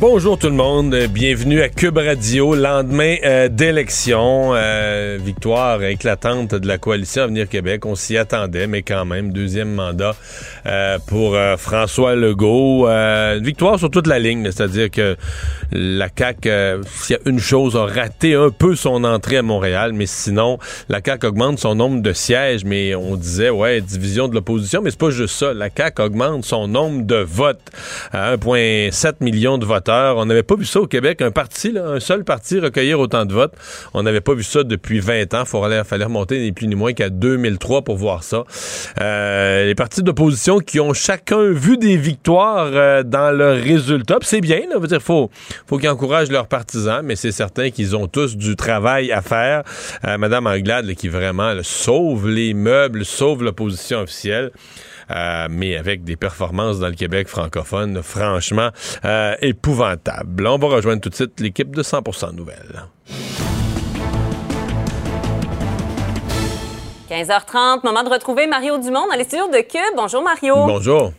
Bonjour tout le monde, bienvenue à Cube Radio, lendemain euh, d'élection, euh, victoire éclatante de la coalition Avenir Québec, on s'y attendait, mais quand même, deuxième mandat euh, pour euh, François Legault, Euh, une victoire sur toute la ligne, c'est-à-dire que la CAQ, euh, s'il y a une chose, a raté un peu son entrée à Montréal, mais sinon, la CAQ augmente son nombre de sièges, mais on disait, ouais, division de l'opposition, mais c'est pas juste ça, la CAQ augmente son nombre de votes à 1,7 million de On n'avait pas vu ça au Québec, un parti, là, un seul parti recueillir autant de votes. On n'avait pas vu ça depuis 20 ans. Il fallait, remonter ni plus ni moins qu'à 2003 pour voir ça. Euh, les partis d'opposition qui ont chacun vu des victoires euh, dans leurs résultats. C'est bien, là, veut dire, faut, faut qu'ils encouragent leurs partisans, mais c'est certain qu'ils ont tous du travail à faire. Euh, Madame Anglade, là, qui vraiment là, sauve les meubles, sauve l'opposition officielle. Euh, mais avec des performances dans le Québec francophone, franchement, euh, épouvantables. On va rejoindre tout de suite l'équipe de 100% Nouvelles. 15h30, moment de retrouver Mario Dumont dans les studios de Cube. Bonjour Mario. Bonjour.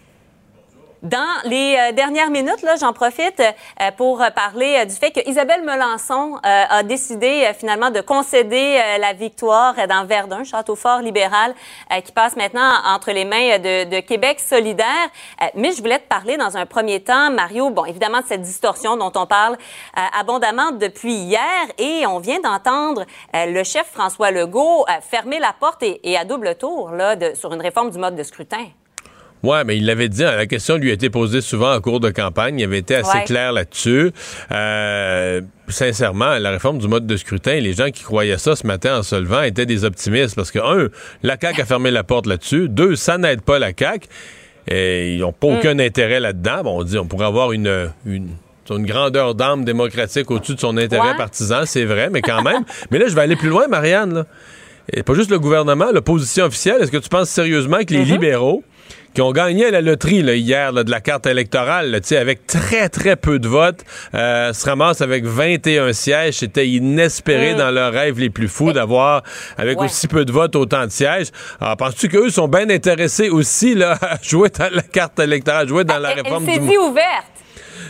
Dans les euh, dernières minutes, j'en profite euh, pour parler euh, du fait que Isabelle Melançon a décidé finalement de concéder la victoire dans Verdun, château fort libéral, qui passe maintenant entre les mains de, Québec solidaire. Mais je voulais te parler dans un premier temps, Mario, bon, évidemment de cette distorsion dont on parle abondamment depuis hier, et on vient d'entendre le chef François Legault fermer la porte et, à double tour là, sur une réforme du mode de scrutin. Ouais, mais il l'avait dit, hein, la question lui a été posée souvent en cours de campagne. Il avait été assez Ouais. clair là-dessus. Euh, sincèrement, la réforme du mode de scrutin, les gens qui croyaient ça ce matin en se levant étaient des optimistes parce que, un, la CAQ a fermé la porte là-dessus. Deux, ça n'aide pas la CAQ. Et ils n'ont pas aucun intérêt là-dedans. Bon, on dit, on pourrait avoir une, une une grandeur d'âme démocratique au-dessus de son intérêt Ouais. partisan, c'est vrai, mais quand même. mais là, je vais aller plus loin, Marianne. Là. Et pas juste le gouvernement, l'opposition officielle. Est-ce que tu penses sérieusement que les libéraux qui ont gagné la loterie là, hier là, de la carte électorale, là, tu sais, avec très, très peu de votes, euh, se ramassent avec 21 sièges. C'était inespéré dans leurs rêves les plus fous d'avoir, avec Ouais. aussi peu de votes, autant de sièges. Alors, penses-tu qu'eux sont bien intéressés aussi là, à jouer dans la carte électorale, à jouer dans la elle réforme elle du... dit ouverte.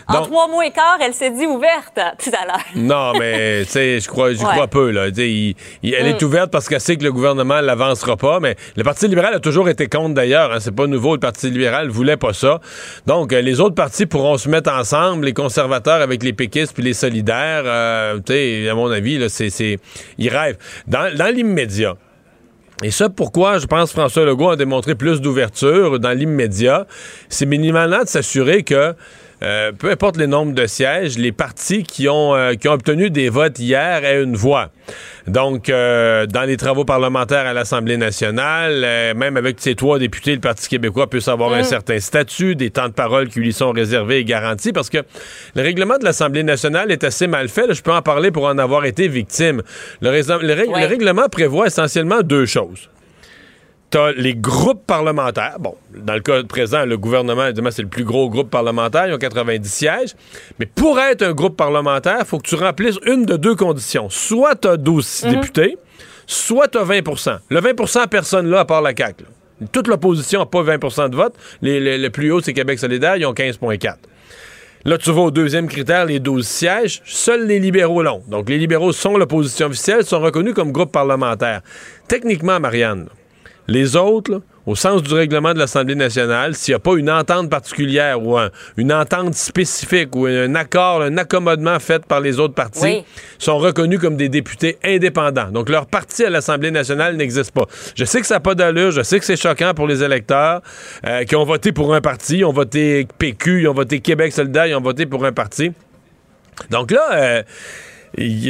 En Donc- trois mois et quart, elle s'est dit ouverte tout à l'heure. Non, mais tu sais, je crois, Ouais. crois peu là. Il- il- elle est ouverte parce qu'elle sait que le gouvernement l'avancera pas. Mais le Parti libéral a toujours été contre d'ailleurs. Hein, c'est pas nouveau. Le Parti libéral voulait pas ça. Donc euh, les autres partis pourront se mettre ensemble, les conservateurs avec les péquistes puis les solidaires. euh, tu sais, à mon avis, là, c'est, c'est, ils rêvent. Dans, dans l'immédiat. Et ça, pourquoi je pense que François Legault a démontré plus d'ouverture dans l'immédiat, c'est minimalement de s'assurer que euh, peu importe les nombres de sièges, les partis qui ont, euh, qui ont obtenu des votes hier aient une voix. Donc, euh, dans les travaux parlementaires à l'Assemblée nationale, même avec ses trois députés, le Parti québécois peut avoir un certain statut, des temps de parole qui lui sont réservés et garantis, parce que le règlement de l'Assemblée nationale est assez mal fait. Là, je peux en parler pour en avoir été victime. Le, raison- le règ- Ouais. le règlement prévoit essentiellement deux choses T'as les groupes parlementaires. Bon, dans le cas présent, le gouvernement, évidemment, c'est le plus gros groupe parlementaire. Ils ont 90 sièges. Mais pour être un groupe parlementaire, il faut que tu remplisses une de deux conditions. Soit tu as 12 députés, soit tu as 20% Le 20% personne là, à part la CAQ. Toute l'opposition n'a pas 20% de vote. Les, plus haut, c'est Québec solidaire. Ils ont 15,4 Là, tu vas au deuxième critère, les 12 sièges. Seuls les libéraux l'ont. Donc, les libéraux sont l'opposition officielle, sont reconnus comme groupe parlementaire. Techniquement, Marianne, les autres, au sens du règlement de l'Assemblée nationale, s'il n'y a pas une entente particulière ou une entente spécifique ou un accord, un accommodement fait par les autres partis, sont reconnus comme des députés indépendants. Donc leur parti à l'Assemblée nationale n'existe pas. Je sais que ça n'a pas d'allure, je sais que c'est choquant pour les électeurs euh, qui ont voté pour un parti, ils ont voté PQ, ils ont voté Québec solidaire, ils ont voté pour un parti. Donc là... Euh,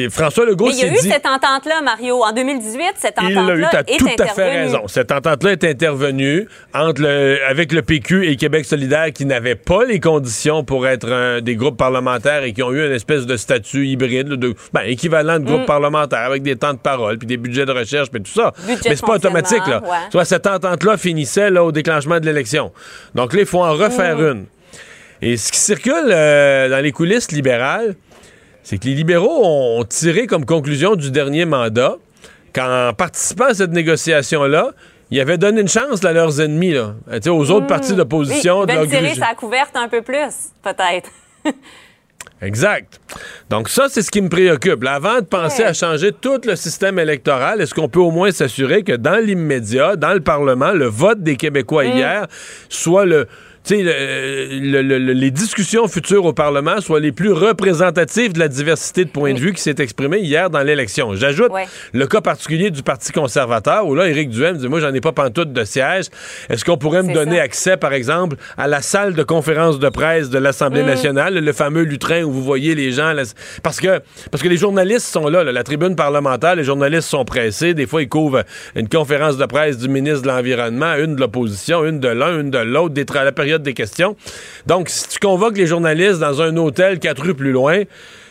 François Legault s'est dit... Il y a eu cette entente-là, Mario. En 2018, cette entente-là est intervenue. tout à fait raison. Cette entente-là est intervenue entre le, avec le PQ et Québec solidaire qui n'avaient pas les conditions pour être un, des groupes parlementaires et qui ont eu une espèce de statut hybride, de, ben, équivalent de groupe mm. parlementaire avec des temps de parole, puis des budgets de recherche, puis tout ça. Mais Mais c'est pas automatique. Là. Soit cette entente-là finissait là, au déclenchement de l'élection. Donc là, il faut en refaire mm. une. Et ce qui circule euh, dans les coulisses libérales, c'est que les libéraux ont tiré comme conclusion du dernier mandat qu'en participant à cette négociation-là, ils avaient donné une chance à leurs ennemis, là, aux autres hmm. partis d'opposition. Oui, de tirer sa couverte un peu plus, peut-être. Exact. Donc ça, c'est ce qui me préoccupe. avant de penser à changer tout le système électoral, est-ce qu'on peut au moins s'assurer que dans l'immédiat, dans le Parlement, le vote des Québécois hmm. hier soit le, les discussions futures au Parlement soient les plus représentatives de la diversité de points de vue qui s'est exprimée hier dans l'élection. J'ajoute le cas particulier du Parti conservateur où là, Éric Duhem dit Moi, j'en ai pas pantoute de siège. Est-ce qu'on pourrait me donner accès, par exemple, à la salle de conférence de presse de l'Assemblée mm. nationale, le fameux lutrin où vous voyez les gens. Parce que, parce que les journalistes sont là, la tribune parlementaire, les journalistes sont pressés. Des fois, ils couvrent une conférence de presse du ministre de l'Environnement, une de l'opposition, une de l'un, une de l'autre, la période des questions. Donc, si tu convoques les journalistes dans un hôtel quatre rues plus loin,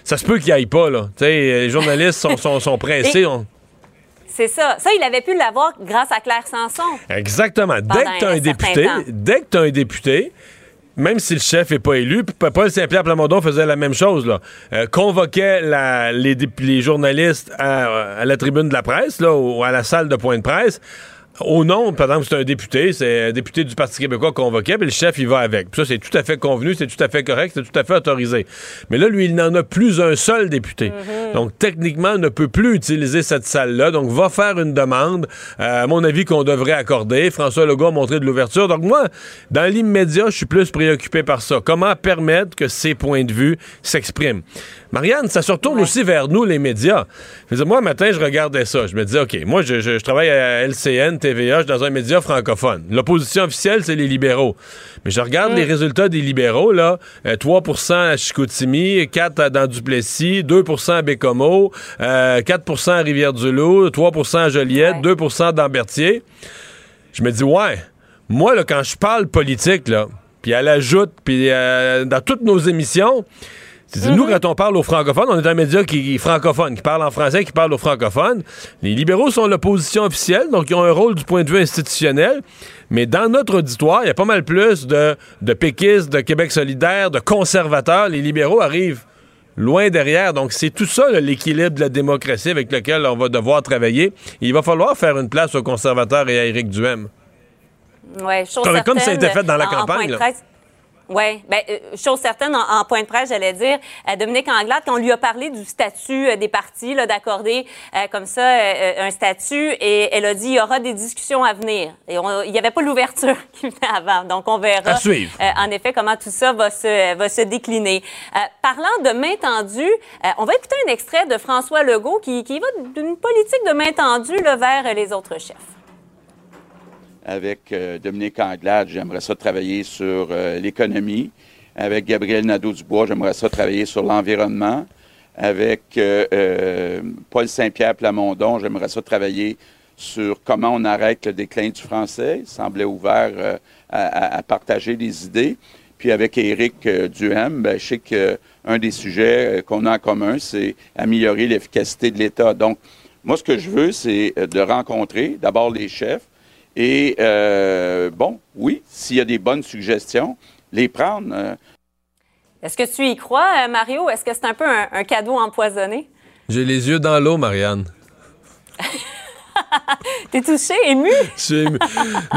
ça se peut qu'ils aillent pas, là. les journalistes sont, sont, pressés. C'est ça. Ça, il avait pu l'avoir grâce à Claire Sanson. Exactement. Dès que tu as un, député, dès que tu as un député, même si le chef n'est pas élu, Paul Saint-Pierre Plamondon faisait la même chose. Là. Euh, convoquait les, journalistes à, la tribune de la presse, là, ou à la salle de point de presse, au nom, par exemple, c'est un député, c'est un député du Parti québécois convoqué, puis le chef, il va avec. Puis ça, c'est tout à fait convenu, c'est tout à fait correct, c'est tout à fait autorisé. Mais là, lui, il n'en a plus un seul député. Mm-hmm. Donc, techniquement, ne peut plus utiliser cette salle-là. Donc, va faire une demande, euh, à mon avis, qu'on devrait accorder. François Legault a montré de l'ouverture. Donc, moi, dans l'immédiat, je suis plus préoccupé par ça. Comment permettre que ces points de vue s'expriment? Marianne, ça se retourne aussi vers nous, les médias. moi, matin, je regardais ça. Je me disais, OK, moi, je, travaille à LCN, TVA, je suis dans un média francophone. L'opposition officielle, c'est les libéraux. Mais je regarde mm. les résultats des libéraux, là. 3% euh, à Chicoutimi, 4 dans Duplessis, 2% à Bécomo, 4% euh, à Rivière-du-Loup, 3% à Joliette, 2% dans Berthier. Je me dis, ouais, moi, là, quand je parle politique, là, puis elle ajoute, puis euh, dans toutes nos émissions, nous, mhm. quand on parle aux francophones, on est un média qui est francophone, qui parle en français, qui parle aux francophones. Les libéraux sont l'opposition officielle, donc ils ont un rôle du point de vue institutionnel. Mais dans notre auditoire, il y a pas mal plus de, de péquistes, de Québec solidaire, de conservateurs. Les libéraux arrivent loin derrière. Donc, c'est tout ça l'équilibre de la démocratie avec lequel on va devoir travailler. il va falloir faire une place aux conservateurs et à Éric Duhem. Oui, comme, comme ça a été fait dans la campagne. Oui, bien, euh, chose certaine, en, point de presse, j'allais dire, euh, Dominique Anglade, quand on lui a parlé du statut euh, des partis, d'accorder comme ça un statut, et elle a dit il y aura des discussions à venir. Et il n'y avait pas l'ouverture qui venait avant. Donc, on verra en effet comment tout ça va se, va se décliner. parlant de main tendue, on va écouter un extrait de François Legault qui, qui va d'une politique de main tendue vers les autres chefs avec euh, Dominique Anglade, j'aimerais ça travailler sur euh, l'économie. Avec Gabriel Nadeau-Dubois, j'aimerais ça travailler sur l'environnement. Avec euh, Paul Saint-Pierre Plamondon, j'aimerais ça travailler sur comment on arrête le déclin du français. Il semblait ouvert à, partager des idées. Puis avec Éric Duhem, ben, je sais qu'un des sujets qu'on a en commun, c'est améliorer l'efficacité de l'État. Donc, moi, ce que je veux, c'est de rencontrer d'abord les chefs, Et euh, bon, oui, s'il y a des bonnes suggestions, les prendre. Euh. Est-ce que tu y crois, Mario? Est-ce que c'est un peu un cadeau empoisonné? J'ai les yeux dans l'eau, Marianne. T'es touché, ému? ému.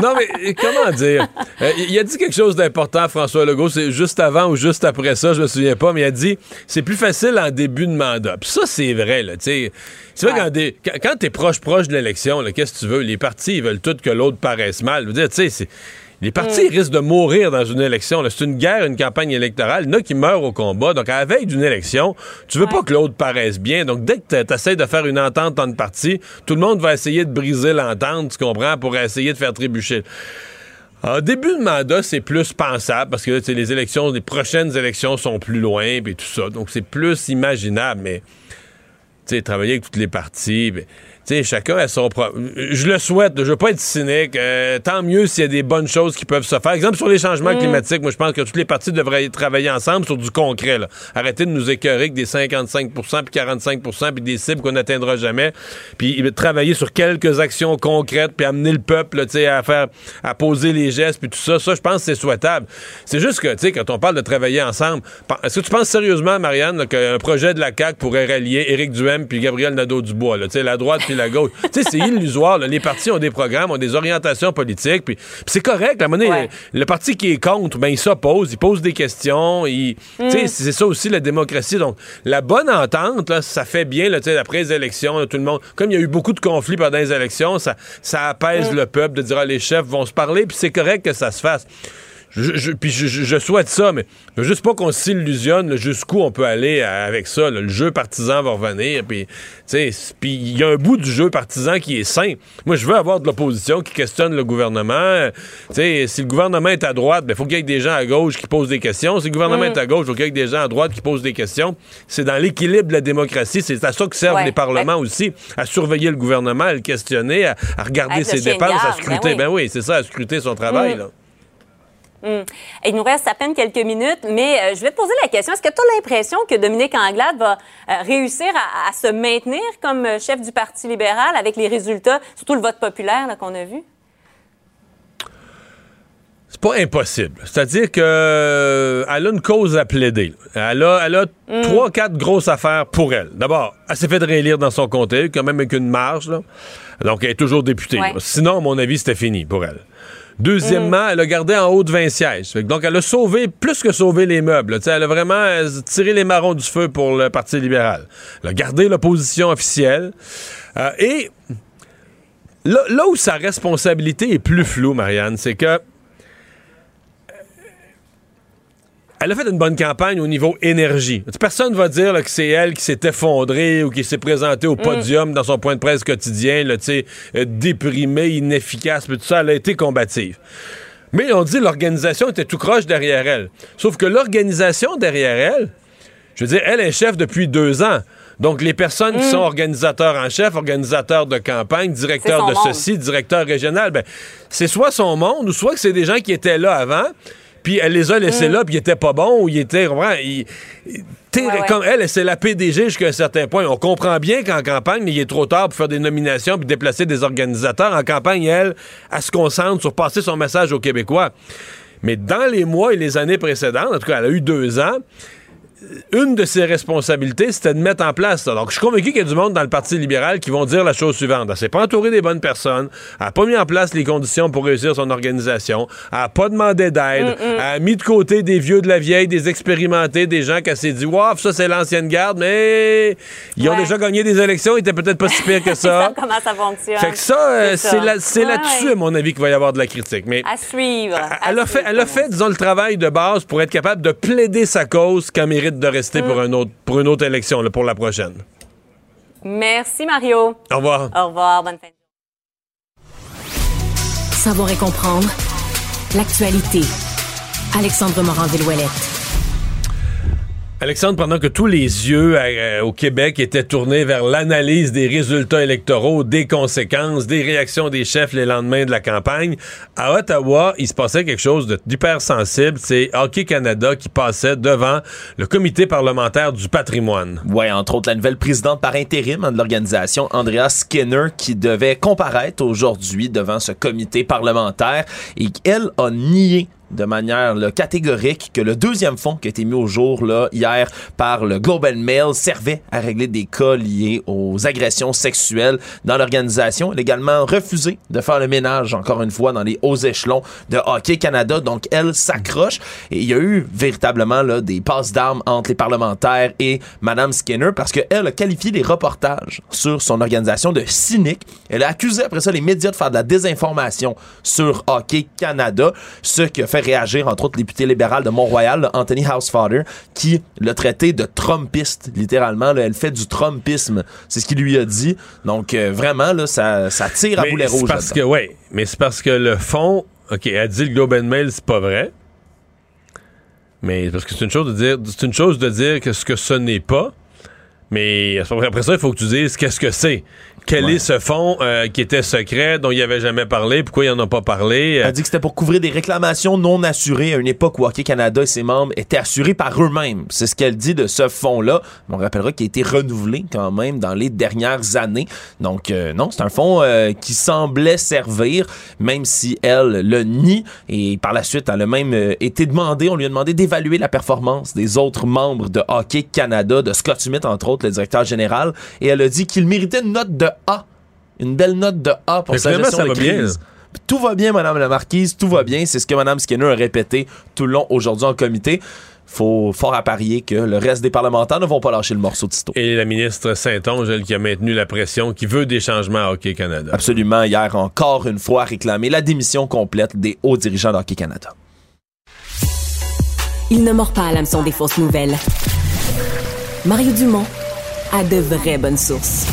Non, mais comment dire? Euh, il a dit quelque chose d'important, François Legault. C'est juste avant ou juste après ça, je me souviens pas, mais il a dit c'est plus facile en début de mandat. Puis ça, c'est vrai, là. C'est vrai quand, quand t'es proche, proche de l'élection, qu'est-ce que tu veux? Les partis, ils veulent tout que l'autre paraisse mal. Je veux dire, tu sais, c'est les partis mm. risquent de mourir dans une élection. C'est une guerre, une campagne électorale. Il y en a qui meurent au combat. Donc, à la veille d'une élection, tu veux pas que l'autre paraisse bien. Donc, dès que tu essaies de faire une entente entre partis, tout le monde va essayer de briser l'entente, tu comprends, pour essayer de faire trébucher. En début de mandat, c'est plus pensable parce que les élections, les prochaines élections sont plus loin et tout ça. Donc, c'est plus imaginable. Mais, tu sais, travailler avec toutes les parties. Sais, chacun a son propre. Je le souhaite, je veux pas être cynique. Euh, tant mieux s'il y a des bonnes choses qui peuvent se faire. Exemple, sur les changements mm. climatiques, moi, je pense que toutes les parties devraient travailler ensemble sur du concret. Là. Arrêter de nous écœurer avec des 55% puis 45% puis des cibles qu'on n'atteindra jamais. Puis travailler sur quelques actions concrètes, puis amener le peuple à faire, à poser les gestes, puis tout ça. Ça, je pense que c'est souhaitable. C'est juste que, tu sais, quand on parle de travailler ensemble, est-ce que tu penses sérieusement, Marianne, qu'un projet de la CAQ pourrait rallier Éric Duhem puis Gabriel Nadeau-Dubois, la droite puis la gauche. tu sais, c'est illusoire. Les partis ont des programmes, ont des orientations politiques, puis c'est correct. La monnaie, le, parti qui est contre, ben il s'oppose, il pose des questions. Il, mm. c'est ça aussi la démocratie. Donc, la bonne entente, là, ça fait bien. Là, après les élections, tout le monde. Comme il y a eu beaucoup de conflits pendant les élections, ça, ça apaise mm. le peuple de dire ah, les chefs vont se parler, puis c'est correct que ça se fasse. Je, puis je, souhaite ça, mais juste pas qu'on s'illusionne jusqu'où on peut aller avec ça. Le jeu partisan va revenir. Puis il y a un bout du jeu partisan qui est sain. Moi, je veux avoir de l'opposition qui questionne le gouvernement. si le gouvernement est à droite, il ben, faut qu'il y ait des gens à gauche qui posent des questions. Si le gouvernement mm. est à gauche, il faut qu'il y ait des gens à droite qui posent des questions. C'est dans l'équilibre de la démocratie. C'est à ça que servent les parlements aussi, à surveiller le gouvernement, à le questionner, à, regarder ses dépenses, à scruter. Ben oui, c'est ça, à scruter son travail. Mm. Là. Hmm. Il nous reste à peine quelques minutes, mais euh, je vais te poser la question. Est-ce que tu as l'impression que Dominique Anglade va euh, réussir à, se maintenir comme euh, chef du Parti libéral avec les résultats, surtout le vote populaire qu'on a vu? C'est pas impossible. C'est-à-dire que elle a une cause à plaider. Elle a, elle a hmm. trois, quatre grosses affaires pour elle. D'abord, elle s'est fait réélire dans son comté, quand même avec une marge. Donc, elle est toujours députée. Sinon, à mon avis, c'était fini pour elle. Deuxièmement, elle a gardé en haut de 20 sièges. Donc, elle a sauvé, plus que sauvé les meubles. elle a vraiment euh, tiré les marrons du feu pour le Parti libéral. Elle a gardé l'opposition officielle. Euh, et là, là, où sa responsabilité est plus floue, Marianne, c'est que elle a fait une bonne campagne au niveau énergie. Personne ne va dire que c'est elle qui s'est effondrée ou qui s'est présentée au mm. podium dans son point de presse quotidien, là, euh, déprimée, inefficace, mais tout ça, elle a été combative. Mais on dit l'organisation était tout croche derrière elle. Sauf que l'organisation derrière elle, je veux dire, elle est chef depuis deux ans. Donc, les personnes qui mm. sont organisateurs en chef, organisateurs de campagne, directeurs de ceci, directeurs régional, ben, c'est soit son monde ou soit que c'est des gens qui étaient là avant puis elle les a laissés mm. là, puis ils étaient pas bons, ou ils étaient. Il, Comme elle, c'est la PDG jusqu'à un certain point. On comprend bien qu'en campagne, il est trop tard pour faire des nominations puis déplacer des organisateurs. En campagne, elle, elle se concentre sur passer son message aux Québécois. Mais dans les mois et les années précédentes, en tout cas, elle a eu deux ans, une de ses responsabilités, c'était de mettre en place ça. Donc, je suis convaincu qu'il y a du monde dans le Parti libéral qui vont dire la chose suivante. Elle s'est pas entourée des bonnes personnes, elle n'a pas mis en place les conditions pour réussir son organisation, elle n'a pas demandé d'aide, mm, mm. elle a mis de côté des vieux de la vieille, des expérimentés, des gens qui s'est dit, waouh, ça c'est l'ancienne garde, mais ils ont déjà gagné des élections, ils étaient peut-être pas si pires que ça. comment ça fonctionne. Fait que ça, euh, c'est là-dessus, à mon avis, qu'il va y avoir de la critique. Mais à suivre. Elle, a, fait, elle a fait, disons, le travail de base pour être capable de plaider sa cause qu'elle mérite de rester pour, un autre, pour une autre élection, pour la prochaine. Merci, Mario. Au revoir. Au revoir. Bonne fin de Savoir et comprendre l'actualité. Alexandre Morin-Villouellette. Alexandre, pendant que tous les yeux euh, au Québec étaient tournés vers l'analyse des résultats électoraux, des conséquences, des réactions des chefs les lendemains de la campagne, à Ottawa, il se passait quelque chose d'hyper sensible. C'est Hockey Canada qui passait devant le comité parlementaire du patrimoine. Oui, entre autres la nouvelle présidente par intérim de l'organisation, Andrea Skinner, qui devait comparaître aujourd'hui devant ce comité parlementaire et elle a nié de manière catégorique que le deuxième fonds qui a été mis au jour là, hier par le Global Mail servait à régler des cas liés aux agressions sexuelles dans l'organisation. Elle a également refusé de faire le ménage, encore une fois, dans les hauts échelons de Hockey Canada. Donc, elle s'accroche. Et il y a eu véritablement là, des passes d'armes entre les parlementaires et Madame Skinner parce qu'elle a qualifié les reportages sur son organisation de cyniques. Elle a accusé après ça les médias de faire de la désinformation sur Hockey Canada, ce qui a fait réagir, entre autres, le député libéral de Mont-Royal, Anthony Housefather, qui l'a traité de Trumpiste, littéralement. elle fait du Trumpisme. C'est ce qu'il lui a dit. Donc, euh, vraiment, là, ça, ça tire à boulet rouge. Parce que, ouais, mais c'est parce que le fond, OK, elle dit le Globe and Mail, c'est pas vrai. Mais parce que c'est une chose de dire, c'est une chose de dire que ce que ce n'est pas. Mais après ça, il faut que tu dises qu'est-ce que c'est quel est ce fonds euh, qui était secret, dont il avait jamais parlé, pourquoi il en a pas parlé? Elle dit que c'était pour couvrir des réclamations non assurées à une époque où Hockey Canada et ses membres étaient assurés par eux-mêmes. C'est ce qu'elle dit de ce fonds-là. On rappellera qu'il a été renouvelé quand même dans les dernières années. Donc euh, non, c'est un fonds euh, qui semblait servir, même si elle le nie. Et par la suite, elle a même été demandé, on lui a demandé d'évaluer la performance des autres membres de Hockey Canada, de Scott Smith entre autres, le directeur général. Et elle a dit qu'il méritait une note de a. Une belle note de A pour sa gestion de crise. Tout va bien, Madame la Marquise, tout va bien. C'est ce que Madame Skinner a répété tout le long aujourd'hui en comité faut fort à parier que le reste des parlementaires ne vont pas lâcher le morceau de Tito. Et la ministre Saint-Onge, elle qui a maintenu la pression, qui veut des changements à Hockey Canada. Absolument. Hier, encore une fois, réclamé la démission complète des hauts dirigeants de Hockey Canada. Il ne mord pas à l'hameçon des fausses nouvelles. Mario Dumont a de vraies bonnes sources.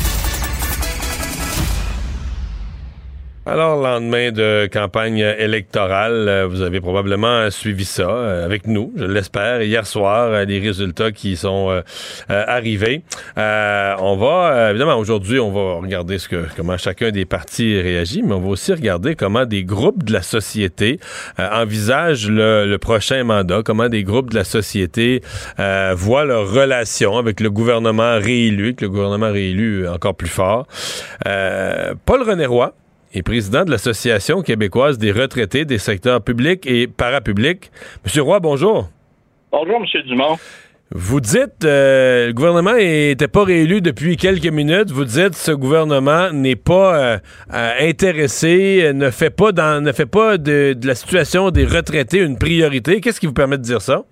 Alors, lendemain de campagne électorale, euh, vous avez probablement suivi ça euh, avec nous, je l'espère. Hier soir, euh, les résultats qui sont arrivés. on va, évidemment, aujourd'hui, on va regarder ce que, comment chacun des partis réagit, mais on va aussi regarder comment des groupes de la société envisagent le, le, prochain mandat, comment des groupes de la société voient leur relation avec le gouvernement réélu, avec le gouvernement réélu encore plus fort. Paul René Roy, et président de l'Association québécoise des retraités des secteurs publics et parapublics. Monsieur Roy, bonjour. Bonjour, Monsieur Dumont. Vous dites euh, le gouvernement n'était pas réélu depuis quelques minutes. Vous dites ce gouvernement n'est pas euh, euh, intéressé, ne fait pas dans, ne fait pas de, de la situation des retraités une priorité. Qu'est-ce qui vous permet de dire ça?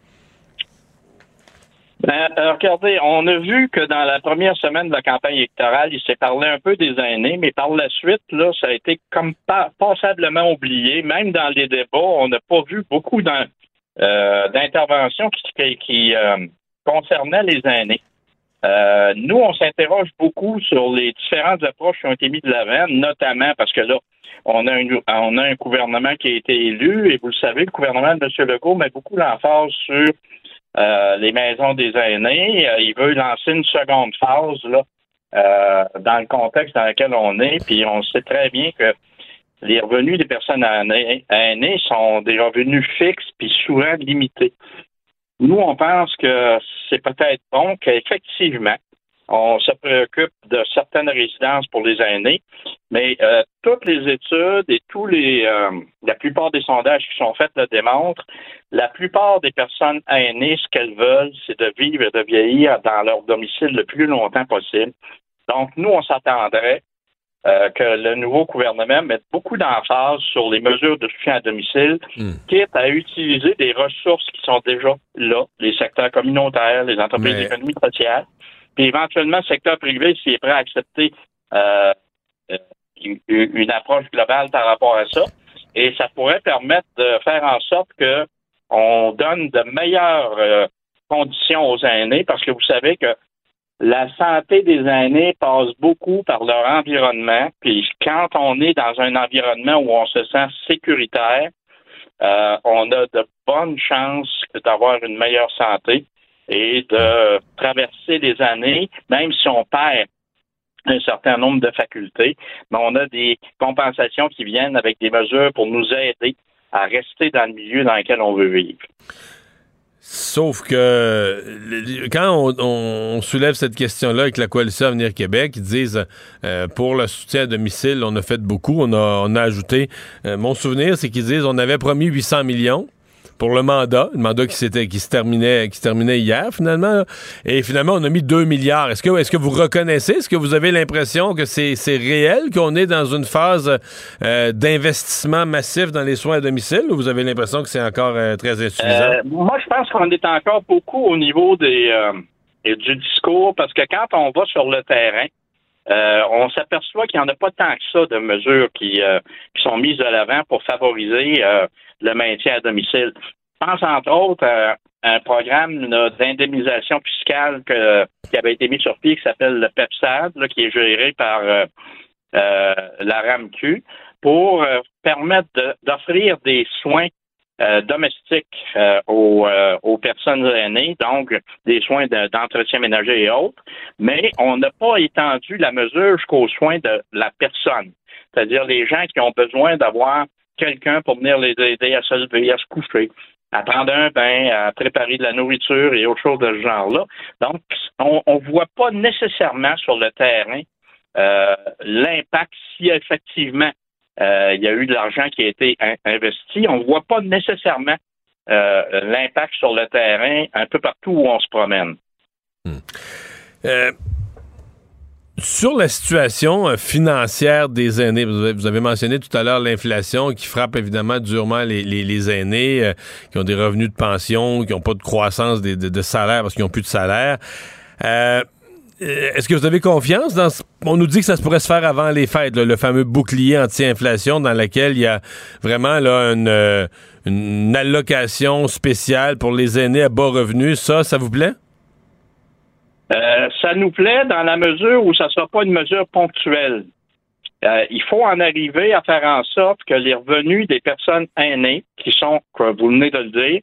Ben, euh, regardez, on a vu que dans la première semaine de la campagne électorale, il s'est parlé un peu des aînés, mais par la suite, là, ça a été comme passablement oublié. Même dans les débats, on n'a pas vu beaucoup euh, d'interventions qui, qui euh, concernaient les aînés. nous, on s'interroge beaucoup sur les différentes approches qui ont été mises de l'avant, notamment parce que là, on a, on a un gouvernement qui a été élu, et vous le savez, le gouvernement de M. Legault met beaucoup l'emphase sur euh, les maisons des aînés. Euh, il veut lancer une seconde phase là, euh, dans le contexte dans lequel on est. Puis on sait très bien que les revenus des personnes aînées sont des revenus fixes puis souvent limités. Nous, on pense que c'est peut-être bon qu'effectivement, on se préoccupe de certaines résidences pour les aînés, mais euh, toutes les études et tous les, euh, la plupart des sondages qui sont faits le démontrent. La plupart des personnes aînées, ce qu'elles veulent, c'est de vivre et de vieillir dans leur domicile le plus longtemps possible. Donc, nous, on s'attendrait euh, que le nouveau gouvernement mette beaucoup d'emphase sur les mesures de soutien à domicile, hmm. quitte à utiliser des ressources qui sont déjà là, les secteurs communautaires, les entreprises d'économie sociale, puis éventuellement, le secteur privé, s'il est prêt à accepter euh, une, approche globale par rapport à ça. Et ça pourrait permettre de faire en sorte que on donne de meilleures euh, conditions aux aînés, parce que vous savez que la santé des aînés passe beaucoup par leur environnement. Puis quand on est dans un environnement où on se sent sécuritaire, on a de bonnes chances d'avoir une meilleure santé. et de traverser les années, même si on perd un certain nombre de facultés, mais on a des compensations qui viennent avec des mesures pour nous aider à rester dans le milieu dans lequel on veut vivre. Sauf que quand on, soulève cette question-là avec la coalition Avenir Québec, ils disent euh, pour le soutien à domicile, on a fait beaucoup, on a, ajouté. Euh, mon souvenir, c'est qu'ils disent on avait promis 800 millions pour le mandat, le mandat qui, qui, se, terminait, qui terminait hier finalement. Et finalement, on a mis 2 milliards. Est-ce que, est que vous reconnaissez, est-ce que vous avez l'impression que c'est, réel, qu'on est dans une phase euh, d'investissement massif dans les soins à domicile ou vous avez l'impression que c'est encore euh, très insuffisant? Euh, moi, je pense qu'on est encore beaucoup au niveau des, du discours parce que quand on va sur le terrain, on s'aperçoit qu'il n'y en a pas tant que ça de mesures qui, qui sont mises de l'avant pour favoriser le maintien à domicile. Je pense entre autres à un programme d'indemnisation fiscale qui avait été mis sur pied qui s'appelle le PEPSAD, qui est géré par euh, euh, la RAMQ, pour euh, permettre d'offrir des soins domestiques aux, personnes aînées, donc des soins d'entretien ménager et autres, mais on n'a pas étendu la mesure jusqu'aux soins de la personne, c'est-à-dire les gens qui ont besoin d'avoir quelqu'un pour venir les aider à se lever, à se coucher, à prendre un bain, à préparer de la nourriture et autres choses de ce genre-là. Donc, on ne voit pas nécessairement sur le terrain euh, l'impact si effectivement euh, il y a eu de l'argent qui a été investi. On ne voit pas nécessairement euh, l'impact sur le terrain un peu partout où on se promène. Hmm. Sur la situation euh, financière des aînés, vous avez mentionné tout à l'heure l'inflation qui frappe évidemment durement les, aînés euh, qui ont des revenus de pension, qui n'ont pas de croissance de, salaire parce qu'ils n'ont plus de salaire. Euh, est-ce que vous avez confiance dans ce... On nous dit que ça pourrait se faire avant les fêtes, le fameux bouclier anti-inflation dans lequel il y a vraiment là une, une allocation spéciale pour les aînés à bas revenus. Ça, ça vous plaît? Euh, ça nous plaît dans la mesure où ça ne sera pas une mesure ponctuelle. Euh, il faut en arriver à faire en sorte que les revenus des personnes aînées, qui sont, comme vous venez de le dire,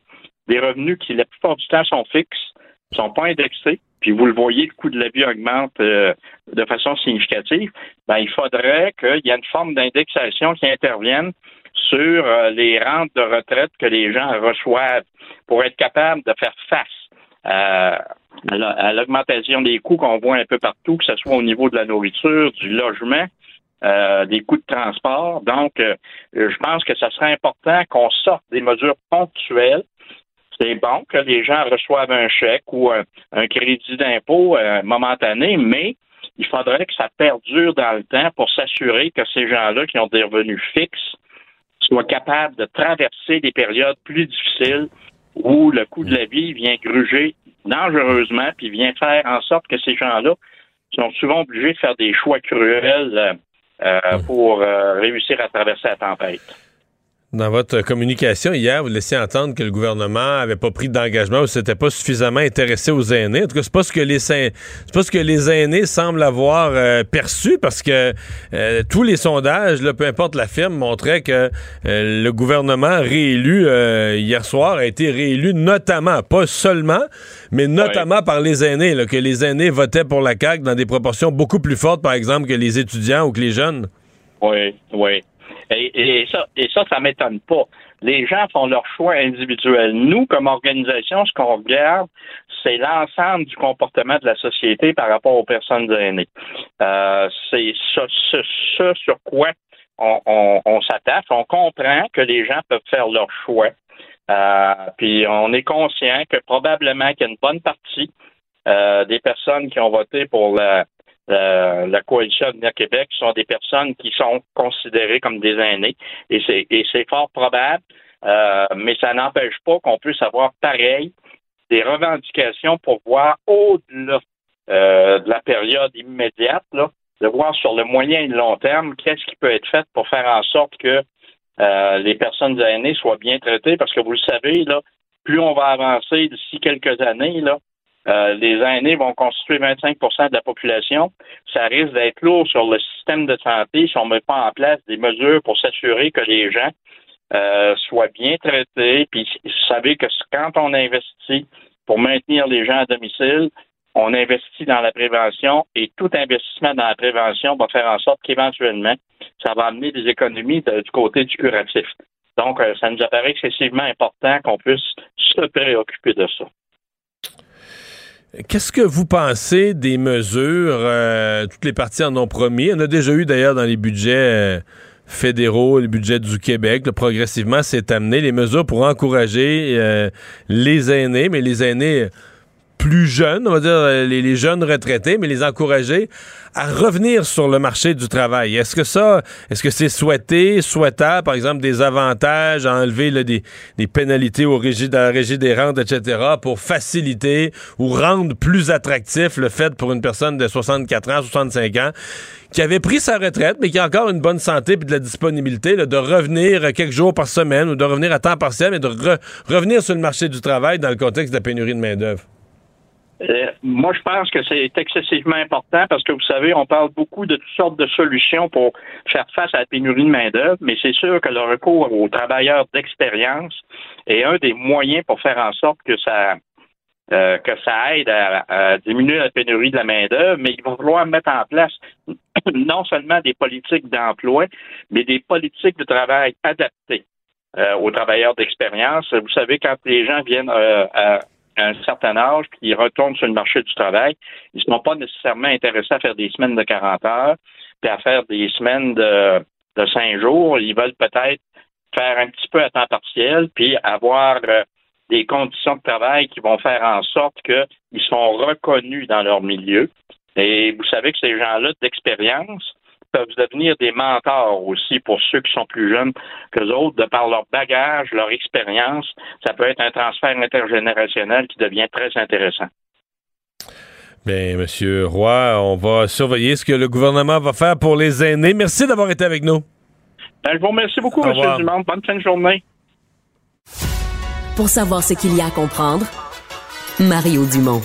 des revenus qui, la plupart du temps, sont fixes, ne sont pas indexés, puis vous le voyez, le coût de la vie augmente euh, de façon significative, ben, il faudrait qu'il y ait une forme d'indexation qui intervienne sur les rentes de retraite que les gens reçoivent pour être capable de faire face à, à l'augmentation des coûts qu'on voit un peu partout, que ce soit au niveau de la nourriture, du logement, euh, des coûts de transport. Donc, euh, je pense que ça serait important qu'on sorte des mesures ponctuelles. C'est bon que les gens reçoivent un chèque ou un, crédit d'impôt euh, momentané, mais il faudrait que ça perdure dans le temps pour s'assurer que ces gens-là qui ont des revenus fixes soient capables de traverser des périodes plus difficiles où le coût de la vie vient gruger dangereusement, puis vient faire en sorte que ces gens-là sont souvent obligés de faire des choix cruels euh, mmh. pour euh, réussir à traverser la tempête. Dans votre communication hier, vous laissiez entendre que le gouvernement avait pas pris d'engagement ou s'était pas suffisamment intéressé aux aînés. En tout cas, c'est pas ce que les c'est pas ce que les aînés semblent avoir euh, perçu parce que euh, tous les sondages, là, peu importe la firme, montraient que euh, le gouvernement réélu hier soir a été réélu notamment, pas seulement, mais notamment par les aînés, là, que les aînés votaient pour la CAQ dans des proportions beaucoup plus fortes, par exemple, que les étudiants ou que les jeunes. Oui, oui. Et, ça, et ça, ça m'étonne pas. Les gens font leur choix individuel. Nous, comme organisation, ce qu'on regarde, c'est l'ensemble du comportement de la société par rapport aux personnes aînées. Euh, c'est ce, ce, sur quoi on, on, on s'attache. On comprend que les gens peuvent faire leur choix. Euh, puis on est conscient que probablement qu'il y a une bonne partie euh, des personnes qui ont voté pour la, euh, la coalition Avenir Québec sont des personnes qui sont considérées comme des aînés et c'est fort probable, euh, mais ça n'empêche pas qu'on puisse avoir pareil des revendications pour voir au-delà euh, de la période immédiate, de voir sur le moyen et le long terme qu'est-ce qui peut être fait pour faire en sorte que les personnes aînées soient bien traitées, parce que vous le savez, là, plus on va avancer d'ici quelques années, là, euh, les aînés vont constituer 25% de la population. Ça risque d'être lourd sur le système de santé si on ne met pas en place des mesures pour s'assurer que les gens euh, soient bien traités. Puis vous savez que quand on investit pour maintenir les gens à domicile. On investit dans la prévention et tout investissement dans la prévention va faire en sorte qu'éventuellement, ça va amener des économies du côté du curatif. Donc, euh, ça nous apparaît excessivement important qu'on puisse se préoccuper de ça. Qu'est-ce que vous pensez des mesures? Euh, toutes les parties en ont promis? On a déjà eu d'ailleurs dans les budgets euh, fédéraux, les budgets du Québec, progressivement, c'est amené les mesures pour encourager les aînés, mais les aînés plus jeunes, on va dire euh, les, jeunes retraités, mais les encourager à revenir sur le marché du travail. Est-ce que ça, est-ce que c'est souhaité, souhaitable, par exemple, des avantages, enlever des, pénalités au régime, dans la régie des rentes, etc., pour faciliter ou rendre plus attractif le fait pour une personne de 64 ans, 65 ans, qui avait pris sa retraite, mais qui a encore une bonne santé et de la disponibilité, de revenir quelques jours par semaine ou de revenir à temps partiel, mais de revenir sur le marché du travail dans le contexte de la pénurie de main-d'œuvre? Euh, moi, je pense que c'est excessivement important parce que vous savez, on parle beaucoup de toutes sortes de solutions pour faire face à la pénurie de main-d'œuvre, mais c'est sûr que le recours aux travailleurs d'expérience est un des moyens pour faire en sorte que ça euh, que ça aide à, diminuer la pénurie de la main-d'œuvre, mais il va falloir mettre en place non seulement des politiques d'emploi, mais des politiques de travail adaptées euh, aux travailleurs d'expérience. Vous savez, quand les gens viennent à un certain âge, puis ils retournent sur le marché du travail, ils ne sont pas nécessairement intéressés à faire des semaines de 40 heures, puis à faire des semaines de, de 5 jours. Ils veulent peut-être faire un petit peu à temps partiel, puis avoir euh, des conditions de travail qui vont faire en sorte qu'ils sont reconnus dans leur milieu. Et vous savez que ces gens-là d'expérience, peuvent devenir des mentors aussi pour ceux qui sont plus jeunes que autres, de par leur bagage, leur expérience. Ça peut être un transfert intergénérationnel qui devient très intéressant. Bien, Monsieur Roy, on va surveiller ce que le gouvernement va faire pour les aînés. Merci d'avoir été avec nous. Ben, je vous remercie beaucoup, M. Dumont. Bonne fin de journée. Pour savoir ce qu'il y a à comprendre, Mario Dumont.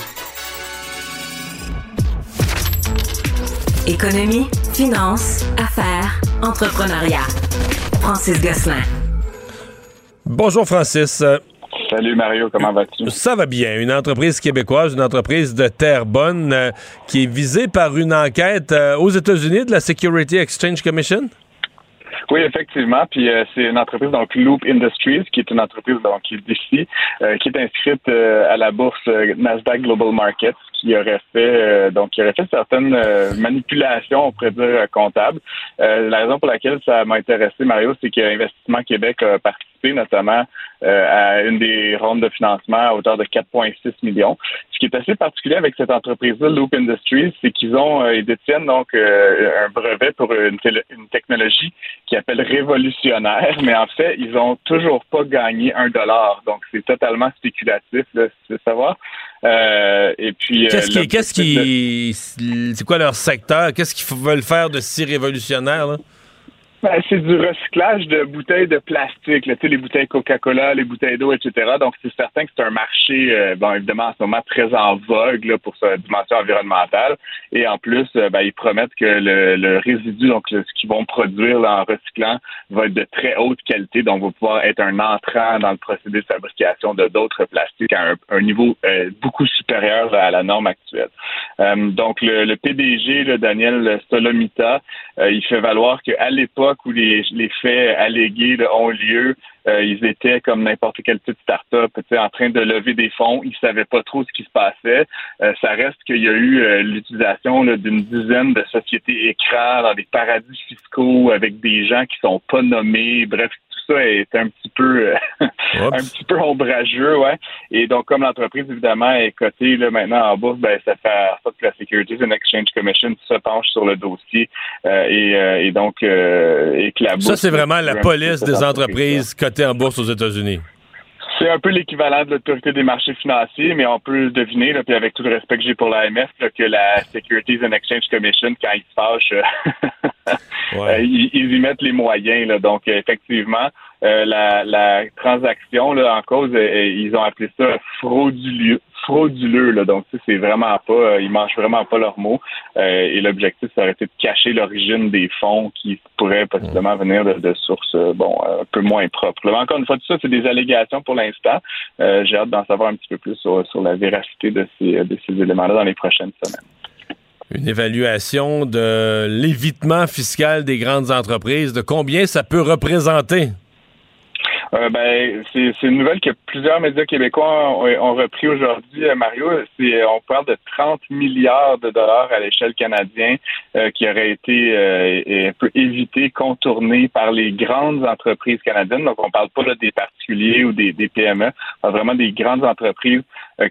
Économie Finance, affaires, entrepreneuriat. Francis Gosselin. Bonjour Francis. Salut Mario, comment vas-tu? Ça va bien. Une entreprise québécoise, une entreprise de Terrebonne euh, qui est visée par une enquête euh, aux États-Unis de la Security Exchange Commission? Oui, effectivement. Puis euh, c'est une entreprise, donc Loop Industries, qui est une entreprise donc d'ici, qui est inscrite à la bourse Nasdaq Global Markets, qui aurait fait donc qui aurait fait certaines manipulations, on pourrait dire, comptables. la raison pour laquelle ça m'a intéressé, Mario, c'est que Investissement Québec a participé notamment à une des rondes de financement à hauteur de 4,6 millions. Ce qui est assez particulier avec cette entreprise-là, Loop Industries, c'est qu'ils ont ils détiennent donc un brevet pour une, une technologie qui qui appelle révolutionnaire, mais en fait, ils ont toujours pas gagné un dollar. Donc, c'est totalement spéculatif, là, si tu veux savoir. Euh, et puis, euh, qu'est-ce qui, c'est quoi leur secteur? Qu'est-ce qu'ils veulent faire de si révolutionnaire là? Ben, c'est du recyclage de bouteilles de plastique, là, les bouteilles Coca-Cola, les bouteilles d'eau, etc. Donc, c'est certain que c'est un marché, euh, bon, évidemment, en ce moment très en vogue là, pour sa dimension environnementale. Et en plus, euh, ben, ils promettent que le, le résidu, donc ce qu'ils vont produire là, en recyclant, va être de très haute qualité, donc va pouvoir être un entrant dans le procédé de fabrication de d'autres plastiques à un, niveau euh, beaucoup supérieur à la norme actuelle. donc, le, le PDG, là, Daniel Solomita, il fait valoir qu'à l'époque, où les, faits allégués ont lieu, euh, ils étaient comme n'importe quelle petite start-up, en train de lever des fonds. Ils savaient pas trop ce qui se passait. Euh, ça reste qu'il y a eu euh, l'utilisation d'une dizaine de sociétés écrans dans des paradis fiscaux avec des gens qui sont pas nommés. Bref, ça est un petit peu euh, un petit peu ombrageux, ouais. Et donc, comme l'entreprise, évidemment, est cotée là, maintenant en bourse, ben, ça fait en sorte que la Securities and Exchange Commission se penche sur le dossier euh, et, euh, et, donc et que la bourse. Ça, c'est vraiment la police des entreprises cotées en bourse aux États-Unis. C'est un peu l'équivalent de l'autorité des marchés financiers, mais on peut deviner, là, puis avec tout le respect que j'ai pour l'AMF, que la Securities and Exchange Commission, quand ils se fâchent, euh, ils, y mettent les moyens. Là, donc, effectivement, euh, la, transaction en cause, euh, ils ont appelé ça frauduleux, frauduleux. Là. Donc, c'est vraiment pas, euh, ils mangent vraiment pas leurs mots. Euh, et l'objectif, ça aurait été de cacher l'origine des fonds qui pourraient possiblement venir de, sources, bon, un peu moins propres. encore une fois, tout ça, c'est des allégations pour l'instant. J'ai hâte d'en savoir un petit peu plus sur, la véracité de ces éléments-là dans les prochaines semaines. Une évaluation de l'évitement fiscal des grandes entreprises, de combien ça peut représenter? Euh, ben, c'est une nouvelle que plusieurs médias québécois ont, repris aujourd'hui, euh, Mario. On parle de 30 milliards de dollars à l'échelle canadienne euh, qui auraient été un peu évités, contournés par les grandes entreprises canadiennes. Donc, on parle pas des particuliers ou des, des PME, on vraiment des grandes entreprises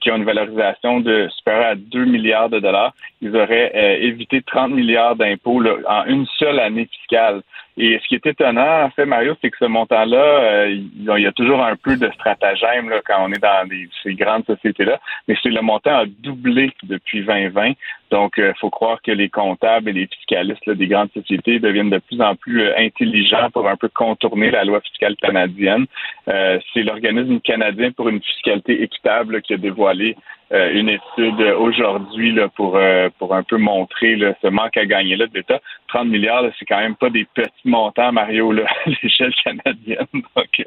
qui ont une valorisation de supérieure à 2 milliards de dollars. Ils auraient évité 30 milliards d'impôts en une seule année fiscale. Et ce qui est étonnant, en fait, Mario, c'est que ce montant-là, euh, il y a toujours un peu de stratagème là, quand on est dans ces grandes sociétés-là, mais c'est le montant a doublé depuis 2020. Donc, il euh, faut croire que les comptables et les fiscalistes des grandes sociétés deviennent de plus en plus euh, intelligents pour un peu contourner la loi fiscale canadienne. c'est l'organisme canadien pour une fiscalité équitable qui a dévoilé une étude aujourd'hui pour pour un peu montrer ce manque à gagner là de l'État. 30 milliards, c'est quand même pas des petits montant, Mario, là, à l'échelle canadienne. Donc,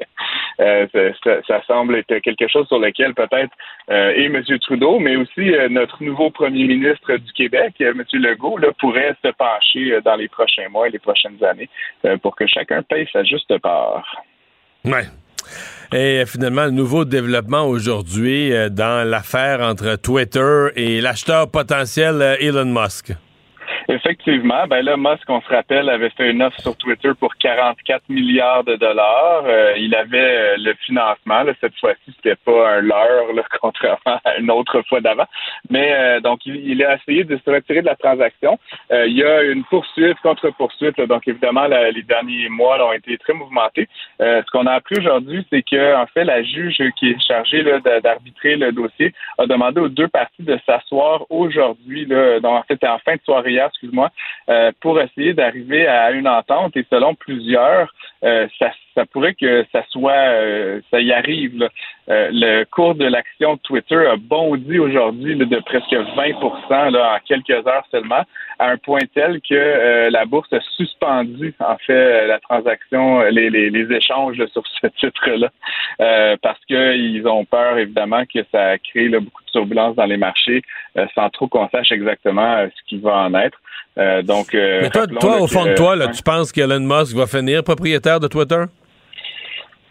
euh, ça, semble être quelque chose sur lequel peut-être euh, et M. Trudeau, mais aussi euh, notre nouveau premier ministre du Québec, M. Legault, pourrait se pencher dans les prochains mois et les prochaines années pour que chacun paye sa juste part. Ouais. Et finalement, le nouveau développement aujourd'hui dans l'affaire entre Twitter et l'acheteur potentiel Elon Musk. Effectivement, ben là, Musk, on se rappelle, avait fait une offre sur Twitter pour 44 milliards de dollars. Euh, il avait euh, le financement. cette fois-ci, c'était pas un leurre, là, contrairement à une autre fois d'avant. Mais euh, donc, il, a essayé de se retirer de la transaction. il y a une poursuite, contre-poursuite. Donc, évidemment, les derniers mois ont été très mouvementés. ce qu'on a appris aujourd'hui, c'est que, en fait, la juge qui est chargée d'arbitrer le dossier a demandé aux deux parties de s'asseoir aujourd'hui. Donc, en fait, en fin de soirée excuse-moi, euh, pour essayer d'arriver à une entente. Et selon plusieurs, euh, ça, pourrait que ça soit, euh, ça y arrive. le cours de l'action de Twitter a bondi aujourd'hui de presque 20 là, en quelques heures seulement, à un point tel que la bourse a suspendu en fait la transaction, les, les, échanges sur ce titre-là, parce qu'ils ont peur évidemment que ça crée beaucoup de turbulences dans les marchés, sans trop qu'on sache exactement ce qui va en être. Euh, donc, euh, Mais toi, au fond de toi, là, tu penses qu'Elon Musk va finir propriétaire de Twitter?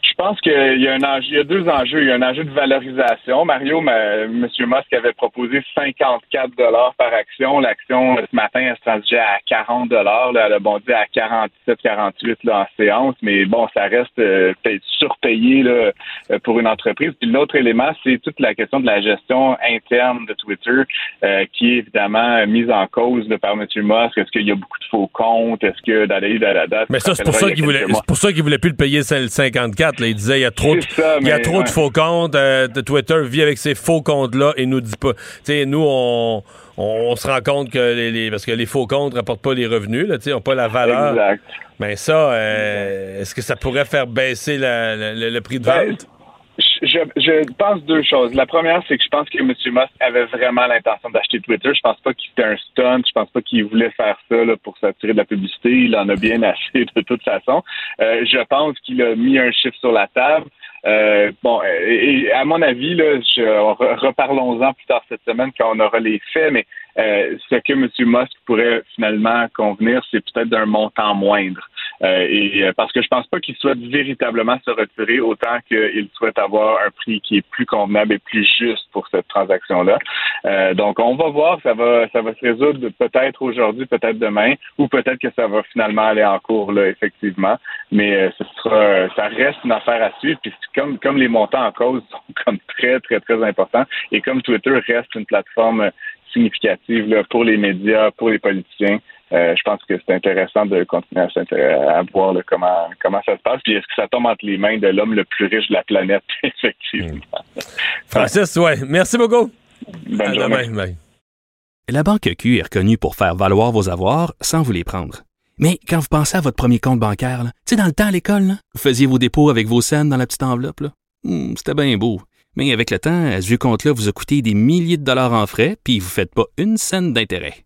Je pense qu'il y a un enjeu, il y a deux enjeux. Il y a un enjeu de valorisation. Mario, M. Musk avait proposé 54 dollars par action. L'action ce matin, elle se transigeait à 40 dollars. Elle a bondi à 47, 48 là, en séance. Mais bon, ça reste euh, surpayé là, euh, pour une entreprise. Puis l'autre élément, c'est toute la question de la gestion interne de Twitter, euh, qui est évidemment mise en cause par M. Musk. Est-ce qu'il y a beaucoup de faux comptes? Est-ce que la date? Mais ça, c'est pour ça qu'il voulait, c'est pour ça qu'il voulait plus le payer 54. Il disait il y a trop de, il y a trop de faux comptes. Euh, Twitter vit avec ces faux comptes-là et nous dit pas. Tu nous, on, on, se rend compte que les, parce que les faux comptes rapportent pas les revenus, là, n'ont pas la valeur. Exact. Mais ça, euh, est-ce que ça pourrait faire baisser le prix de ben, vente? Je, je, pense deux choses. La première, c'est que je pense que M. Musk avait vraiment l'intention d'acheter Twitter. Je pense pas qu'il était un stunt. Je pense pas qu'il voulait faire ça là, pour s'attirer de la publicité. Il en a bien assez de toute façon. Euh, je pense qu'il a mis un chiffre sur la table. Euh, bon, et, à mon avis, là, reparlons-en plus tard cette semaine quand on aura les faits, mais euh, ce que M. Musk pourrait finalement convenir, c'est peut-être d'un montant moindre. Euh, et euh, parce que je pense pas qu'il souhaite véritablement se retirer autant qu'il souhaite avoir un prix qui est plus convenable et plus juste pour cette transaction-là. Euh, donc, on va voir, ça va, ça va se résoudre peut-être aujourd'hui, peut-être demain, ou peut-être que ça va finalement aller en cours là, effectivement. Mais ce sera, ça reste une affaire à suivre. Puis comme comme les montants en cause sont comme très très très importants et comme Twitter reste une plateforme significative là, pour les médias, pour les politiciens. Euh, je pense que c'est intéressant de continuer à, voir comment, comment ça se passe. Puis est-ce que ça tombe entre les mains de l'homme le plus riche de la planète, effectivement. Hmm. Francis, ouais. Merci beaucoup. Bonne journée. La Banque Q est reconnue pour faire valoir vos avoirs sans vous les prendre. Mais quand vous pensez à votre premier compte bancaire, tu sais, dans le temps à l'école, vous faisiez vos dépôts avec vos scènes dans la petite enveloppe. Hmm, c'était bien beau. Mais avec le temps, ce vieux compte-là vous a coûté des milliers de dollars en frais, puis vous ne faites pas une scène d'intérêt.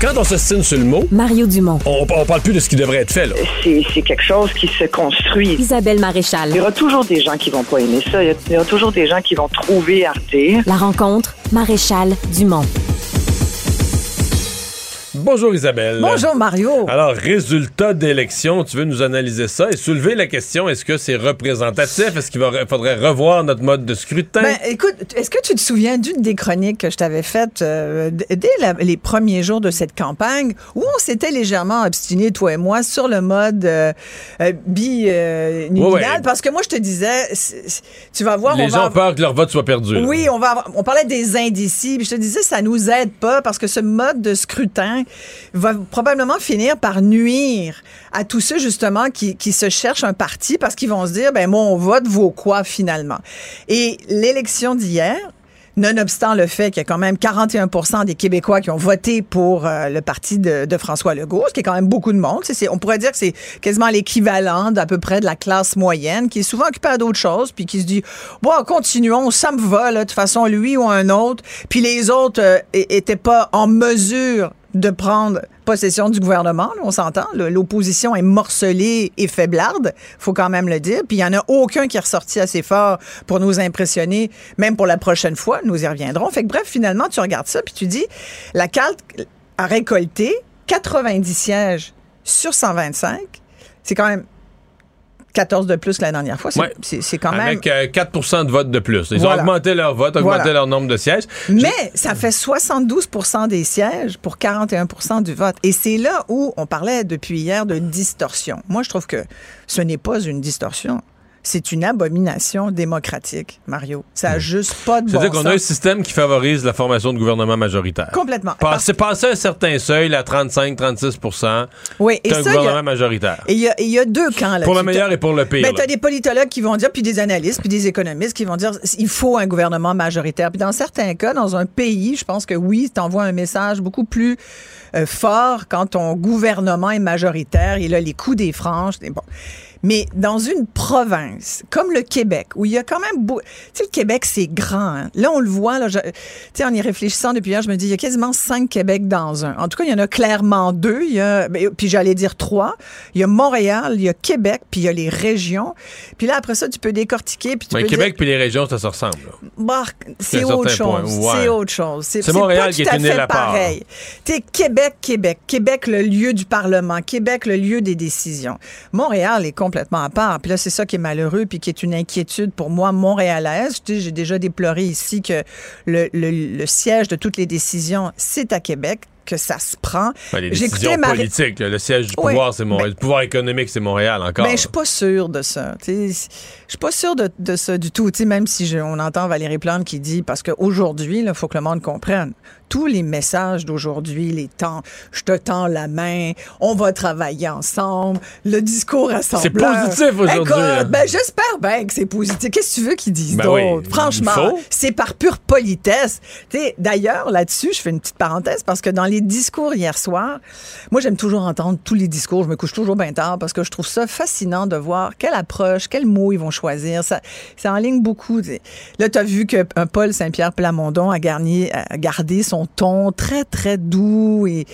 Quand on s'estime sur le mot, Mario Dumont. on, on parle plus de ce qui devrait être fait. Là. C'est c'est quelque chose qui se construit. Isabelle Maréchal. Il y aura toujours des gens qui vont pas aimer ça. Il y a- il y aura toujours des gens qui vont trouver Arte. La rencontre, Maréchal Dumont. Bonjour Isabelle. Bonjour Mario. Alors, résultat d'élection, tu veux nous analyser ça et soulever la question, est-ce que c'est représentatif? Est-ce qu'il faudrait revoir notre mode de scrutin? Ben, écoute, est-ce que tu te souviens d'une des chroniques que je t'avais faites euh, dès la- les premiers jours de cette campagne où on s'était légèrement obstiné, toi et moi, sur le mode euh, euh, ouais. Parce que moi, je te disais, tu vas voir, Les on gens va... ont peur que leur vote soit perdu. Oui, on va avoir- on parlait des indécis, puis je te disais ça nous aide pas parce que ce mode de scrutin va probablement finir par nuire à tous ceux justement qui, qui se cherchent un parti parce qu'ils vont se dire ben mon vote vaut quoi finalement. Et l'élection d'hier Nonobstant le fait qu'il y a quand même 41 des Québécois qui ont voté pour euh, le parti de, de François Legault, ce qui est quand même beaucoup de monde. C'est- on pourrait dire que c'est quasiment l'équivalent d'à peu près de la classe moyenne qui est souvent occupée à d'autres choses, puis qui se dit bon, continuons, ça me va, de toute façon, lui ou un autre. Puis les autres euh, é- étaient pas en mesure de prendre possession du gouvernement, on s'entend. L'opposition est morcelée et faiblarde, faut quand même le dire. Puis il y en a aucun qui est ressorti assez fort pour nous impressionner, même pour la prochaine fois. Nous y reviendrons. Fait que bref, finalement, tu regardes ça puis tu dis, la CALT a récolté 90 sièges sur 125. C'est quand même 14 de plus que la dernière fois. C'est Ouais. quand même... Avec euh, 4% de vote de plus. Ils Voilà. ont augmenté leur vote, augmenté Voilà. leur nombre de sièges. Mais ça fait 72% des sièges pour 41% du vote. Et c'est là où on parlait depuis hier de distorsion. Moi, je trouve que ce n'est pas une distorsion. C'est une abomination démocratique, Mario. Ça n'a juste pas de bon C'est-à-dire qu'on a un système qui favorise la formation de gouvernement majoritaire. Complètement. Passer, passer un certain seuil, à 35-36% Oui, et c'est un ça, a- gouvernement majoritaire. Et il y, a- il y a deux camps là Pour le meilleur et pour le pire. Ben, là. tu as des politologues qui vont dire, puis des analystes, puis des économistes qui vont dire il faut un gouvernement majoritaire. Puis dans certains cas, dans un pays, je pense que oui, tu envoies un message beaucoup plus euh, fort quand ton gouvernement est majoritaire. Il a les coups des franges. Bon. Mais dans une province comme le Québec, où il y a quand même... beau- Tu sais, le Québec, c'est grand. hein. Là, on le voit. Là, je- Tu sais, en y réfléchissant depuis hier, je me dis, il y a quasiment cinq Québec dans un. En tout cas, il y en a clairement deux. Il y a, ben, puis j'allais dire trois. Il y a Montréal, il y a Québec, puis il y a les régions. Puis là, après ça, tu peux décortiquer. Puis tu Ouais, peux Québec dire, puis les régions, ça se ressemble. bah, c'est autre chose. C'est autre chose. C'est Montréal pas qui tout est une fait pareil. Tu sais, Québec, Québec. Québec, le lieu du Parlement. Québec, le lieu des décisions. Montréal est complètement à part. Puis là, c'est ça qui est malheureux, puis qui est une inquiétude pour moi montréalaise. Tu sais, j'ai déjà déploré ici que le, le- le siège de toutes les décisions, c'est à Québec que ça se prend. Ben, les décisions politiques, le siège du Oui, pouvoir, c'est Montréal. ben- le pouvoir économique, c'est Montréal encore. Ben, je suis pas sûre de ça. Je suis pas sûre de, de ça du tout. Tu sais, même si je- on entend Valérie Plante qui dit, parce qu'aujourd'hui, il faut que le monde comprenne, tous les messages d'aujourd'hui, les temps, je te tends la main, on va travailler ensemble, le discours rassembleur. positif aujourd'hui. Ben, j'espère bien que c'est positif. Qu'est-ce que tu veux qu'ils disent Ben d'autre? oui, Franchement, c'est par pure politesse. Tu sais, D'ailleurs, là-dessus, je fais une petite parenthèse parce que dans les discours hier soir, moi, j'aime toujours entendre tous les discours. Je me couche toujours bien tard parce que je trouve ça fascinant de voir quelle approche, quels mots ils vont choisir. Ça, ça enligne beaucoup. Là, tu as vu que un Paul Saint-Pierre Plamondon a, garni- a gardé son ton très, très doux. Et,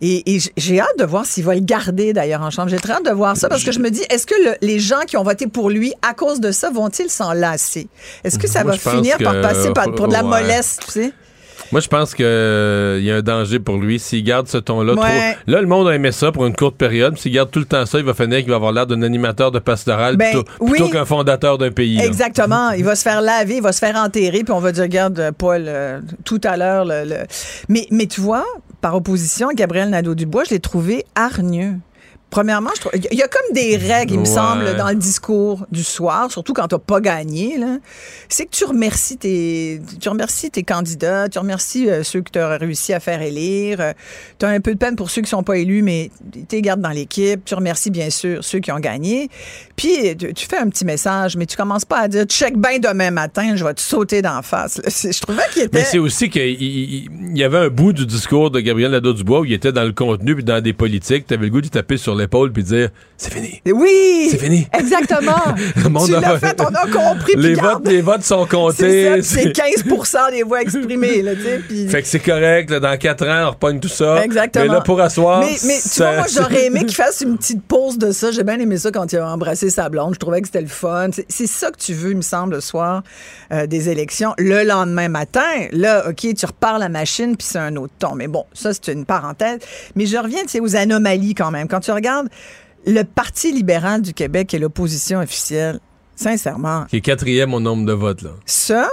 et, j'ai hâte de voir s'il va le garder, d'ailleurs, en chambre. J'ai très hâte de voir ça parce que je me dis, est-ce que le- les gens qui ont voté pour lui, à cause de ça, vont-ils s'en lasser? Est-ce que ça Moi, va finir par passer par- pour de la ouais. mollesse, tu sais? Moi, je pense qu'il y a un danger pour lui. S'il garde ce ton-là, Ouais. trop... là, le monde a aimé ça pour une courte période. S'il garde tout le temps ça, il va finir qu'il va avoir l'air d'un animateur de pastoral Ben, plutôt, oui. qu'un fondateur d'un pays. là. Exactement. Il va se faire laver, il va se faire enterrer, puis on va dire, regarde, euh, Paul, euh, tout à l'heure. Le, le- Mais, mais tu vois, par opposition, Gabriel Nadeau-Dubois, je l'ai trouvé hargneux. Premièrement, je trouve- il y a comme des règles, il me semble, dans le discours du soir, surtout quand tu n'as pas gagné. C'est que tu remercies tes, tu remercies tes candidats, tu remercies euh, ceux que tu as réussi à faire élire. tu as un peu de peine pour ceux qui sont pas élus, mais tu les gardes dans l'équipe. Tu remercies bien sûr ceux qui ont gagné. Puis tu, tu fais un petit message, mais tu commences pas à dire check bien demain matin, je vais te sauter d'en face. Je trouvais qu'il était. Mais c'est aussi qu'il il- il- il y avait un bout du discours de Gabriel Nadeau-Dubois où il était dans le contenu puis dans des politiques. T'avais le goût de taper sur l'épaule puis dire c'est fini. Oui! C'est fini. Exactement. Le tu l'as fait, on a compris. Les votes, les votes sont comptés. c'est 15 des voix exprimées. Là, Fait que c'est correct, là, dans quatre ans, on repogne tout ça. Exactement. Mais là, pour asseoir. Mais, mais tu vois, moi, j'aurais aimé qu'il fasse une petite pause de ça. J'ai bien aimé ça quand il a embrassé sa blonde. Je trouvais que c'était le fun. C'est- C'est ça que tu veux, il me semble, le soir euh, des élections. Le lendemain matin, là, OK, tu repars la machine, puis c'est un autre ton. Mais bon, ça, c'est une parenthèse. Mais je reviens, tu sais, aux anomalies quand même. Quand tu regardes le Parti libéral du Québec et l'opposition officielle, sincèrement, Qui est quatrième au nombre de votes, là. ça,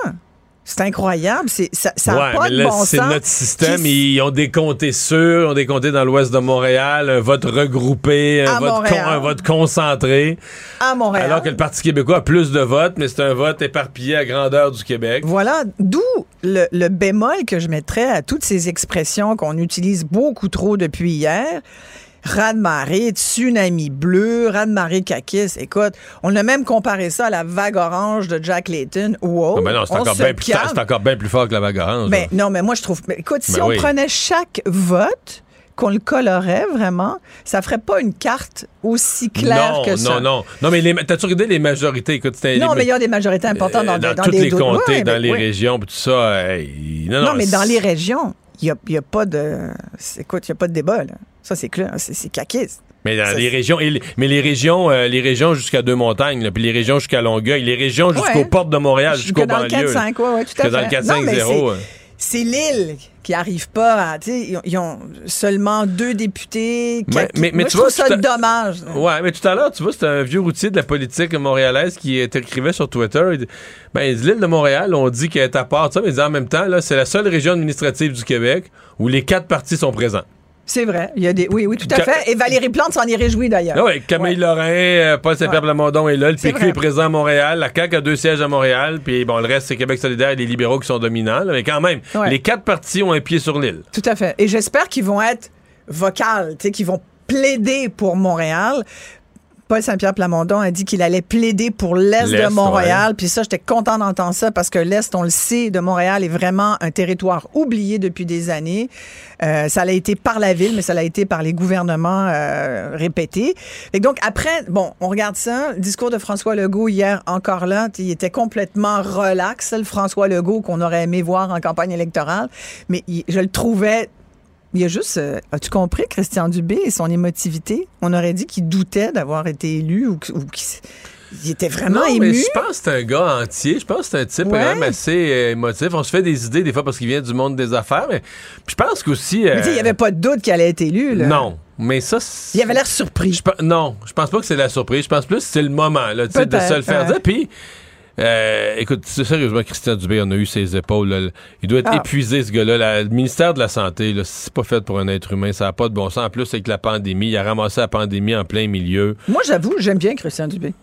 c'est incroyable. C'est, ça n'a ouais, pas mais de là, bon c'est notre système. Qui- Ils ont des comtés sûrs, ils ont des comtés dans l'ouest de Montréal, un vote regroupé, un, À vote, Montréal. con- un vote concentré. à Montréal. Alors que le Parti québécois a plus de votes, mais c'est un vote éparpillé à grandeur du Québec. Voilà, d'où le, le bémol que je mettrais à toutes ces expressions qu'on utilise beaucoup trop depuis hier. Raz-de-marée, tsunami bleu, raz-de-marée caquisse. Écoute, on a même comparé ça à la vague orange de Jack Layton. Wow, Ah, ben non, c'est encore, bien plus, calme. c'est encore bien plus fort que la vague orange. Ben, non, mais moi, je trouve. mais écoute, si Ben on prenait chaque vote, qu'on le colorait vraiment, ça ferait pas une carte aussi claire non, que ça. non, non. Non, mais t'as-tu regardé les majorités? Écoute, Non, les- mais il y a des majorités importantes dans, euh, dans, dans, tous les les comtés, Ouais, dans les oui. régions, tout ça. hey, non, Non, non, mais dans les régions, il n'y a, il y a pas de. Écoute, il n'y a pas de débat, là. Ça, c'est clair. C'est caquiste. Mais dans Ça, les régions, mais les régions, euh, les régions jusqu'à Deux-Montagnes, là, puis les régions jusqu'à Longueuil, les régions jusqu'aux Ouais. portes de Montréal, jusqu'aux Que dans le banlieues. 4-5, ouais, ouais, tout à Que dans le fait. 4-5-0. Non, mais c'est- l'île qui arrive pas à. Ils, ont- seulement deux députés. Mais- mais- mais moi, tu je trouve vois, ça dommage. Ouais, mais tout à l'heure, tu vois, c'était un vieux routier de la politique montréalaise qui écrivait sur Twitter. Il dit, ben, l'île de Montréal, on dit qu'elle est à part, ça, mais il dit, en même temps, là, c'est la seule région administrative du Québec où les quatre partis sont présents. C'est vrai. Il y a des... Oui, oui, tout à Ca- fait. Et Valérie Plante s'en est réjouie, d'ailleurs. Ah ouais, Camille Lorrain, euh, Paul Saint-Pierre Plamondon est là, le PQ est présent à Montréal, la CAQ a deux sièges à Montréal, puis bon, le reste, c'est Québec solidaire et les libéraux qui sont dominants, là, mais quand même, Ouais. les quatre partis ont un pied sur l'île. Tout à fait. Et j'espère qu'ils vont être vocales, qu'ils vont plaider pour Montréal. Paul Saint-Pierre Plamondon a dit qu'il allait plaider pour l'Est de Montréal. Puis ça, j'étais content d'entendre ça parce que l'Est, on le sait, de Montréal est vraiment un territoire oublié depuis des années. Euh, ça l'a été par la ville, mais ça l'a été par les gouvernements euh, répétés. Et donc, après, bon, on regarde ça. Le discours de François Legault hier, encore là, il était complètement relax, le François Legault qu'on aurait aimé voir en campagne électorale. Mais il- je le trouvais il y a juste, euh, as-tu compris Christian Dubé et son émotivité? On aurait dit qu'il doutait d'avoir été élu ou, qu'il il était vraiment non, mais ému. je pense que c'est un gars entier. Je pense que c'est un type Ouais. quand même assez euh, émotif. On se fait des idées des fois parce qu'il vient du monde des affaires, mais je pense qu'aussi... Mais sais, il n'y avait pas de doute qu'il allait être élu. Là. Non, mais ça... Il avait l'air surpris. Je non, je pense pas que c'est la surprise. Je pense plus que c'est le moment là, de se le faire dire. Puis, euh, écoute, sérieusement, Christian Dubé, on a eu ses épaules. là. Il doit être Ah. épuisé, ce gars-là. Le ministère de la Santé, c'est pas fait pour un être humain. Ça n'a pas de bon sens. En plus, avec la pandémie, il a ramassé la pandémie en plein milieu. Moi, j'avoue, j'aime bien Christian Dubé.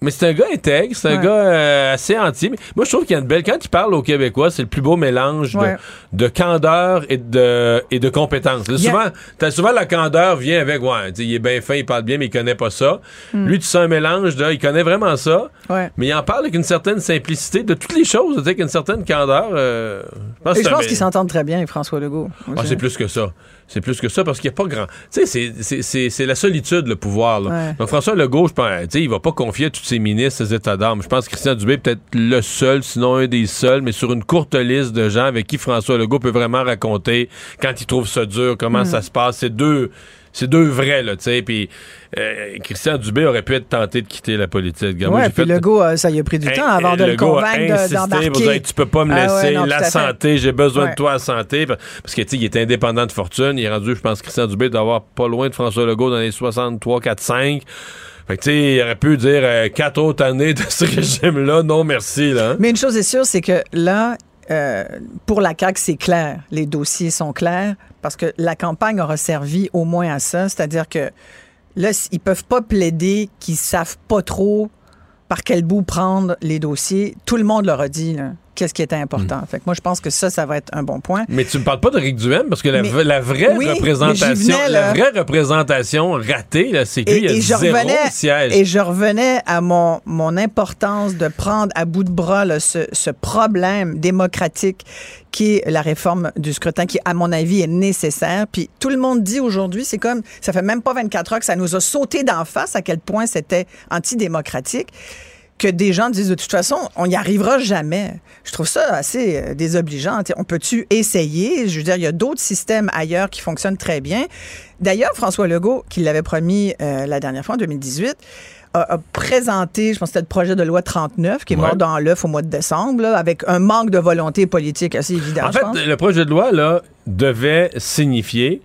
Mais c'est un gars intègre, c'est un Ouais. gars euh, assez. Mais moi, je trouve qu'il y a une belle. Quand tu parles aux Québécois, c'est le plus beau mélange de- Ouais. de, candeur et de, et de compétence. Là, Il souvent, t'as souvent la candeur vient avec, ouais, il est bien fin, il parle bien, mais il connaît pas ça. Hmm. Lui, tu sens un mélange de, il connaît vraiment ça, Ouais. mais il en parle avec une certaine simplicité de toutes les choses, avec une certaine candeur. euh, je pense Et je qu'ils s'entendent très bien François Legault. ah, c'est plus que ça. C'est plus que ça parce qu'il n'y a pas grand. Tu sais, c'est- c'est- c'est c'est la solitude, le pouvoir. là. Ouais. Donc, François Legault, je pense, tu sais, il va pas confier à tous ses ministres ses états d'âme. Je pense que Christian Dubé est peut-être le seul, sinon un des seuls, mais sur une courte liste de gens avec qui François Legault peut vraiment raconter quand il trouve ça dur, comment ça se passe. C'est deux. C'est deux vrais, là, tu sais. Puis euh, Christian Dubé aurait pu être tenté de quitter la politique. J'ai puis fait- le gars, euh, ça y a pris du temps avant de le convaincre pour dire, d'embarquer. tu peux pas me Ah laisser, ouais, non, tout la santé, j'ai besoin Ouais. de toi en santé. Parce que, tu sais, il est indépendant de fortune. Il est rendu, je pense, Christian Dubé doit avoir pas loin de François Legault dans les 63, 4, 5. Fait que, tu sais, il aurait pu dire euh, quatre autres années de ce régime-là. Non, merci, là. hein. Mais une chose est sûre, c'est que là, euh, pour la CAQ, c'est clair. Les dossiers sont clairs parce que la campagne aura servi au moins à ça. C'est-à-dire que là, ils peuvent pas plaider qu'ils savent pas trop par quel bout prendre les dossiers. Tout le monde leur a dit là, qu'est-ce qui était important. Fait que moi, je pense que ça, ça va être un bon point. Mais tu me parles pas de Rick Duhem parce que la, Mais- v- la vraie oui, représentation, venais, la vraie représentation ratée, là, c'est que lui, il y a je zéro revenais, siège. et je revenais à mon, mon importance de prendre à bout de bras là, ce, ce problème démocratique qui est la réforme du scrutin, qui, à mon avis, est nécessaire. Puis tout le monde dit aujourd'hui, c'est comme, ça fait même pas 24 heures que ça nous a sauté d'en face à quel point c'était antidémocratique que des gens disent de toute façon, on n'y arrivera jamais. Je trouve ça assez euh, désobligeant. T'sais, On peut-tu essayer? Je veux dire, il y a d'autres systèmes ailleurs qui fonctionnent très bien. D'ailleurs, François Legault, qui l'avait promis euh, la dernière fois, en 2018, a, a présenté, je pense que c'était le projet de loi 39, qui est Ouais. mort dans l'œuf au mois de décembre, là, avec un manque de volonté politique assez évident, En fait, le projet de loi, là, devait signifier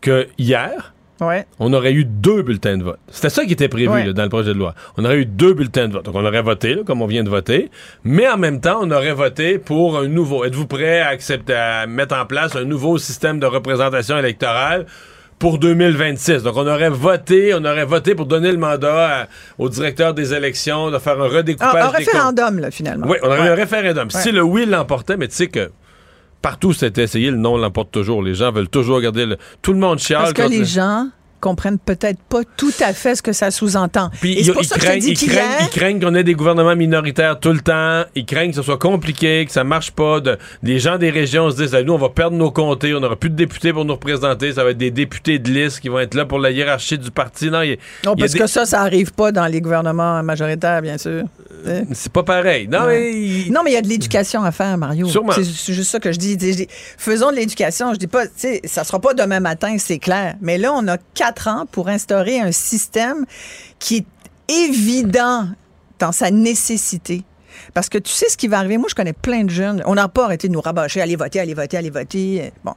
que hier, Ouais. on aurait eu deux bulletins de vote. C'était ça qui était prévu Ouais. là, dans le projet de loi. On aurait eu deux bulletins de vote. Donc, on aurait voté, là, comme on vient de voter, mais en même temps, on aurait voté pour un nouveau. Êtes-vous prêt à accepter, à mettre en place un nouveau système de représentation électorale? Pour 2026. Donc, on aurait voté, on aurait voté pour donner le mandat à- au directeur des élections de faire un Un, redécoupage un des comptes. référendum, là, finalement. Oui, on aurait Ouais. eu un référendum. Si le oui l'emportait, mais tu sais que partout c'était essayé, le non l'emporte toujours. Les gens veulent toujours garder le. Tout le monde chiale. Parce que les le- gens comprennent peut-être pas tout à fait ce que ça sous-entend. Puis ils, craignent, qu'on ait des gouvernements minoritaires tout le temps. Ils craignent que ce soit compliqué, que ça marche pas. De, les gens des régions se disent, Ah, nous, on va perdre nos comtés, on n'aura plus de députés pour nous représenter. Ça va être des députés de liste qui vont être là pour la hiérarchie du parti. Non, y a- parce des- que ça, ça arrive pas dans les gouvernements majoritaires, bien sûr. T'sais. c'est pas pareil. Non, Ouais. mais il- Non, mais il y a de l'éducation à faire, Mario. Sûrement. C'est juste ça que je dis. Je dis, Faisons de l'éducation. Je dis pas, tu sais, ça sera pas demain matin, c'est clair. Mais là, on a quatre ans pour instaurer un système qui est évident dans sa nécessité. Parce que tu sais ce qui va arriver. Moi, je connais plein de jeunes. On n'a pas arrêté de nous rabâcher. Allez voter, allez voter, allez voter. Bon.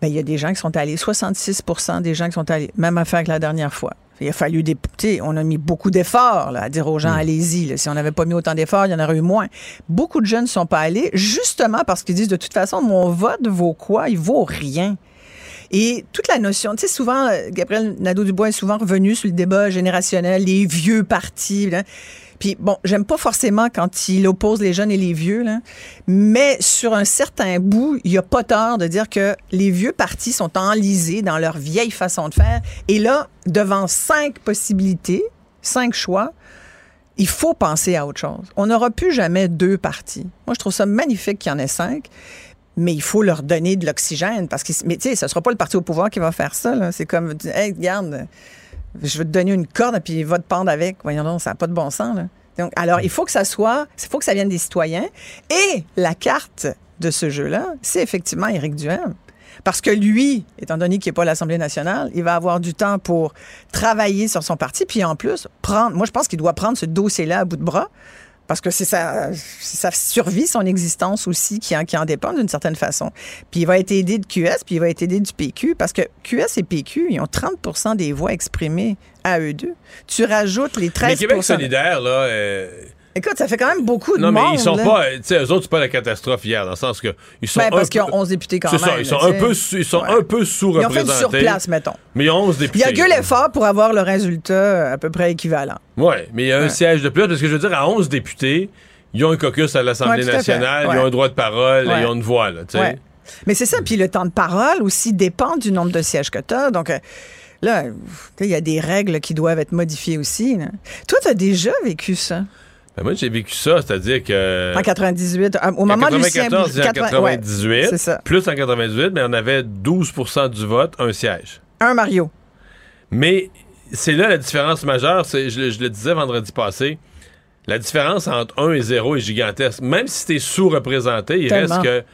Ben, il y a des gens qui sont allés, 66% des gens qui sont allés. Même affaire que la dernière fois. Il a fallu des. sais, On a mis beaucoup d'efforts là, à dire aux gens, allez-y. là. Si on n'avait pas mis autant d'efforts, il y en aurait eu moins. Beaucoup de jeunes ne sont pas allés, justement parce qu'ils disent de toute façon, mon vote vaut quoi? Il vaut rien. Et toute la notion, tu sais, souvent, euh, Gabriel Nadeau-Dubois est souvent revenu sur le débat générationnel, les vieux partis. Puis bon, j'aime pas forcément quand il oppose les jeunes et les vieux, mais sur un certain bout, il y a pas tort de dire que les vieux partis sont enlisés dans leur vieille façon de faire. Et là, devant cinq possibilités, cinq choix, il faut penser à autre chose. On n'aura plus jamais deux partis. Moi, je trouve ça magnifique qu'il y en ait cinq, mais il faut leur donner de l'oxygène parce que, mais tu sais, ce sera pas le parti au pouvoir qui va faire ça. là. C'est comme, hey, regarde, je vais te donner une corde puis va te pendre avec. Voyons donc, ça n'a pas de bon sens. Là. Donc, alors, il faut que ça soit, il faut que ça vienne des citoyens. Et la carte de ce jeu-là, c'est effectivement Éric Duhem. Parce que lui, étant donné qu'il n'est pas à l'Assemblée nationale, il va avoir du temps pour travailler sur son parti, puis en plus, prendre. Moi, je pense qu'il doit prendre ce dossier-là à bout de bras, parce que c'est sa, sa survie, son existence aussi qui en, qui en dépend d'une certaine façon. Puis il va être aidé de QS, puis il va être aidé du PQ, parce que QS et PQ, ils ont 30% des voix exprimées à eux deux. Tu rajoutes les 13 Mais Québec solidaire, là. euh, Écoute, ça fait quand même beaucoup de non, monde. mais ils sont là. pas. Tu sais, eux autres, c'est pas la catastrophe hier, dans le sens que. Ils sont Ben, parce qu'ils ont peu- 11 députés quand C'est même. ça, ils sont là, un peu, ils sont Ouais. un peu Ils ont sous-représentés. fait du surplace, mettons. Mais ils ont 11 Il y députés. a que l'effort pour avoir le résultat à peu près équivalent. Oui, mais il y a un siège de plus, parce que je veux dire, à 11 députés, ils ont un caucus à l'Assemblée Ouais, nationale, ils ont un droit de parole, Ouais. ils ont une voix, là, tu sais. Ouais. Mais c'est ça. Puis le temps de parole aussi dépend du nombre de sièges que tu as. Donc euh, là, il y a des règles qui doivent être modifiées aussi. là. Toi, tu as déjà vécu ça? Ben, moi, j'ai vécu ça, c'est-à-dire que. en 98. à- Au en moment de Lucien 94 et en 80 ouais, 98, c'est ça. plus en 98, mais on avait 12% du vote, un siège. Un Mario. Mais c'est là la différence majeure, c'est, je, le- je le disais vendredi passé, la différence entre 1 et 0 est gigantesque. Même si t'es sous-représenté, il Tellement. reste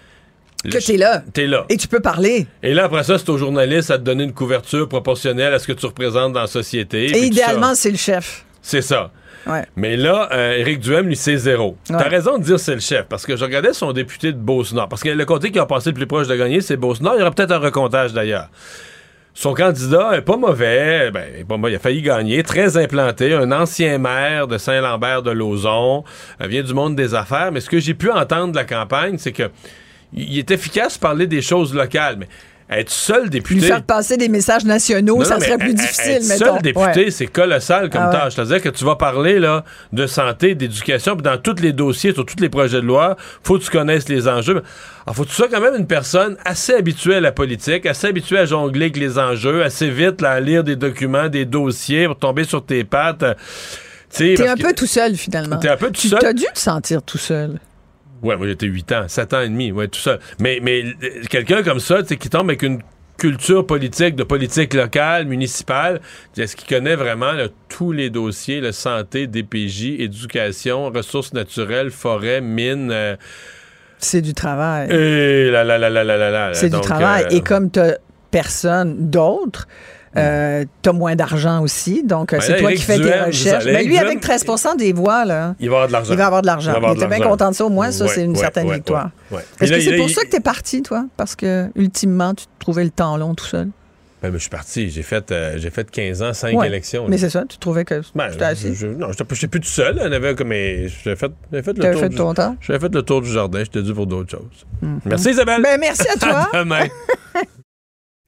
que Que t'es là. T'es là. Et tu peux parler. Et là, après ça, c'est au journaliste à te donner une couverture proportionnelle à ce que tu représentes dans la société. Et idéalement, c'est le chef. C'est ça. Ouais. Mais là, euh, Éric Duhem, lui, c'est zéro. Ouais. T'as raison de dire c'est le chef, parce que je regardais son député de Beauce-Nord. Parce que le comté qui a passé le plus proche de gagner, c'est Beauce-Nord. Il y aura peut-être un recomptage d'ailleurs. Son candidat est pas mauvais, ben, il est pas mauvais, il a failli gagner, très implanté, un ancien maire de Saint-Lambert de Lauzon, euh, vient du monde des affaires, mais ce que j'ai pu entendre de la campagne, c'est que il est efficace pour parler des choses locales, mais être seul Lui député... faire passer des messages nationaux, Non, ça non, serait plus difficile, être mettons. seul député, Ouais. c'est colossal comme Ah ouais. tâche. C'est-à-dire que tu vas parler là, de santé, d'éducation, puis dans tous les dossiers, sur tous les projets de loi, faut que tu connaisses les enjeux. Alors, faut que tu sois quand même une personne assez habituée à la politique, assez habituée à jongler avec les enjeux, assez vite là, à lire des documents, des dossiers, pour tomber sur tes pattes. T'es un que- peu tout seul, finalement. T'es un peu tout tu seul. t'as dû te sentir tout seul. Ouais, moi j'étais 8 ans, 7 ans et demi, ouais, tout ça. Mais, mais euh, quelqu'un comme ça, tu sais, qui tombe avec une culture politique, de politique locale, municipale, est-ce qu'il connaît vraiment là, tous les dossiers, la santé, DPJ, éducation, ressources naturelles, forêt, mines, euh, C'est du travail. et là, là, là, là, là, là, là. C'est du travail. euh, Et comme t'as personne d'autre, euh, t'as moins d'argent aussi. Donc, euh, Ben c'est toi qui fais tes recherches. Mais lui, Éric avec Duhem- 13 des voix, là, Il va avoir de l'argent. il va avoir de l'argent. Il était bien content de ça. Au moins, ça, Ouais, c'est une ouais, certaine ouais, victoire. Est-ce que c'est pour il- ça que t'es parti, toi? Parce que, ultimement, tu trouvais le temps long tout seul? Ben, je suis parti. J'ai fait, euh, j'ai fait 15 ans, 5 Ouais. élections. Mais c'est ça, tu trouvais que Ben, c'était assez? je, je- non, j'étais j'étais plus tout seul. là. On avait comme. mais J'avais fait, fait le tour. fait du- ton temps? J'avais fait le tour du jardin. J'étais dû pour d'autres choses. Merci Isabelle. Ben, merci à toi. À demain.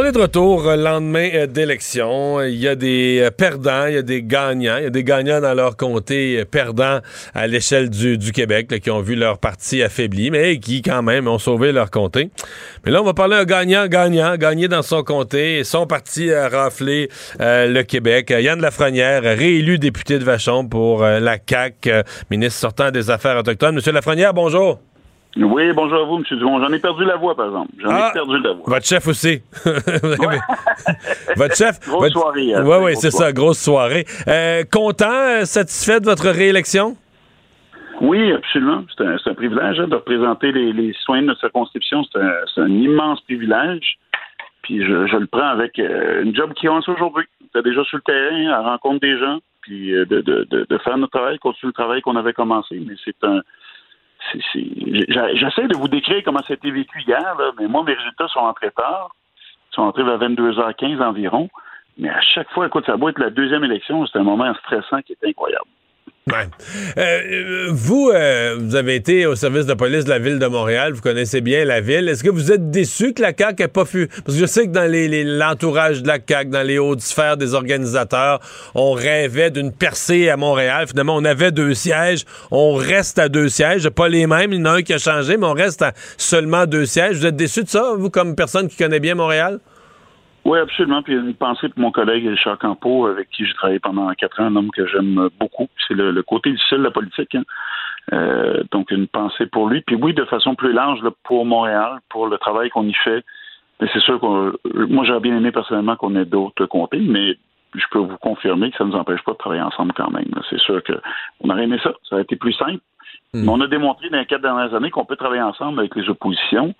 On est de retour euh, lendemain euh, d'élection. Il y a des euh, perdants, il y a des gagnants. Il y a des gagnants dans leur comté, perdants à l'échelle du, Québec, qui ont vu leur parti affaibli, mais qui quand même ont sauvé leur comté. Mais là, on va parler d'un gagnant, gagnant, gagné dans son comté. Son parti a raflé le Québec. Yann Lafrenière, réélu député de Vachon pour la CAQ, ministre sortant des Affaires autochtones. Monsieur Lafrenière, bonjour. Oui, bonjour à vous, M. Dumont. J'en ai perdu la voix, par exemple. J'en Ah! ai perdu la voix. Votre chef aussi. Votre chef. Grosse votre- soirée, hein, Oui, oui, grosse c'est ça, grosse soirée. Euh, content, euh, satisfait de votre réélection? Oui, absolument. C'est un, privilège hein, de représenter les, les citoyens de notre circonscription. C'est un, immense privilège. Puis je, je le prends avec euh, une job qui commence aujourd'hui. Déjà sur le terrain, à rencontre des gens, puis euh, de, de, de, de faire notre travail, continuer le travail qu'on avait commencé. Mais c'est un. J'essaie de vous décrire comment ça a été vécu hier, mais moi, mes résultats sont entrés tard. Ils sont entrés vers 22h15 environ. Mais à chaque fois, écoute, ça doit être la deuxième élection. C'est un moment stressant qui est incroyable. Euh, vous, euh, vous avez été au service de police de la ville de Montréal, vous connaissez bien la ville. Est-ce que vous êtes déçu que la CAQ n'ait pas pu... Parce que je sais que dans l'entourage de la CAQ, dans les hautes sphères des organisateurs, on rêvait d'une percée à Montréal. Finalement, on avait deux sièges. On reste à deux sièges. Pas les mêmes, il y en a un qui a changé, mais on reste à seulement deux sièges. Vous êtes déçu de ça, vous, comme personne qui connaît bien Montréal? Oui, absolument. Puis une pensée pour mon collègue Richard Campeau, avec qui j'ai travaillé pendant quatre ans, un homme que j'aime beaucoup. C'est le, le côté difficile de la politique. hein. Euh, donc, une pensée pour lui. Puis oui, de façon plus large, là, pour Montréal, pour le travail qu'on y fait. Mais c'est sûr que moi, j'aurais bien aimé personnellement qu'on ait d'autres comtés, mais je peux vous confirmer que ça ne nous empêche pas de travailler ensemble quand même. C'est sûr qu'on aurait aimé ça. Ça aurait été plus simple. Hmm. Mais on a démontré dans les quatre dernières années qu'on peut travailler ensemble avec les oppositions.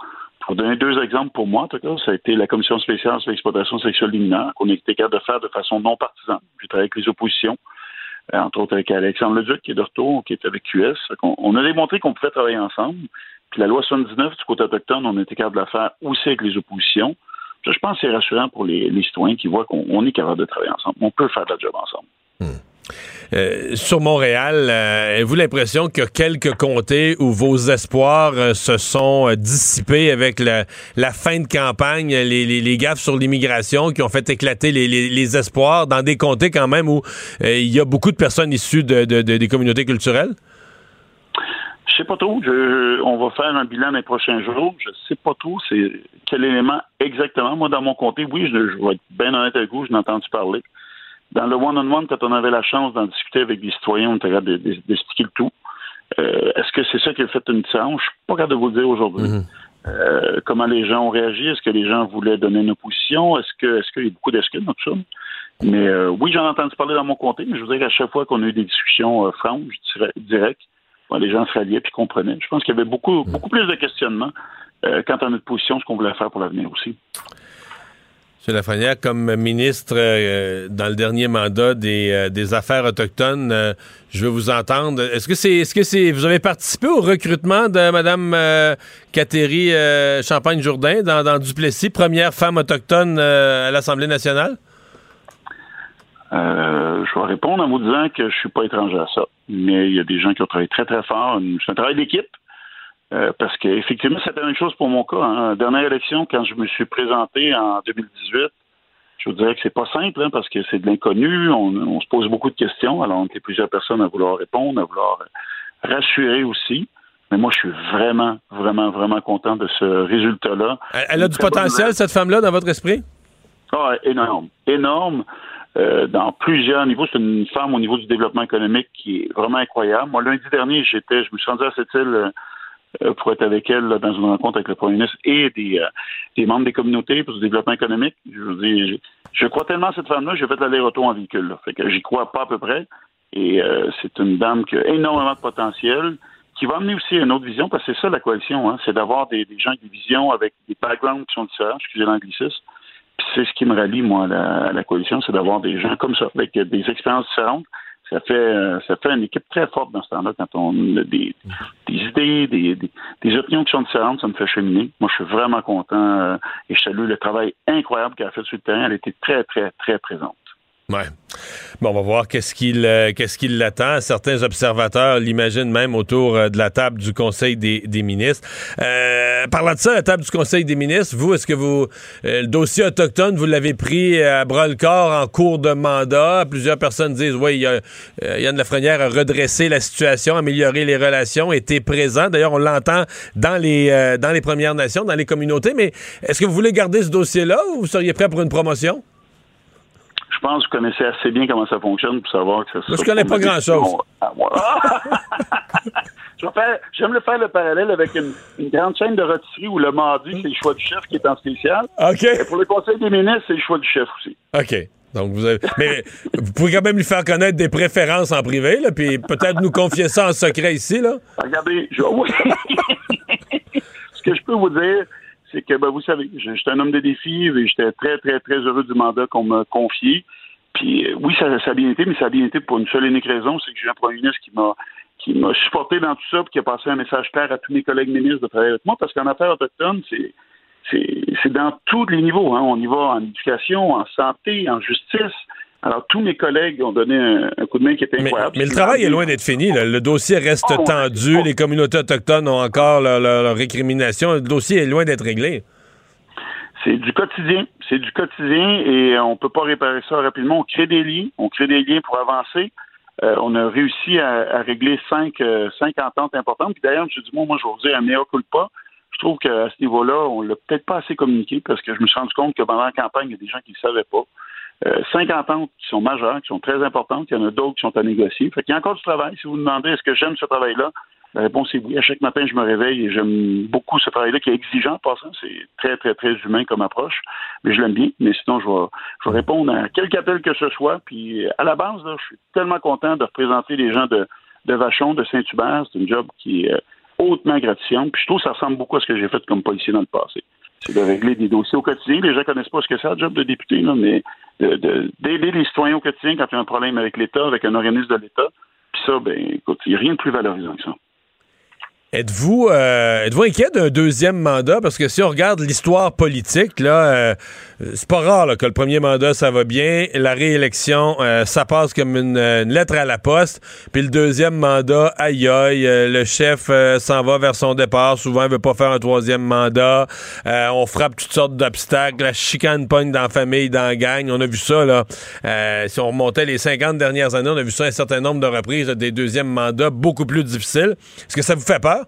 Pour donner deux exemples pour moi, en tout cas, ça a été la commission spéciale sur l'exploitation sexuelle des qu'on a été capable de faire de façon non partisane. J'ai travaillé avec les oppositions, euh, entre autres avec Alexandre Leduc, qui est de retour, qui est avec QS. On, a démontré qu'on pouvait travailler ensemble. Puis la loi 79 du côté autochtone, on a été capable de la faire aussi avec les oppositions. Je je pense que c'est rassurant pour les, citoyens qui voient qu'on on est capable de travailler ensemble. On peut faire de la job ensemble. Euh, sur Montréal, euh, avez-vous l'impression qu'il y a quelques comtés où vos espoirs euh, se sont dissipés avec la fin de campagne, les, gaffes sur l'immigration qui ont fait éclater les, espoirs dans des comtés quand même où il y a beaucoup de personnes issues de, de- de- des communautés culturelles? Je sais pas trop. Je- on va faire un bilan les prochains jours. Je sais pas trop. C'est quel élément exactement. Moi, dans mon comté, oui, je, je vais être bien honnête avec vous, je n'ai entendu parler. Dans le one-on-one, quand on avait la chance d'en discuter avec des citoyens, on était capable de- de- d'expliquer le tout. Euh, Est-ce que c'est ça qui a fait une différence? Je suis pas capable de vous le dire aujourd'hui. Euh, comment les gens ont réagi? Est-ce que les gens voulaient donner une opposition? Est-ce que est-ce qu'il y a beaucoup d'excuses dans tout ça? Mais euh, oui, j'en ai entendu parler dans mon comté, mais je vous dirais qu'à chaque fois qu'on a eu des discussions euh, franches, dire- directes, ben, les gens se ralliaient puis comprenaient. Je pense qu'il y avait beaucoup, beaucoup plus de questionnements euh, quant à notre position, ce qu'on voulait faire pour l'avenir aussi. M. Lafrenière, comme ministre euh, dans le dernier mandat des, euh, des Affaires autochtones, euh, je veux vous entendre. Est-ce que c'est est-ce que c'est vous avez participé au recrutement de Mme Cathéry euh, Champagne-Jourdain dans, Duplessis, première femme autochtone à l'Assemblée nationale? Je vais répondre en vous disant que je suis pas étranger à ça. Mais il y a des gens qui ont travaillé très, très fort. C'est un travail d'équipe. Euh, parce qu'effectivement, c'était la même chose pour mon cas. Hein. Dernière élection, quand je me suis présenté en 2018, je vous dirais que c'est pas simple, hein, parce que c'est de l'inconnu. On, on se pose beaucoup de questions. Alors, on était plusieurs personnes à vouloir répondre, à vouloir rassurer aussi. Mais moi, je suis vraiment, vraiment, vraiment content de ce résultat-là. Elle, elle a du potentiel, cette femme-là, dans votre esprit? Ah, énorme. Énorme. Euh, dans plusieurs niveaux. C'est une femme au niveau du développement économique qui est vraiment incroyable. Moi, lundi dernier, j'étais, je me suis rendu à cette île euh, pour être avec elle dans une rencontre avec le premier ministre et des, euh, membres des communautés pour le développement économique. Je je, je crois tellement à cette femme-là, j'ai fait l'aller-retour en véhicule. J'y crois pas à peu près. Et euh, c'est une dame qui a énormément de potentiel, qui va amener aussi une autre vision, parce que c'est ça la coalition, hein, c'est d'avoir des, des gens avec des visions, avec des backgrounds qui sont différents, excusez l'anglicisme. Puis c'est ce qui me rallie, moi, à la, à la coalition, c'est d'avoir des gens comme ça, avec des expériences différentes. Ça fait, euh, ça fait une équipe très forte dans ce temps-là quand on a des, des idées, des, des, des opinions qui sont différentes, ça me fait cheminer. Moi, je suis vraiment content euh, et je salue le travail incroyable qu'elle a fait sur le terrain. Elle était très, très, très présente. Ouais. Bon, on va voir qu'est-ce qu'il euh, qu'est-ce qu'il l'attend. Certains observateurs l'imaginent même autour euh, de la table du Conseil des, ministres. Euh, parlant de ça, la table du Conseil des ministres, vous, est-ce que vous euh, le dossier autochtone, vous l'avez pris à bras le corps en cours de mandat? Plusieurs personnes disent oui, il Yann Lafrenière a redressé la situation, amélioré les relations, était présent. D'ailleurs, on l'entend dans les dans les Premières Nations, dans les communautés. Mais est-ce que vous voulez garder ce dossier-là ou vous seriez prêt pour une promotion? Je pense que vous connaissez assez bien comment ça fonctionne pour savoir que ça Moi, je connais pas grand-chose. Ah, J'aime le faire le parallèle avec une, une grande chaîne de rôtisserie où le mardi, c'est le choix du chef qui est en spécial. OK. Et pour le Conseil des ministres, c'est le choix du chef aussi. OK. Donc, vous avez. Mais vous pouvez quand même lui faire connaître des préférences en privé, là, puis peut-être nous confier ça en secret ici, là. Regardez, je... ce que je peux vous dire, c'est que, ben, vous savez, j'étais un homme de défi, et j'étais très, très, très heureux du mandat qu'on m'a confié. Puis, euh, oui, ça, a bien été, mais ça a bien été pour une seule et unique raison, c'est que j'ai un premier ministre qui m'a qui m'a supporté dans tout ça, puis qui a passé un message clair à tous mes collègues ministres de travailler avec moi, parce qu'en affaires autochtones, c'est c'est c'est dans tous les niveaux. Hein. On y va en éducation, en santé, en justice. Alors, tous mes collègues ont donné un, un coup de main qui était incroyable. mais le travail est loin d'être fini. là. Le dossier reste Oh, tendu. Les communautés autochtones ont encore leur, leur- leur récrimination. Le dossier est loin d'être réglé. C'est du quotidien. C'est du quotidien et on peut pas réparer ça rapidement. On crée des liens. On crée des liens pour avancer. Euh, on a réussi à, à régler cinq, euh, cinq ententes importantes. Puis d'ailleurs, M. Dumont, moi, je vous dire, à mea culpa, je trouve qu'à ce niveau-là, on l'a peut-être pas assez communiqué parce que je me suis rendu compte que pendant la campagne, il y a des gens qui ne le savaient pas. Euh, cinq ententes qui sont majeures, qui sont très importantes. Il y en a d'autres qui sont à négocier. Fait qu'il y a encore du travail. Si vous me demandez est-ce que j'aime ce travail-là, La réponse est oui. À chaque matin, je me réveille et j'aime beaucoup ce travail-là qui est exigeant en passant. C'est très, très, très humain comme approche. Mais je l'aime bien. Mais sinon, je vais, répondre à quelque appel que ce soit. Puis à la base, je suis tellement content de représenter les gens de, de Vachon, de Saint-Hubert. C'est une job qui est euh, hautement gratifiante. Puis je trouve que ça ressemble beaucoup à ce que j'ai fait comme policier dans le passé. C'est de régler des dossiers au quotidien. Les gens connaissent pas ce que c'est, le job de député, là, mais d'aider les citoyens au quotidien quand il y a un problème avec l'État, avec un organisme de l'État. Puis ça, ben, écoute, il n'y a rien de plus valorisant que ça. Êtes-vous euh, êtes-vous inquiet d'un deuxième mandat? Parce que si on regarde l'histoire politique, là, euh, c'est pas rare que le premier mandat, ça va bien. La réélection, euh, ça passe comme une, lettre à la poste. Puis le deuxième mandat, aïe aïe, le chef s'en va vers son départ. Souvent, il veut pas faire un troisième mandat. on frappe toutes sortes d'obstacles. La chicane pogne dans la famille, dans la gang. On a vu ça, là. si on remontait les 50 dernières années, on a vu ça un certain nombre de reprises, des deuxièmes mandats beaucoup plus difficiles. Est-ce que ça vous fait peur?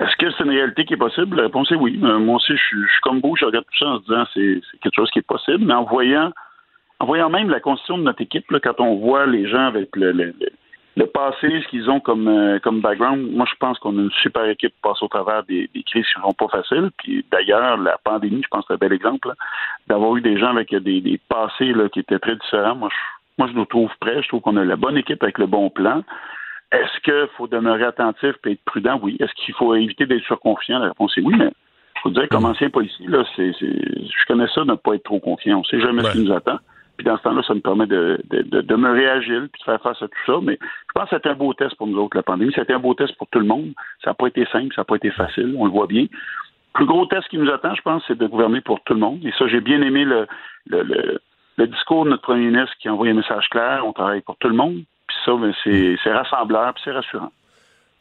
Est-ce que c'est une réalité qui est possible? La réponse est oui. Euh, moi aussi, je suis, comme vous, je regarde tout ça en se disant c'est quelque chose qui est possible, mais en voyant en voyant même la constitution de notre équipe, quand on voit les gens avec le, passé, ce qu'ils ont comme, euh, comme background, moi je pense qu'on a une super équipe pour passer au travers des, crises qui ne sont pas faciles. Puis d'ailleurs, la pandémie, je pense que c'est un bel exemple, d'avoir eu des gens avec des, passés qui étaient très différents. Moi, je, moi, je nous trouve prêts. Je trouve qu'on a la bonne équipe avec le bon plan. Est-ce qu'il faut demeurer attentif et être prudent? Oui. Est-ce qu'il faut éviter d'être surconfiant? La réponse est oui, mais il faut dire, comme ancien policier, là, c'est, je connais ça de ne pas être trop confiant. On ne sait jamais ce qui nous attend. Puis dans ce temps-là, ça nous permet de, demeurer agile puis de faire face à tout ça. Mais je pense que c'était un beau test pour nous autres, la pandémie. C'était un beau test pour tout le monde. Ça n'a pas été simple, ça n'a pas été facile. On le voit bien. Le plus gros test qui nous attend, je pense, c'est de gouverner pour tout le monde. Et ça, j'ai bien aimé le, le, le discours de notre premier ministre qui a envoyé un message clair. On travaille pour tout le monde ça, ben, c'est rassembleur, c'est rassurant.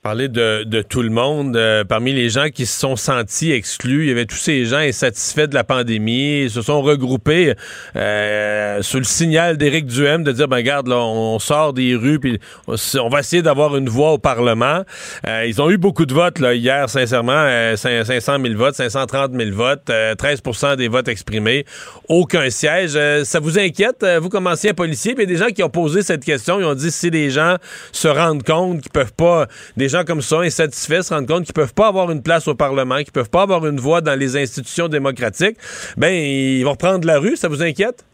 Parler de, tout le monde, euh, parmi les gens qui se sont sentis exclus, il y avait tous ces gens insatisfaits de la pandémie, ils se sont regroupés euh, sous le signal d'Éric Duhem de dire, ben regarde, là, on, sort des rues, puis on, va essayer d'avoir une voix au Parlement. Euh, ils ont eu beaucoup de votes là, hier, sincèrement, 500 000 votes, 530 000 votes, 13% des votes exprimés, aucun siège. ça vous inquiète, vous comme ancien policier, puis des gens qui ont posé cette question, ils ont dit si les gens se rendent compte qu'ils peuvent pas... gens comme ça, insatisfaits, se rendent compte qu'ils peuvent pas avoir une place au Parlement, qu'ils peuvent pas avoir une voix dans les institutions démocratiques, ben ils vont reprendre la rue. Ça vous inquiète?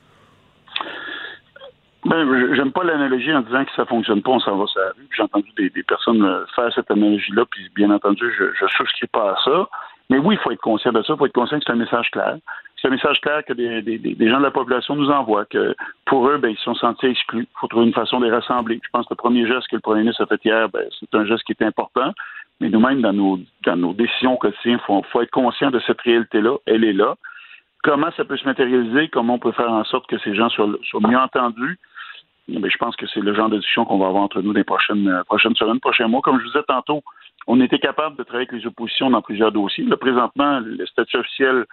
Ben, j'aime pas l'analogie en disant que ça fonctionne pas, on s'en va sur la rue. J'ai entendu des, personnes euh, faire cette analogie-là, puis bien entendu, je, je souscris pas à ça. Mais oui, il faut être conscient de ça, il faut être conscient que c'est un message clair. C'est un message clair que des, gens de la population nous envoient, que pour eux, ben, ils sont sentis exclus. Il faut trouver une façon de les rassembler. Je pense que le premier geste que le premier ministre a fait hier, ben, c'est un geste qui est important. Mais nous-mêmes, dans nos, dans nos décisions quotidiennes, il faut, être conscient de cette réalité-là. Elle est là. Comment ça peut se matérialiser? Comment on peut faire en sorte que ces gens soient, mieux entendus? Ben, je pense que c'est le genre de discussion qu'on va avoir entre nous les prochaines, prochaines semaines, prochains mois. Comme je vous disais tantôt, on était capable de travailler avec les oppositions dans plusieurs dossiers. Là, présentement, le statut officiel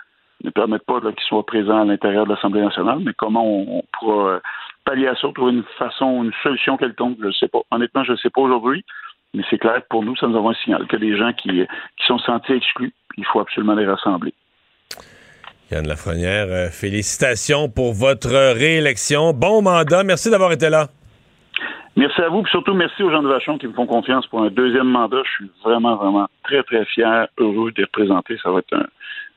ne permet pas qu'ils soient présents à l'intérieur de l'Assemblée nationale, mais comment on, pourra euh, pallier à ça, trouver une façon, une solution quelconque, je ne sais pas. Honnêtement, je ne sais pas aujourd'hui, mais c'est clair que pour nous, ça nous envoie un signal que les gens qui, qui sont sentis exclus, il faut absolument les rassembler. Yann Lafrenière, euh, félicitations pour votre réélection. Bon mandat. Merci d'avoir été là. Merci à vous, et surtout merci aux gens de Vachon qui me font confiance pour un deuxième mandat. Je suis vraiment, vraiment très, très fier, heureux de les représenter. Ça va être un,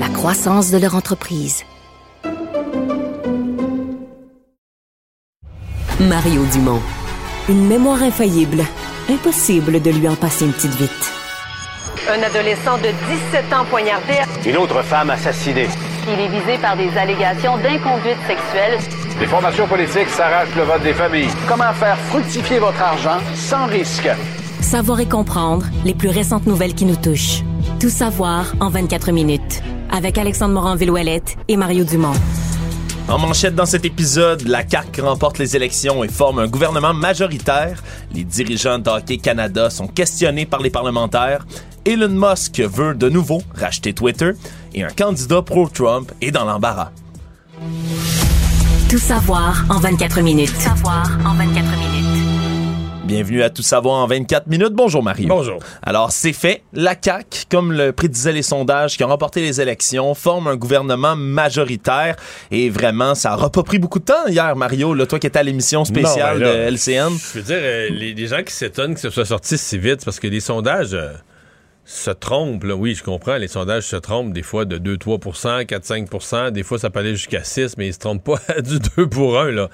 la croissance de leur entreprise. Mario Dumont. Une mémoire infaillible, impossible de lui en passer une petite vite. Un adolescent de 17 ans poignardé. Une autre femme assassinée. Il est visé par des allégations d'inconduite sexuelle. Les formations politiques s'arrachent le vote des familles. Comment faire fructifier votre argent sans risque? Savoir et comprendre les plus récentes nouvelles qui nous touchent. Tout savoir en 24 minutes. Avec Alexandre Morin-Villouellette et Mario Dumont. En manchette dans cet épisode, la CAQ remporte les élections et forme un gouvernement majoritaire. Les dirigeants d'Hockey Canada sont questionnés par les parlementaires. Elon Musk veut de nouveau racheter Twitter et un candidat pro-Trump est dans l'embarras. Tout savoir en 24 minutes. Tout savoir en 24 minutes. Bienvenue à Tout savoir en 24 minutes. Bonjour Marie. Bonjour. Alors c'est fait. La CAQ, comme le prédisaient les sondages qui ont remporté les élections, forme un gouvernement majoritaire et vraiment ça n'aura pas pris beaucoup de temps hier Mario, là, toi qui étais à l'émission spéciale Non, ben là, de LCN. Je veux dire, euh, les, les gens qui s'étonnent que ce soit sorti si vite, parce que les sondages euh, se trompent. là. Oui, je comprends, les sondages se trompent des fois de 2-3% 4-5% Des fois, ça peut aller jusqu'à 6 mais ils se trompent pas du 2 pour 1. Là.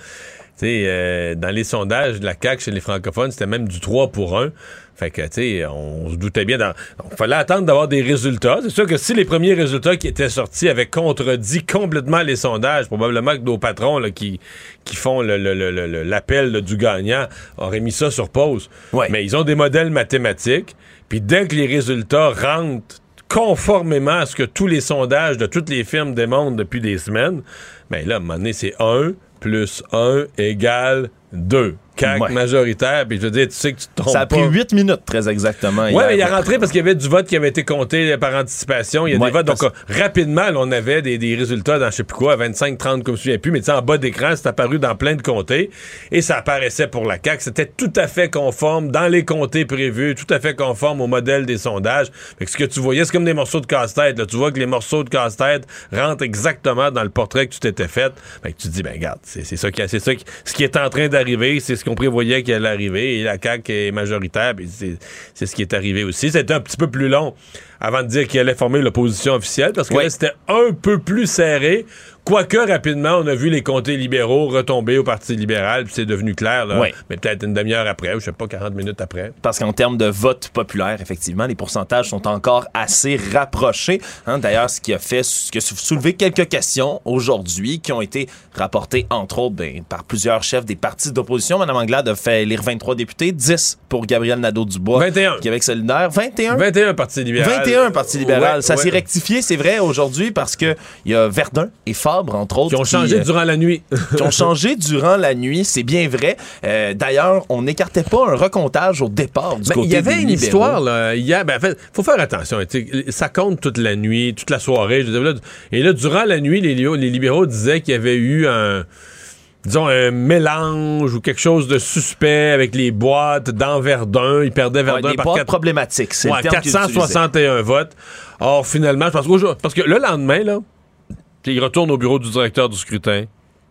Euh, dans les sondages de la CAQ chez les francophones, c'était même du 3 pour 1. Fait que, tu sais, on se doutait bien. Dans... Donc, fallait attendre d'avoir des résultats. C'est sûr que si les premiers résultats qui étaient sortis avaient contredit complètement les sondages, probablement que nos patrons là, qui, qui font le- le- le- le- l'appel du gagnant auraient mis ça sur pause. Mais ils ont des modèles mathématiques. Puis dès que les résultats rentrent conformément à ce que tous les sondages de toutes les firmes démontrent depuis des semaines, ben là, à un moment donné, c'est 1 plus 1 égale 2. CAC Ouais. majoritaire, puis je veux dire, tu sais que tu te trompes Ça a pris pas. 8 minutes très exactement. Ouais, hier. mais il est rentré parce qu'il y avait du vote qui avait été compté par anticipation. Il y a Ouais, des votes. Donc, parce- euh, rapidement, là, on avait des, des résultats dans je sais plus quoi, 25, 30, comme je me souviens plus, mais tu sais, en bas d'écran, c'est apparu dans plein de comtés. Et ça apparaissait pour la CAQ. C'était tout à fait conforme dans les comtés prévus, tout à fait conforme au modèle des sondages. Fait que ce que tu voyais, c'est comme des morceaux de casse-tête. là. Tu vois que les morceaux de casse-tête rentrent exactement dans le portrait que tu t'étais fait. Fait que tu te dis, ben, regarde, c'est c'est ça qui, c'est ça qui- ce qui est en train d'arriver, c'est ce qu'on prévoyait qu'il allait arriver. Et la CAQ est majoritaire, c'est ce qui est arrivé aussi. C'était un petit peu plus long avant de dire qu'il allait former l'opposition officielle, parce que là, c'était un peu plus serré. Quoique, rapidement, on a vu les comtés libéraux retomber au Parti libéral, puis c'est devenu clair, là, Ouais. mais peut-être une demi-heure après, ou je sais pas, 40 minutes après. Parce qu'en termes de vote populaire, effectivement, les pourcentages sont encore assez rapprochés. Hein, D'ailleurs, ce qui a fait, ce qui a soulevé quelques questions aujourd'hui qui ont été rapportées, entre autres, ben, par plusieurs chefs des partis d'opposition. Madame Anglade a fait élire 23 députés, 10 pour Gabriel Nadeau-Dubois. 21. Québec solidaire. 21? 21 Parti libéral. 21 Parti libéral. Ouais, Ça ouais. s'est rectifié, c'est vrai, aujourd'hui, parce que il y a Verdun et Fabre, entre autres. Qui ont changé euh, durant la nuit. qui ont changé durant la nuit, c'est bien vrai. Euh, D'ailleurs, on n'écartait pas un recomptage au départ du Ben, côté il y avait des une libéraux. histoire là, hier. Ben, en fait, faut faire attention. Ça compte toute la nuit, toute la soirée. je veux dire, là, et là, durant la nuit, les, li- les libéraux disaient qu'il y avait eu un disons un mélange ou quelque chose de suspect avec les boîtes dans Verdun. Ils perdaient Verdun des par boîtes quatre- problématiques, c'est Ouais, le terme qu'ils 461 votes. Or, finalement, je pense qu'aujourd'hui- parce que le lendemain, là, il retourne au bureau du directeur du scrutin,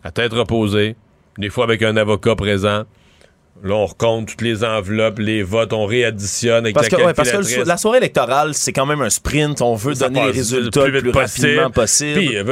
à tête reposée, des fois avec un avocat présent. Là, on recompte toutes les enveloppes, les votes, on réadditionne avec Parce que, la ouais, parce que la soirée électorale, c'est quand même un sprint. On veut Ça donner les résultats le plus, rapidement possible. Puis, euh,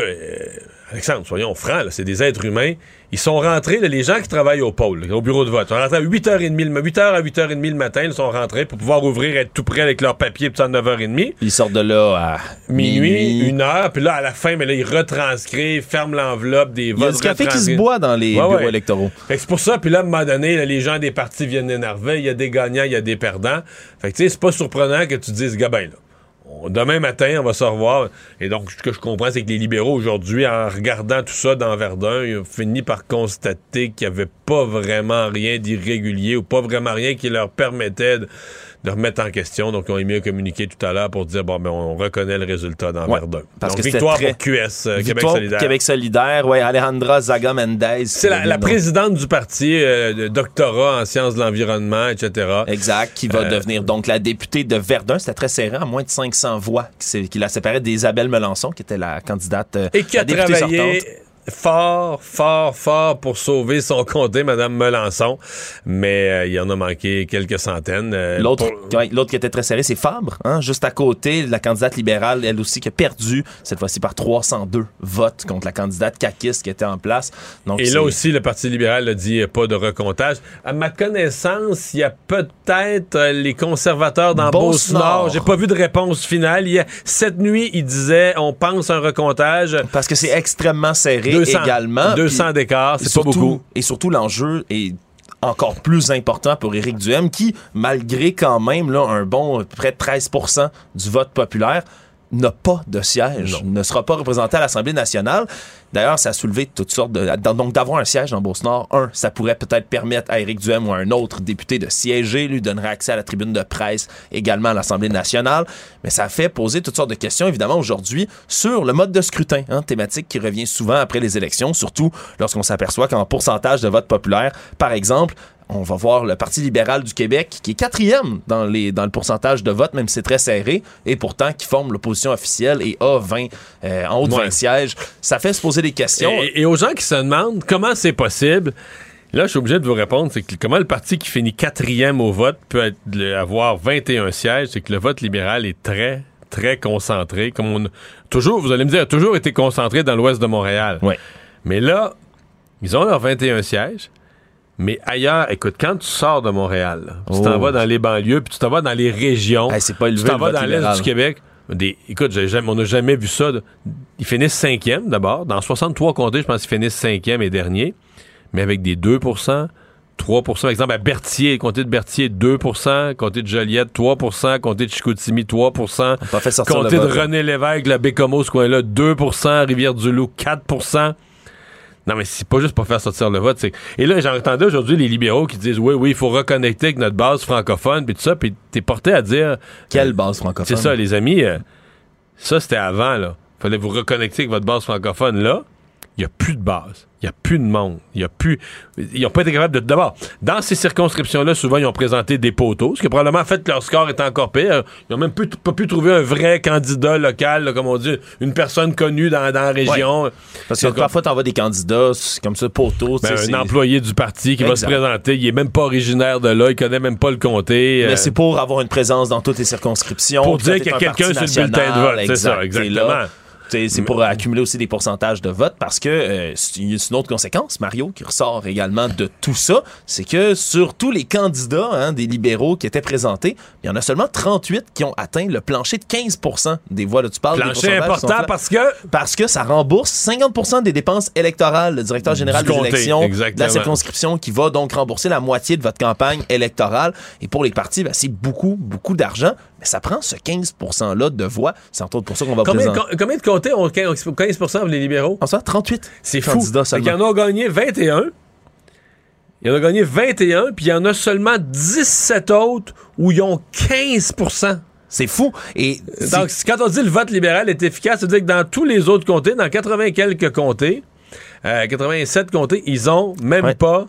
Alexandre, soyons francs, c'est des êtres humains. Ils sont rentrés, là, les gens qui travaillent au pôle, là, au bureau de vote, sont rentrés à 8h30, le- 8h à 8h30 le matin, ils sont rentrés pour pouvoir ouvrir, être tout prêts avec leur papier, puis à 9h30. Ils sortent de là à Minuit, une heure, puis là, à la fin, mais là, ils retranscrivent, ferment l'enveloppe des Il y a votes. du café qui se boit dans les Ouais, bureaux ouais. électoraux. C'est pour ça, puis là, à un moment donné, là, les gens des partis viennent énerver, il y a des gagnants, il y a des perdants. Fait que, tu sais, c'est pas surprenant que tu dises, gars, ben, là, demain matin, on va se revoir. Et donc, ce que je comprends, c'est que les libéraux, aujourd'hui, en regardant tout ça dans Verdun, ils ont fini par constater qu'il n'y avait pas vraiment rien d'irrégulier ou pas vraiment rien qui leur permettait de, de remettre en question. Donc, ils ont émis un communiqué tout à l'heure pour dire, bon, ben, on reconnaît le résultat dans Ouais, Verdun. parce donc, que c'était victoire très- pour QS, euh, Québec solidaire. Québec solidaire, ouais, Alejandra Zaga Mendez. C'est la, la présidente du parti, euh, doctorat en sciences de l'environnement, etc. Exact, qui va Euh, devenir donc la députée de Verdun. C'était très serré, à moins de 500 voix, qui, la séparait d'Isabelle Melançon, qui était la candidate euh, Et qui la a députée travaillé sortante. Fort, fort, fort pour sauver son comté, Mme Melançon, mais euh, il y en a manqué quelques centaines. Euh, L'autre pour- ouais, l'autre qui était très serré, c'est Fabre, hein, juste à côté, la candidate libérale, elle aussi, qui a perdu, cette fois-ci par 302 votes contre la candidate Kakis qui était en place. Donc, Et c'est- là aussi, le Parti libéral a dit euh, pas de recomptage. À ma connaissance, il y a peut-être euh, les conservateurs dans Beauce-Nord. J'ai pas vu de réponse finale. Il y a- cette nuit, ils disaient on pense un recomptage. Parce que c'est extrêmement serré 200, également. 200 puis- d'écart, c'est pas beaucoup. Et surtout, l'enjeu est encore plus important pour Éric Duhem, qui, malgré quand même là, un bon près de 13 du vote populaire, n'a pas de siège, ne sera pas représenté à l'Assemblée nationale. D'ailleurs, ça a soulevé toutes sortes de... Donc, d'avoir un siège dans Beauce-Nord, un, ça pourrait peut-être permettre à Éric Duhem ou à un autre député de siéger, lui donnerait accès à la tribune de presse également à l'Assemblée nationale. Mais ça fait poser toutes sortes de questions, évidemment, aujourd'hui, sur le mode de scrutin, hein, thématique qui revient souvent après les élections, surtout lorsqu'on s'aperçoit qu'en pourcentage de vote populaire, par exemple, on va voir le Parti libéral du Québec qui est quatrième dans, les, dans le pourcentage de vote, même si c'est très serré, et pourtant qui forme l'opposition officielle et a 20, euh, en haut de 20 Ouais. sièges. Ça fait se poser des questions. Et, et aux gens qui se demandent comment c'est possible, là, je suis obligé de vous répondre, c'est que comment le parti qui finit quatrième au vote peut être- avoir 21 sièges, c'est que le vote libéral est très, très concentré. Comme on, toujours, vous allez me dire, a toujours été concentré dans l'ouest de Montréal. Mais là, ils ont leurs 21 sièges. Mais ailleurs, écoute, quand tu sors de Montréal, tu t'en Oh. vas dans les banlieues, puis tu t'en vas dans les régions, c'est pas tu t'en vas dans l'est du Québec, des, écoute, jamais- on n'a jamais vu ça. de- ils finissent cinquième d'abord. Dans 63 comtés, je pense qu'ils finissent cinquième et dernier, mais avec des 2% 3% Par exemple, à Berthier, comté de Berthier, 2% comté de Joliette, 3% comté de Chicoutimi, 3 pas fait sortir comté de. René Lévesque, la Bécomo, ce coin-là, 2% Rivière-du-Loup, 4 non, mais c'est pas juste pour faire sortir le vote. Et là, j'entendais aujourd'hui les libéraux qui disent oui, oui, il faut reconnecter avec notre base francophone, puis tout ça, puis t'es porté à dire. Quelle base francophone? C'est ça, les amis. euh, ça, c'était avant, là. Fallait vous reconnecter avec votre base francophone. Là, il n'y a plus de base. Il n'y a plus de monde. Il y a plus. Ils n'ont pas été capables de. D'abord, dans ces circonscriptions-là, souvent, ils ont présenté des poteaux, ce qui a probablement fait que leur score est encore pire. Ils n'ont même pas pu trouver un vrai candidat local, là, comme on dit, une personne connue dans, dans la région. Ouais. Parce que parfois, t'envoies des candidats comme ça, poteaux. tu ben, un employé du parti qui va se présenter, il est même pas originaire de là, il connaît même pas le comté. Mais euh, c'est pour avoir une présence dans toutes les circonscriptions. Pour dire qu'il y a quelqu'un sur le bulletin de vote, c'est ça, exactement. C'est pour accumuler aussi des pourcentages de vote parce que euh, c'est une autre conséquence, Mario, qui ressort également de tout ça, c'est que sur tous les candidats hein, des libéraux qui étaient présentés, il y en a seulement 38 qui ont atteint le plancher de 15% des voix. Là, tu parles Plancher important parce que Parce que ça rembourse 50% des dépenses électorales. Le directeur général des élections de exactement. la circonscription qui va donc rembourser la moitié de votre campagne électorale. Et pour les partis, ben, c'est beaucoup, beaucoup d'argent. Mais ça prend ce 15 %-là de voix. C'est entre autres pour ça qu'on va combien, présenter. com- combien de comtés ont 15, 15 pour les libéraux? En sort 38% C'est fou. qu'il y en a gagné 21. Il y en a gagné 21, puis il y en a seulement 17 autres où ils ont 15% C'est fou. Et Donc, quand on dit le vote libéral est efficace, ça veut dire que dans tous les autres comtés, dans 80 et quelques comtés, euh, 87 comtés, ils ont même pas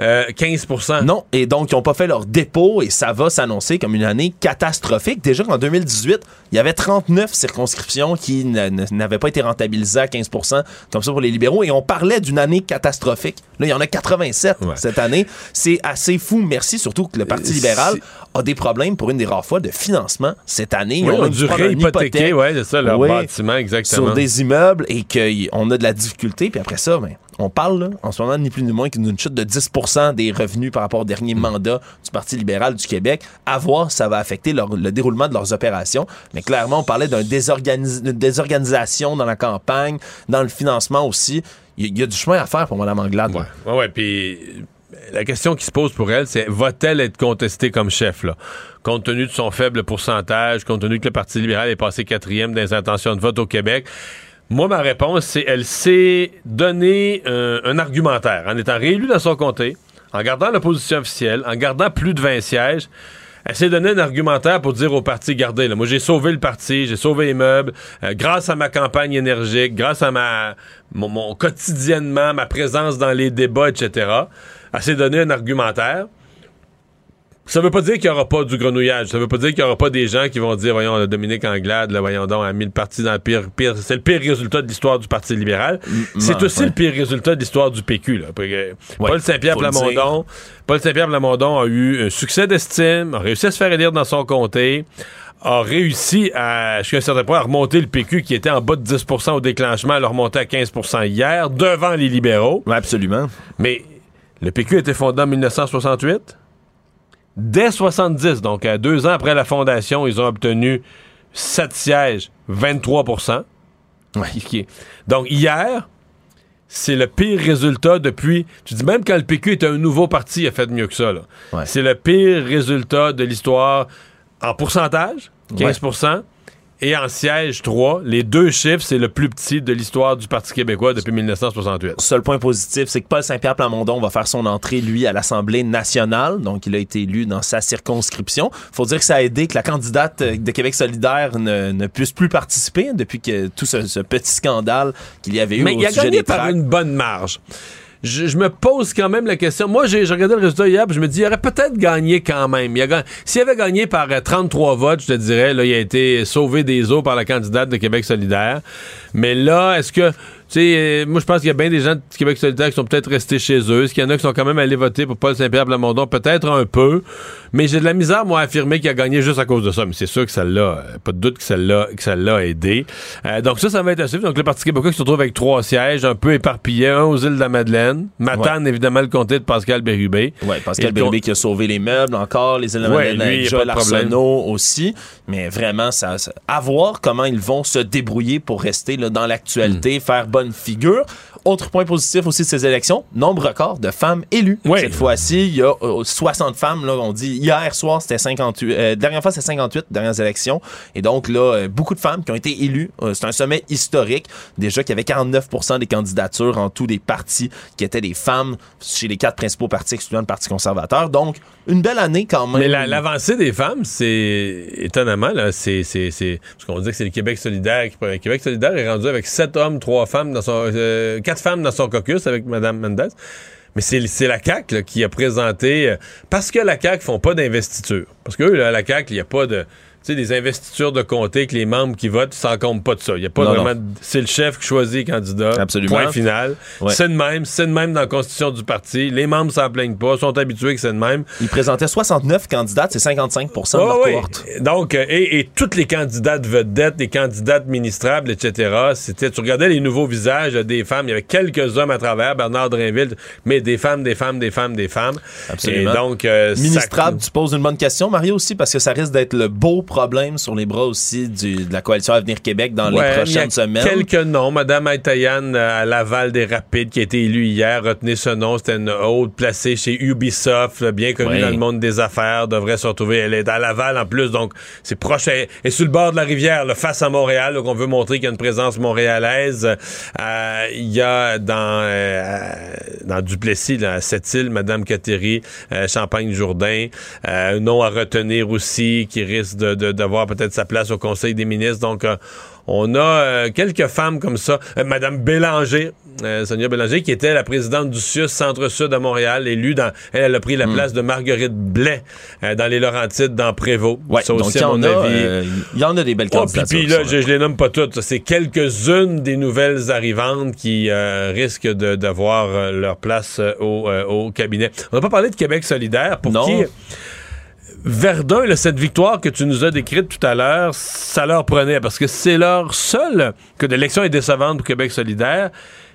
euh, 15 Non, et donc ils n'ont pas fait leur dépôt et ça va s'annoncer comme une année catastrophique. Déjà qu'en 2018, il y avait 39 circonscriptions qui n'avaient pas été rentabilisées à 15% comme ça pour les libéraux et on parlait d'une année catastrophique. Là, il y en a 87 cette année. C'est assez fou. Merci surtout que le Parti Euh, libéral a des problèmes pour une des rares fois de financement cette année. Oui, on dû réhypothéquer, ouais, c'est ça, leur Oui, bâtiment, exactement. Sur des immeubles et qu'on a de la difficulté. Puis après ça, ben, on parle en ce moment ni plus ni moins que d'une chute de 10% des revenus par rapport au dernier mandat du Parti libéral du Québec. À voir, ça va affecter le déroulement de leurs opérations. Mais clairement, on parlait d'une désorganisation dans la campagne, dans le financement aussi. Il y, a du chemin à faire pour Mme Anglade. Ouais, ouais, ouais, puis euh, la question qui se pose pour elle, c'est va-t-elle être contestée comme chef? Compte tenu de son faible pourcentage, compte tenu que le Parti libéral est passé quatrième dans les intentions de vote au Québec. Moi, ma réponse, c'est elle s'est donné un, un argumentaire en étant réélue dans son comté, en gardant l'opposition officielle, en gardant plus de 20 sièges. Elle s'est donné un argumentaire pour dire au parti, regardez, là, moi j'ai sauvé le parti, j'ai sauvé les meubles, euh, grâce à ma campagne énergique, grâce à ma mon, mon quotidiennement, ma présence dans les débats, etc. Elle s'est donné un argumentaire. Ça veut pas dire qu'il y aura pas du grenouillage. Ça veut pas dire qu'il y aura pas des gens qui vont dire, voyons, Dominique Anglade, là, voyons donc, a mis le parti dans le pire, pire c'est le pire résultat de l'histoire du Parti libéral. C'est aussi ouais. le pire résultat de l'histoire du PQ, là. Paul Saint-Pierre Plamondon, Paul Saint-Pierre Plamondon a eu un succès d'estime, a réussi à se faire élire dans son comté, a réussi à, jusqu'à un certain point, à remonter le PQ qui était en bas de 10% au déclenchement, à le remonter à 15% hier, devant les libéraux. absolument. Mais le PQ a été fondé en 1968. Dès 70, donc à deux ans après la fondation, ils ont obtenu 7 sièges, 23 Qui est- Donc hier, c'est le pire résultat depuis. Tu dis même quand le PQ était un nouveau parti, il a fait mieux que ça. C'est le pire résultat de l'histoire en pourcentage, 15 et en siège 3. Les deux chiffres, c'est le plus petit de l'histoire du Parti québécois depuis 1968. Seul point positif, c'est que Paul Saint-Pierre Plamondon va faire son entrée, lui, à l'Assemblée nationale. Donc, il a été élu dans sa circonscription. faut dire que ça a aidé que la candidate euh, de Québec solidaire ne, ne puisse plus participer depuis que tout ce, ce petit scandale qu'il y avait eu Mais au il a gagné des par une bonne marge. Je, me pose quand même la question. Moi, j'ai regardé le résultat hier, puis je me dis, il aurait peut-être gagné quand même. S'il avait gagné par euh, 33 votes, je te dirais, là, il a été sauvé des eaux par la candidate de Québec solidaire. Mais là, est-ce que, sais, euh, moi, je pense qu'il y a bien des gens de Québec solidaire qui sont peut-être restés chez eux. Est-ce qu'il y en a qui sont quand même allés voter pour Paul Saint-Pierre Plamondon? Peut-être un peu. Mais j'ai de la misère, moi, à affirmer qu'il a gagné juste à cause de ça. Mais c'est sûr que ça l'a, euh, pas de doute que ça l'a, que ça l'a aidé. Euh, donc ça, ça va être à suivre. Donc le Parti québécois qui se retrouve avec trois sièges, un peu éparpillés, un aux îles de la Madeleine, Matane, évidemment, le comté de Pascal Bérubé. Et Pascal Bérubé qui a sauvé les meubles encore, les éléments Ouais, de lui, y a Joël pas de problème. Arsenault aussi. Mais vraiment, ça, ça- à voir comment ils vont se débrouiller pour rester là, dans l'actualité, Hmm. faire bonne figure. Autre point positif aussi de ces élections, nombre record de femmes élues. Cette fois-ci, il y a euh, 60 femmes, là, on dit. Hier soir, c'était 58. euh, dernière fois, c'était 58, dernières élections. Et donc, là, euh, beaucoup de femmes qui ont été élues. Euh, c'est un sommet historique. Déjà qu'il y avait 49% des candidatures en tout des partis qui étaient des femmes chez les quatre principaux partis, excluant le Parti conservateur. Donc, une belle année quand même. Mais la- l'avancée des femmes, c'est étonnamment, là, c'est, parce qu'on dit que c'est le Québec solidaire. Qui, le Québec solidaire est rendu avec sept hommes, trois femmes euh, quatre femmes dans son caucus avec Mme Mendez. Mais c'est, la CAQ là, qui a présenté, euh, parce que la CAQ font pas d'investiture. Parce que eux, la CAQ, il n'y a pas de, sais, des investitures de comté que les membres qui votent s'en comptent pas de ça. Il y a pas Non, vraiment, c'est le chef qui choisit les candidats. Absolument. Point final. Ouais. C'est de même, c'est de même dans la constitution du parti. Les membres s'en plaignent pas, sont habitués que c'est de même. Ils présentaient 69 candidates, c'est 55% de Ouais, leur ouais. cohorte. Donc, euh, et, et toutes les candidates vedettes, les candidats administrables, etc., c'était, tu regardais les nouveaux visages des femmes, il y avait quelques hommes à travers, Bernard Drinville, mais des femmes, des femmes, des femmes, des femmes. Absolument. Et donc, euh, ça- Ministrable, tu poses une bonne question, Mario, aussi, parce que ça risque d'être le beau problème sur les bras aussi du- de la coalition Avenir Québec dans Ouais, les il y a prochaines semaines? Quelques noms. Madame Aitayan euh, à Laval des Rapides, qui a été élue hier, retenez ce nom. C'était une haute placée chez Ubisoft, bien connue Ouais. dans le monde des affaires, devrait se retrouver. Elle est à Laval en plus, donc c'est proche. Elle est sur le bord de la rivière, là, face à Montréal, donc on veut montrer qu'il y a une présence montréalaise. Euh, Il y a dans, euh, dans Duplessis, là, à Sept-Îles, Madame Cateri, euh, Champagne-Jourdain. Euh, un nom à retenir aussi, qui risque de- de- d'avoir peut-être sa place au Conseil des ministres. Donc, euh, on a euh, quelques femmes comme ça. Euh, Madame Bélanger, Sonia Bélanger, qui était la présidente du CIUS Centre-Sud à Montréal, élue dans... Elle, elle a pris la Hmm. place de Marguerite Blais dans les Laurentides, dans Prévost. Ouais, ça donc aussi, il y à en mon a, avis... il y en a des belles Oh, candidatures. puis là, je, je les nomme pas toutes. C'est quelques-unes des nouvelles arrivantes qui risquent d'avoir leur place au, au cabinet. On n'a pas parlé de Québec solidaire. Pour Non. qui Verdun, là, cette victoire que tu nous as décrite tout à l'heure, ça leur prenait parce que c'est leur seul que l'élection est décevante pour Québec solidaire.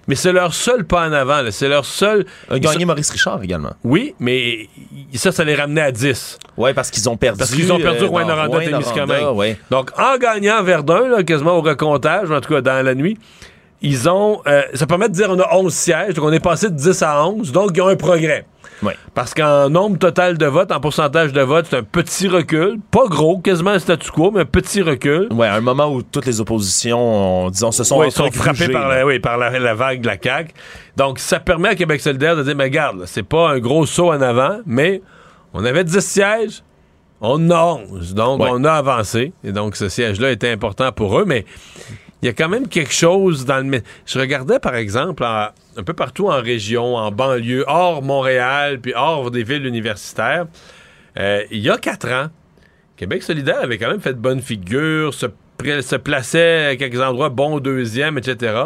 Mais c'est leur seul pas en avant. C'est leur seul. A gagné Maurice Richard également. Oui, mais ça, ça les ramenait à 10. Oui, parce qu'ils ont perdu. Parce qu'ils ont perdu euh, Rouen dans Noranda et Témiscamingue. Ouais. Donc, en gagnant Verdun, là, quasiment au recomptage, en tout cas dans la nuit, ils ont. euh, ça permet de dire on a 11 sièges, donc on est passé de 10 à 11, donc ils ont un progrès. Parce qu'en nombre total de votes, en pourcentage de votes, c'est un petit recul. Pas gros, quasiment un statu quo, mais un petit recul. Ouais, à un moment où toutes les oppositions, disons, se sont entregrugiées, par, la, oui, par la, la vague de la CAQ. Donc, ça permet à Québec solidaire de dire, mais regarde, c'est pas un gros saut en avant, mais on avait 10 sièges, on a 11. Donc, Ouais. on a avancé. Et donc, ce siège-là était important pour eux, mais il y a quand même quelque chose dans le... Je regardais, par exemple, en- un peu partout en région, en banlieue, hors Montréal, puis hors des villes universitaires, Euh, il y a quatre ans, Québec solidaire avait quand même fait de bonne figure, se, se plaçait à quelques endroits bon deuxième, etc.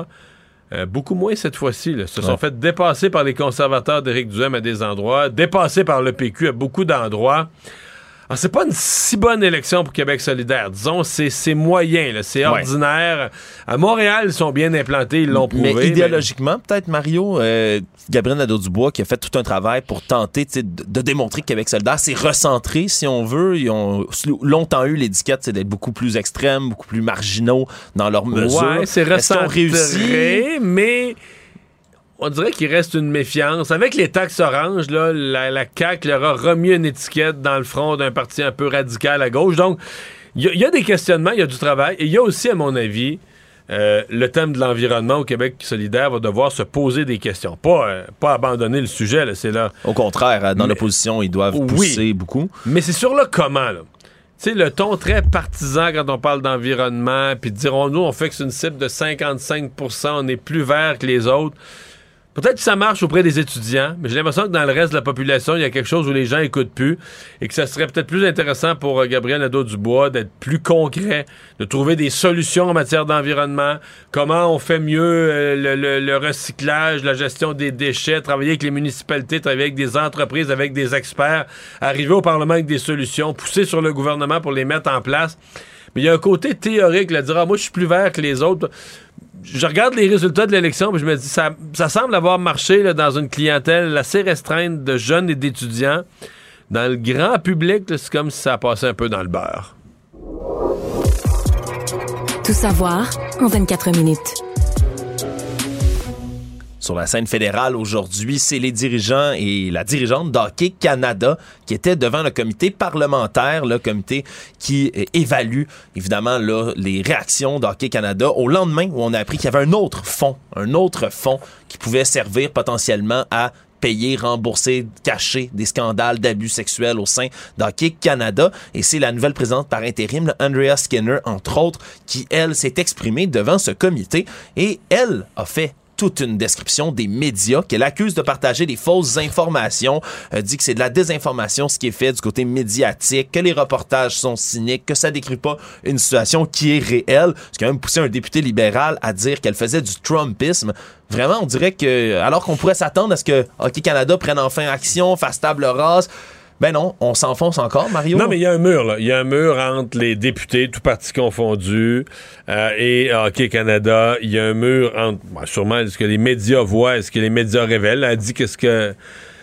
Euh, beaucoup moins cette fois-ci. Se sont fait dépasser par les conservateurs d'Éric Duhem à des endroits, dépassés par le PQ à beaucoup d'endroits. Alors, c'est pas une si bonne élection pour Québec solidaire. Disons, c'est moyen, c'est Ouais. ordinaire. À Montréal, ils sont bien implantés, ils l'ont prouvé. Mais idéologiquement, peut-être, Mario, euh, Gabriel Nadeau-Dubois, qui a fait tout un travail pour tenter de, de démontrer que Québec solidaire s'est recentré, si on veut. Ils ont longtemps eu l'étiquette c'est d'être beaucoup plus extrêmes, beaucoup plus marginaux dans leurs mesures. Ouais, c'est recentré, mais on dirait qu'il reste une méfiance. Avec les taxes oranges, là, la, la CAQ leur a remis une étiquette dans le front d'un parti un peu radical à gauche. Donc, il y, a- il y a des questionnements, il y a du travail. Et il y a aussi, à mon avis, euh, le thème de l'environnement au Québec solidaire va devoir se poser des questions. Pas, euh, pas abandonner le sujet, là, c'est là. Au contraire, dans Mais- l'opposition, ils doivent Oui. pousser beaucoup. Mais c'est sur le comment, là. Tu sais, le ton très partisan quand on parle d'environnement, puis dirons-nous, on fait que c'est une cible de 55% on est plus vert que les autres. Peut-être que ça marche auprès des étudiants, mais j'ai l'impression que dans le reste de la population, il y a quelque chose où les gens écoutent plus et que ça serait peut-être plus intéressant pour euh, Gabriel Nadeau-Dubois d'être plus concret, de trouver des solutions en matière d'environnement, comment on fait mieux euh, le, le- le recyclage, la gestion des déchets, travailler avec les municipalités, travailler avec des entreprises, avec des experts, arriver au Parlement avec des solutions, pousser sur le gouvernement pour les mettre en place. Mais il y a un côté théorique, là, de dire ah, moi je suis plus vert que les autres je regarde les résultats de l'élection, puis je me dis, ça, semble avoir marché dans une clientèle assez restreinte de jeunes et d'étudiants. Dans le grand public, c'est comme si ça passait un peu dans le beurre. Tout savoir en 24 minutes. Sur la scène fédérale aujourd'hui, c'est les dirigeants et la dirigeante d'Hockey Canada qui étaient devant le comité parlementaire, le comité qui euh, évalue évidemment les réactions d'Hockey Canada au lendemain où on a appris qu'il y avait un autre fonds, un autre fonds qui pouvait servir potentiellement à payer, rembourser, cacher des scandales d'abus sexuels au sein d'Hockey Canada. Et c'est la nouvelle présidente par intérim, Andrea Skinner, entre autres, qui, elle, s'est exprimée devant ce comité. Et elle a fait toute une description des médias qu'elle accuse de partager des fausses informations, euh, dit que c'est de la désinformation ce qui est fait du côté médiatique, que les reportages sont cyniques, que ça décrit pas une situation qui est réelle, ce qui a même poussé un député libéral à dire qu'elle faisait du Trumpisme. Vraiment, on dirait que alors qu'on pourrait s'attendre à ce que Hockey Canada prenne enfin action, fasse table rase, ben non, on s'enfonce encore, Mario. Non, mais il y a un mur, là. Il y a un mur entre les députés, tout partis confondus, euh, et Hockey Canada. Il y a un mur entre, bon, sûrement, ce que les médias voient et ce que les médias révèlent? Elle a dit que ce que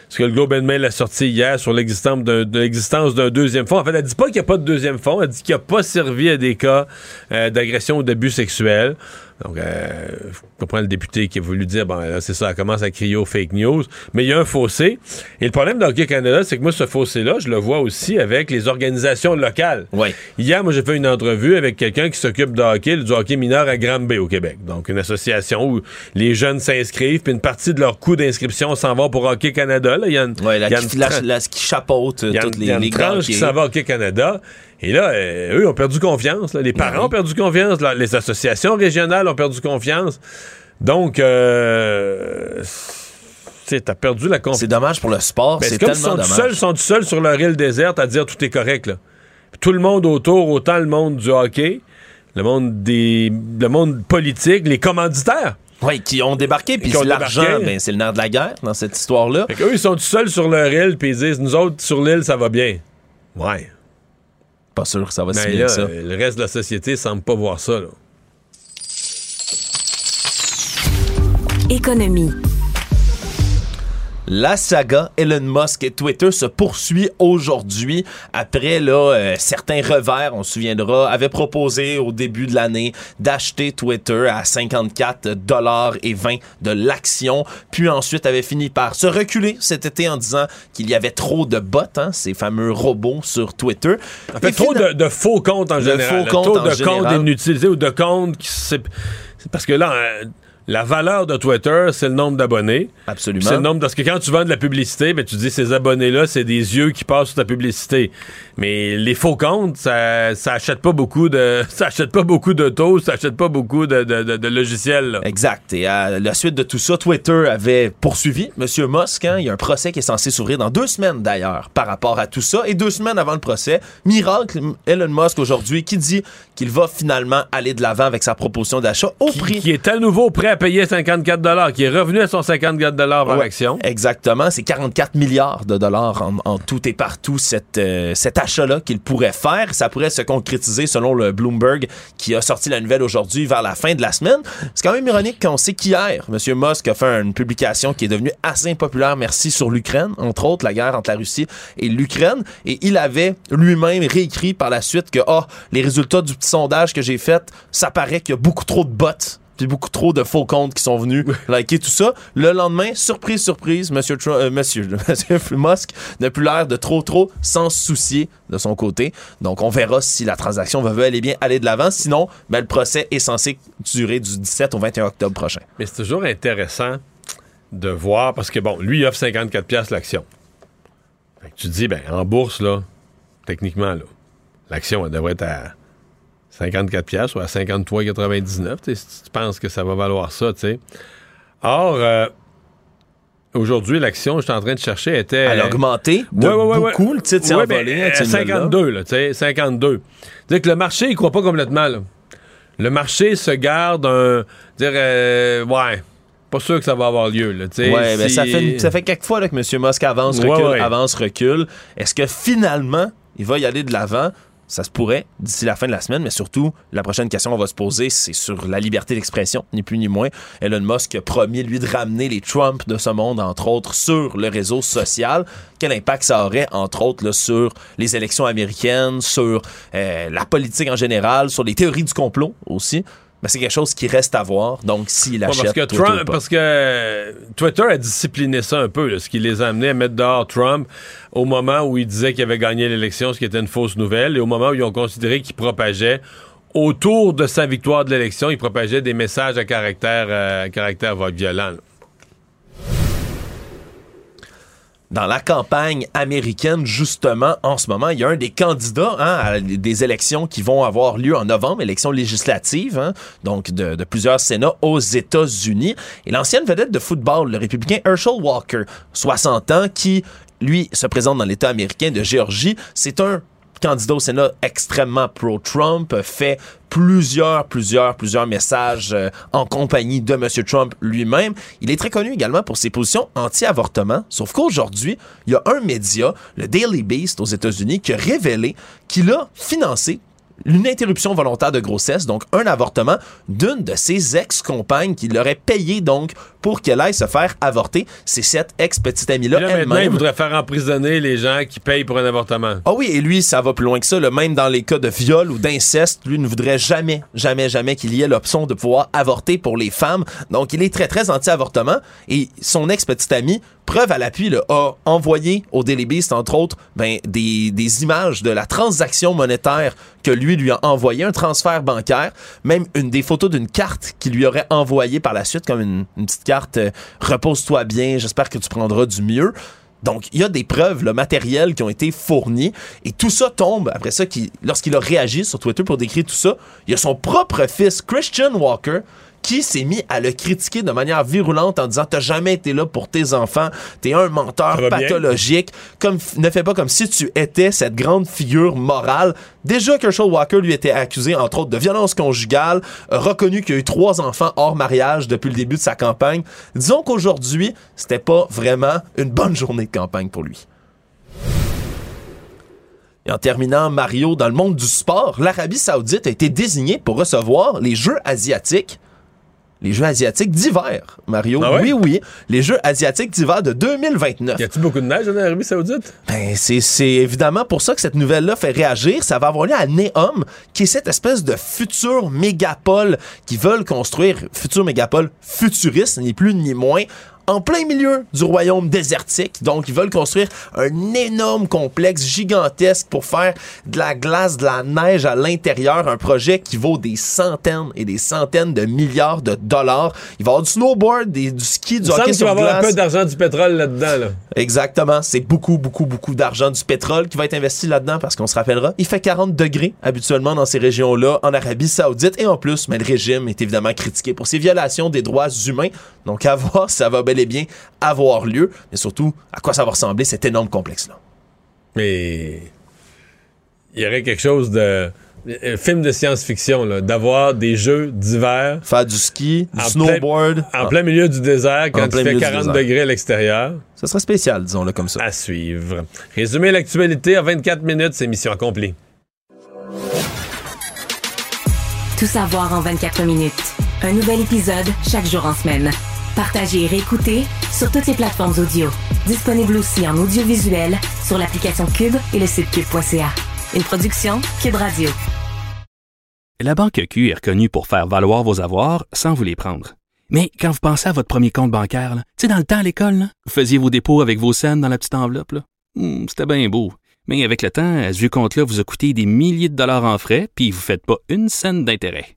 ce que le Globe and Mail a sorti hier sur l'existence d'un, de l'existence d'un deuxième fonds. En fait, elle dit pas qu'il n'y a pas de deuxième fonds. Elle dit qu'il n'a pas servi à des cas euh, d'agression ou d'abus sexuels. Donc, euh, je comprends le député qui a voulu dire, bon, c'est ça, elle commence à crier aux fake news. Mais il y a un fossé. Et le problème d'Hockey Canada, c'est que moi, ce fossé-là, je le vois aussi avec les organisations locales. Ouais. Hier, moi, j'ai fait une entrevue avec quelqu'un qui s'occupe de hockey, du hockey mineur à Granby, au Québec. Donc, une association où les jeunes s'inscrivent, puis une partie de leur coût d'inscription s'en va pour Hockey Canada. Là, il y a une, Ouais, la, y a une qui, la- la- qui chapeaute euh, toutes les, il y a une les grands tranche qui s'en va au Hockey Canada. Et là, euh, eux ont perdu confiance. là. Les Ben parents ont perdu confiance. là. Les associations régionales ont perdu confiance. Donc, euh, t'as perdu la confiance. C'est dommage pour le sport, Ben, c'est comme tellement ils sont dommage. seuls, sont seuls sur leur île déserte à dire tout est correct. Là. Tout le monde autour, autant le monde du hockey, le monde des, le monde politique, les commanditaires. Oui, qui ont débarqué, puis l'argent, ben, c'est le nerf de la guerre dans cette histoire-là. Qu'eux, ils sont seuls sur leur île, puis ils disent, nous autres, sur l'île, ça va bien. Ouais. Pas sûr que ça va si Mais bien là, que ça. euh, le reste de la société semble pas voir ça. Là. Économie. La saga Elon Musk et Twitter se poursuit aujourd'hui après là euh, certains revers, on se souviendra, avait proposé au début de l'année d'acheter Twitter à 54 dollars et 20 de l'action, puis ensuite avait fini par se reculer cet été en disant qu'il y avait trop de bots, hein, ces fameux robots sur Twitter. En fait, Et trop de, de faux comptes en De général. faux comptes Trop en de général. comptes inutilisés ou de comptes qui. Parce que là. euh, la valeur de Twitter, c'est le nombre d'abonnés. Absolument. C'est le nombre parce que quand tu vends de la publicité, ben tu dis ces abonnés-là, c'est des yeux qui passent sur ta publicité. Mais les faux comptes, ça, ça achète pas beaucoup de, ça achète pas beaucoup d'autos, ça achète pas beaucoup de, de, de- de logiciels. là. Exact. Et à la suite de tout ça, Twitter avait poursuivi M. Musk. hein. Il y a un procès qui est censé s'ouvrir dans deux semaines d'ailleurs par rapport à tout ça. Et deux semaines avant le procès, miracle, Elon Musk aujourd'hui qui dit qu'il va finalement aller de l'avant avec sa proposition d'achat au prix. Qui est à nouveau prêt à payer 54 qui est revenu à son 54 par Ouais, action. Exactement. C'est 44 milliards de dollars en, en tout et partout cette, euh, cet achat-là qu'il pourrait faire. Ça pourrait se concrétiser selon le Bloomberg qui a sorti la nouvelle aujourd'hui vers la fin de la semaine. C'est quand même ironique qu'on sait qu'hier, M. Musk a fait une publication qui est devenue assez impopulaire, merci, sur l'Ukraine, entre autres la guerre entre la Russie et l'Ukraine. Et il avait lui-même réécrit par la suite que, ah, les résultats du petit sondage que j'ai fait, ça paraît qu'il y a beaucoup trop de bots puis beaucoup trop de faux comptes qui sont venus liker tout ça. Le lendemain, surprise, surprise, Monsieur, Trump- euh, monsieur, monsieur Musk n'a plus l'air de trop, trop s'en soucier de son côté. Donc, on verra si la transaction va et bien aller de l'avant. Sinon, ben, le procès est censé durer du 17 au 21 octobre prochain. Mais c'est toujours intéressant de voir parce que bon, lui il offre 54 pièces l'action. Fait que tu te dis ben en bourse là, techniquement là, l'action elle devrait être à 54 pièces ou à 53,99, tu sais, si tu penses que ça va valoir ça, tu sais. Or euh, aujourd'hui l'action, je suis en train de chercher, était Elle a augmenté de Ouais, ouais, ouais, beaucoup. Le titre s'est envolé. ben, avec euh, cette nouvelle-là. 52, là, tu sais, 52. C'est que le marché, il croit pas complètement, là. Le marché se garde un. Dire, euh, ouais, pas sûr que ça va avoir lieu, là, tu sais. Ouais, ben si- ça fait, ça fait quelques fois là, que M. Musk avance, Ouais, recule, ouais. avance, recule. Est-ce que finalement, il va y aller de l'avant? Ça se pourrait d'ici la fin de la semaine, mais surtout, la prochaine question qu'on va se poser, c'est sur la liberté d'expression, ni plus ni moins. Elon Musk a promis, lui, de ramener les Trump de ce monde, entre autres, sur le réseau social. Quel impact ça aurait, entre autres, là, sur les élections américaines, sur euh, la politique en général, sur les théories du complot aussi? Ben, c'est quelque chose qui reste à voir. Donc, s'il Ouais, achète parce, que Twitter ou Trump, pas. parce que euh, Twitter a discipliné ça un peu, là, ce qui les a amenés à mettre dehors Trump au moment où il disait qu'il avait gagné l'élection, ce qui était une fausse nouvelle, et au moment où ils ont considéré qu'il propageait autour de sa victoire de l'élection, il propageait des messages à caractère, euh, à caractère vote violent. là. Dans la campagne américaine, justement, en ce moment, il y a un des candidats hein, à des élections qui vont avoir lieu en novembre, élections législatives, hein, donc de, de plusieurs sénats aux États-Unis. Et l'ancienne vedette de football, le républicain Herschel Walker, 60 ans, qui, lui, se présente dans l'État américain de Géorgie, c'est un candidat au Sénat extrêmement pro-Trump, fait plusieurs, plusieurs, plusieurs messages euh, en compagnie de M. Trump lui-même. Il est très connu également pour ses positions anti-avortement, sauf qu'aujourd'hui, il y a un média, le Daily Beast aux États-Unis, qui a révélé qu'il a financé une interruption volontaire de grossesse, donc un avortement d'une de ses ex-compagnes qui l'aurait payé donc pour qu'elle aille se faire avorter. C'est cette ex-petite amie-là là, maintenant, il elle-même. voudrait faire emprisonner les gens qui payent pour un avortement. Ah oui, et lui, ça va plus loin que ça. là. Même dans les cas de viol ou d'inceste, lui ne voudrait jamais, jamais, jamais qu'il y ait l'option de pouvoir avorter pour les femmes. Donc, il est très, très anti-avortement. Et son ex-petite amie, preuve à l'appui, a envoyé au Daily Beast, entre autres, ben, des, des images de la transaction monétaire que lui lui a envoyé, un transfert bancaire, même une des photos d'une carte qu'il lui aurait envoyée par la suite, comme une, petite carte euh, Repose-toi bien, j'espère que tu prendras du mieux. Donc, il y a des preuves le matériel qui ont été fournies et tout ça tombe après ça. qu'il- Lorsqu'il a réagi sur Twitter pour décrire tout ça, il y a son propre fils, Christian Walker, qui s'est mis à le critiquer de manière virulente en disant T'as jamais été là pour tes enfants, t'es un menteur pathologique, comme, ne fais pas comme si tu étais cette grande figure morale. Déjà Herschel Walker lui était accusé, entre autres, de violence conjugale, a reconnu qu'il a eu trois enfants hors mariage depuis le début de sa campagne. Disons qu'aujourd'hui, c'était pas vraiment une bonne journée de campagne pour lui. Et en terminant, Mario, dans le monde du sport, l'Arabie Saoudite a été désignée pour recevoir les Jeux asiatiques. Les Jeux asiatiques d'hiver, Mario. Ah ouais? Oui, oui. Les Jeux asiatiques d'hiver de 2029. Y a-t-il beaucoup de neige en Arabie Saoudite? Ben, c'est, c'est évidemment pour ça que cette nouvelle-là fait réagir. Ça va avoir lieu à Neom, qui est cette espèce de future mégapole qui veulent construire, future mégapole futuriste, ni plus ni moins, en plein milieu du royaume désertique. Donc, ils veulent construire un énorme complexe gigantesque pour faire de la glace, de la neige à l'intérieur. Un projet qui vaut des centaines et des centaines de milliards de dollars. Il va y avoir du snowboard, des- du ski, du Il hockey semble qu'il sur va avoir un glace. peu d'argent du pétrole là-dedans. Là. Exactement. C'est beaucoup, beaucoup, beaucoup d'argent du pétrole qui va être investi là-dedans parce qu'on se rappellera, il fait 40 degrés habituellement dans ces régions-là en Arabie Saoudite et en plus, mais le régime est évidemment critiqué pour ses violations des droits humains. Donc à voir si ça va bel et bien avoir lieu, mais surtout à quoi ça va ressembler cet énorme complexe-là? Mais il y aurait quelque chose de. Un film de science-fiction, là, d'avoir des jeux d'hiver. Faire du ski, du en snowboard. plein- en plein milieu du désert, quand il fait milieu du 40 désert. degrés à l'extérieur. Ça serait spécial, disons-le comme ça. À suivre. Résumer l'actualité en 24 minutes, c'est mission accomplie. Tout savoir en 24 minutes. Un nouvel épisode chaque jour en semaine. Partagez et réécoutez sur toutes les plateformes audio. Disponible aussi en audiovisuel sur l'application Cube et le site cube.ca. Une production Cube Radio. La Banque Q est reconnue pour faire valoir vos avoirs sans vous les prendre. Mais quand vous pensez à votre premier compte bancaire, tu sais, dans le temps à l'école, vous faisiez vos dépôts avec vos scènes dans la petite enveloppe. Hmm, C'était bien beau. Mais avec le temps, à ce compte-là vous a coûté des milliers de dollars en frais, puis vous ne faites pas une scène d'intérêt.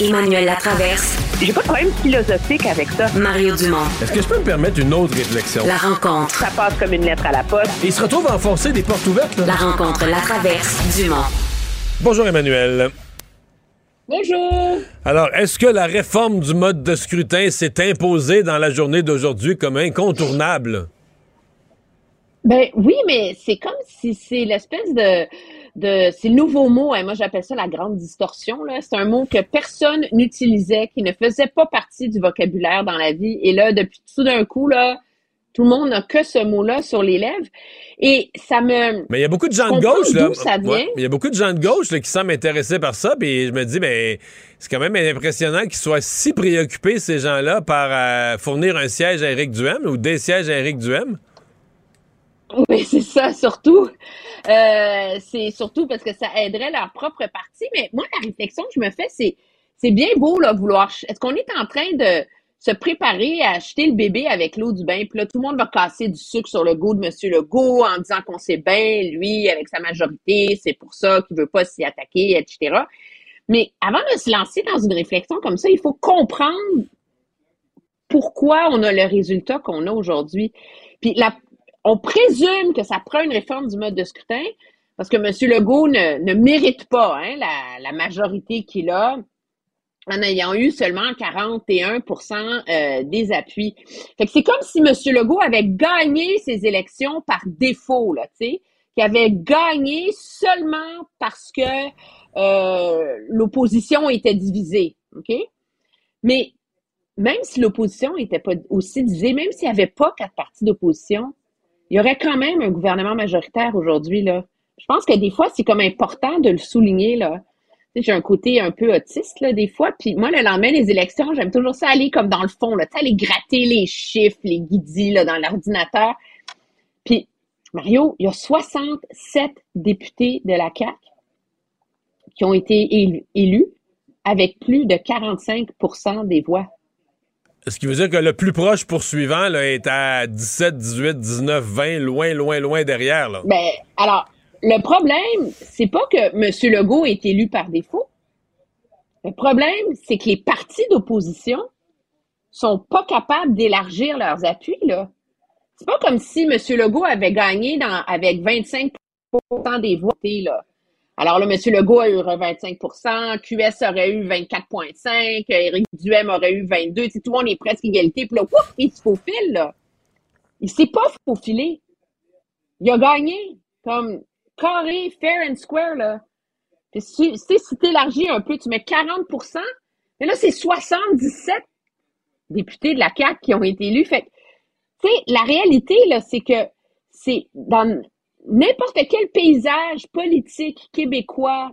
Emmanuel Latraverse. J'ai pas de problème philosophique avec ça. Mario Dumont. Est-ce que je peux me permettre une autre réflexion? La rencontre. Ça passe comme une lettre à la poste. Il se retrouve à enfoncer des portes ouvertes. Là. La rencontre Latraverse Dumont. Bonjour Emmanuel. Bonjour. Alors, est-ce que la réforme du mode de scrutin s'est imposée dans la journée d'aujourd'hui comme incontournable? Ben oui, mais c'est comme si c'est l'espèce de de c'est le nouveau mot, hein, moi j'appelle ça la grande distorsion là, c'est un mot que personne n'utilisait, qui ne faisait pas partie du vocabulaire dans la vie et là depuis tout d'un coup là, tout le monde n'a que ce mot-là sur les lèvres et ça me Mais il y a beaucoup de gens de gauche, là. ça vient. Ouais, il y a beaucoup de gens de gauche là, qui semblent intéressés par ça, puis je me dis, ben, c'est quand même impressionnant qu'ils soient si préoccupés, ces gens-là, par euh, fournir un siège à Éric Duhem ou des sièges à Éric Duhem. Oui, c'est ça, surtout. Euh, c'est surtout parce que ça aiderait leur propre parti. Mais moi, la réflexion que je me fais, c'est c'est bien beau, là, vouloir. Est-ce qu'on est en train de se préparer à acheter le bébé avec l'eau du bain? Puis là, tout le monde va casser du sucre sur le go de M. Legault en disant qu'on sait bien, lui, avec sa majorité, c'est pour ça qu'il veut pas s'y attaquer, etc. Mais avant de se lancer dans une réflexion comme ça, il faut comprendre pourquoi on a le résultat qu'on a aujourd'hui. Puis la, on présume que ça prend une réforme du mode de scrutin parce que M. Legault ne, ne mérite pas hein, la, majorité qu'il a en ayant eu seulement 41% euh, des appuis. Fait que c'est comme si M. Legault avait gagné ses élections par défaut, là, tu sais, qu'il avait gagné seulement parce que euh, l'opposition était divisée? Mais même si l'opposition n'était pas aussi divisée, même s'il n'y avait pas quatre partis d'opposition, il y aurait quand même un gouvernement majoritaire aujourd'hui, là. Je pense que des fois, c'est comme important de le souligner, là. J'ai un côté un peu autiste, là, des fois. Puis moi, le lendemain des élections, j'aime toujours ça aller comme dans le fond, là. Aller gratter les chiffres, les guidis, dans l'ordinateur. Puis, Mario, il y a 67 députés de la CAQ qui ont été élu- élus avec plus de 45% des voix. Ce qui veut dire que le plus proche poursuivant là, est à 17, 18, 19, 20, loin, loin, loin derrière. Là. Ben, alors, le problème, c'est pas que M. Legault est élu par défaut. Le problème, c'est que les partis d'opposition sont pas capables d'élargir leurs appuis, là. c'est pas comme si M. Legault avait gagné dans, avec 25% des voix. Alors là, M. Legault a eu 25% QS aurait eu 24,5 Éric Duhem aurait eu 22 Tout le monde est presque égalité. Puis là, ouf, il se faufile, là. Il s'est pas faufilé. Il a gagné comme carré, fair and square, là. Puis si, si tu élargis un peu, tu mets 40% mais là, c'est 77 députés de la CAQ qui ont été élus. Fait tu sais, la réalité, là, c'est que c'est dans n'importe quel paysage politique québécois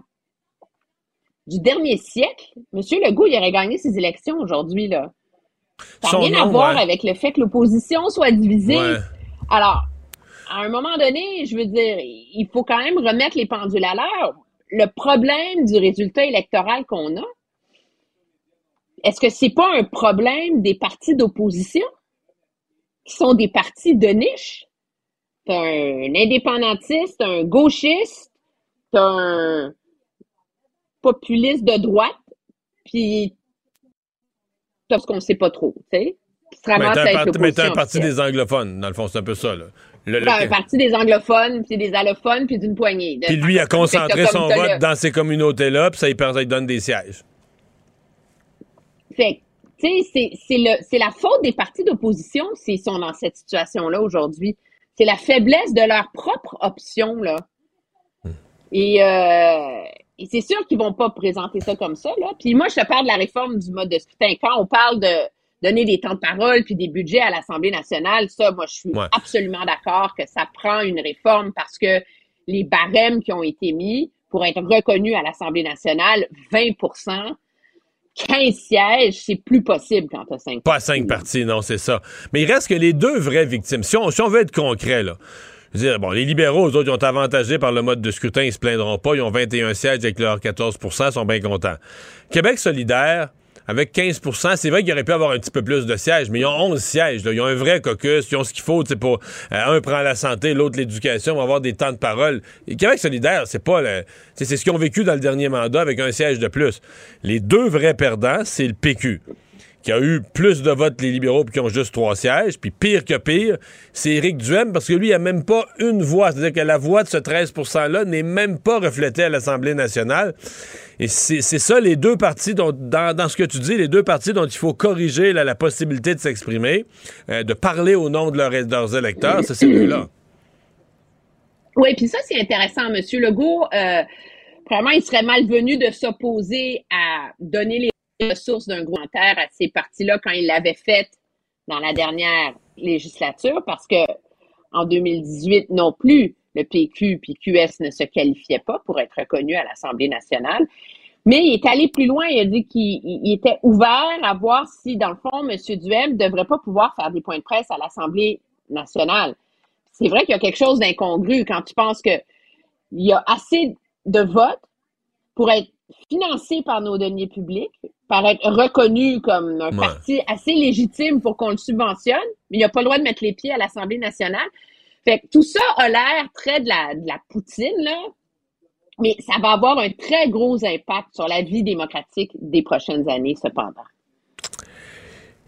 du dernier siècle, M. Legault, il aurait gagné ses élections aujourd'hui, là. Ça n'a rien à voir avec le fait que l'opposition soit divisée. Alors, à un moment donné, je veux dire, il faut quand même remettre les pendules à l'heure. Le problème du résultat électoral qu'on a, est-ce que c'est pas un problème des partis d'opposition qui sont des partis de niche? T'as un indépendantiste, un gauchiste, t'as un populiste de droite, puis t'as ce qu'on sait pas trop, tu sais. Mais t'as un, parti des anglophones, dans le fond, c'est un peu ça, là. Le, un parti des anglophones, puis des allophones, puis d'une poignée. Puis lui a concentré son vote dans ces communautés-là, puis ça lui permet donne des sièges. Fait tu sais, c'est la faute des partis d'opposition s'ils sont dans cette situation-là aujourd'hui. C'est la faiblesse de leur propre option, là. Hmm. Et, euh, et c'est sûr qu'ils vont pas présenter ça comme ça, là. Puis moi, je te parle de la réforme du mode de scrutin. Quand on parle de donner des temps de parole puis des budgets à l'Assemblée nationale, ça, moi, je suis absolument d'accord que ça prend une réforme parce que les barèmes qui ont été mis pour être reconnus à l'Assemblée nationale, 20 15 sièges, c'est plus possible quand tu as 5 Pas 5 partis, non, c'est ça. Mais il reste que les deux vraies victimes. Si on, veut être concret, là. Je veux dire, bon, les libéraux, eux autres, ils ont avantagé par le mode de scrutin, ils se plaindront pas. Ils ont 21 sièges avec leurs 14 ils sont bien contents. Québec solidaire, avec 15% c'est vrai qu'il aurait pu avoir un petit peu plus de sièges, mais ils ont 11 sièges. Ils ont un vrai caucus, ils ont ce qu'il faut. Pour, euh, un prend la santé, l'autre l'éducation, on va avoir des temps de parole. Et Québec solidaire, c'est pas le, c'est ce qu'ils ont vécu dans le dernier mandat avec un siège de plus. Les deux vrais perdants, c'est le PQ qui a eu plus de votes les libéraux puis qui ont juste trois sièges. Puis pire que pire, c'est Éric Duhem parce que lui, il a même pas une voix. C'est-à-dire que la voix de ce 13 %-là n'est même pas reflétée à l'Assemblée nationale. Et c'est ça, les deux partis, dont, dans, ce que tu dis, les deux partis dont il faut corriger la possibilité de s'exprimer, euh, de parler au nom de, leurs électeurs, c'est ces deux-là. Oui, puis ça, c'est intéressant. Monsieur Legault, euh, vraiment, il serait malvenu de s'opposer à donner les ressources d'un groupe à ces partis-là quand il l'avait fait dans la dernière législature parce que en 2018 non plus, le PQ puis QS ne se qualifiaient pas pour être reconnus à l'Assemblée nationale. Mais il est allé plus loin. Il a dit qu'il était ouvert à voir si, dans le fond, M. Duhem ne devrait pas pouvoir faire des points de presse à l'Assemblée nationale. C'est vrai qu'il y a quelque chose d'incongru quand tu penses qu'il y a assez de votes pour être financé par nos deniers publics, par être reconnu comme un parti assez légitime pour qu'on le subventionne, mais il n'a pas le droit de mettre les pieds à l'Assemblée nationale. Fait que tout ça a l'air très de la, de la poutine, là, mais ça va avoir un très gros impact sur la vie démocratique des prochaines années, cependant.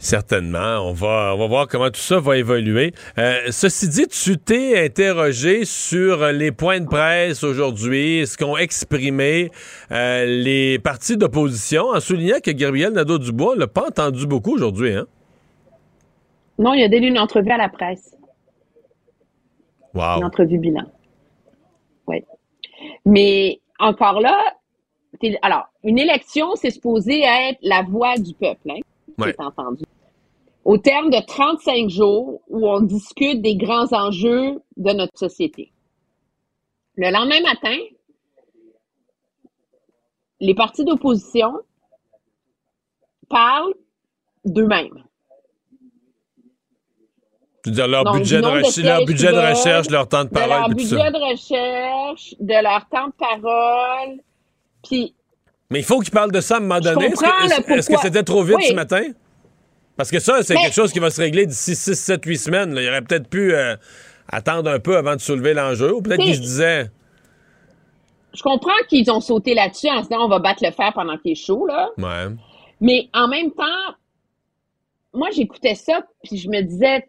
Certainement. On va, on va voir comment tout ça va évoluer. Euh, ceci dit, tu t'es interrogé sur les points de presse aujourd'hui, ce qu'ont exprimé euh, les partis d'opposition, en soulignant que Gabriel Nadeau-Dubois l'a pas entendu beaucoup aujourd'hui. Hein? Non, il a donné une entrevue à la presse. Wow. Une entrevue bilan. Oui. Mais encore là, alors, une élection, c'est supposé être la voix du peuple, hein, c'est entendu au terme de 35 jours où on discute des grands enjeux de notre société. Le lendemain matin, les partis d'opposition parlent d'eux-mêmes. Leur, budget, de, recherche, leur budget de recherche, leur temps de parole. De leur budget de recherche, de leur temps de parole. Puis. Mais il faut qu'ils parlent de ça à un moment donné. Est-ce que c'était trop vite ce matin? Parce que ça, c'est quelque chose qui va se régler d'ici 6, 7, 8 semaines. Il aurait peut-être pu euh, attendre un peu avant de soulever l'enjeu. Ou peut-être qu'ils se disaient. Je comprends qu'ils ont sauté là-dessus en se disant on va battre le fer pendant qu'il est chaud, là. Ouais. Mais en même temps, moi, j'écoutais ça, puis je me disais,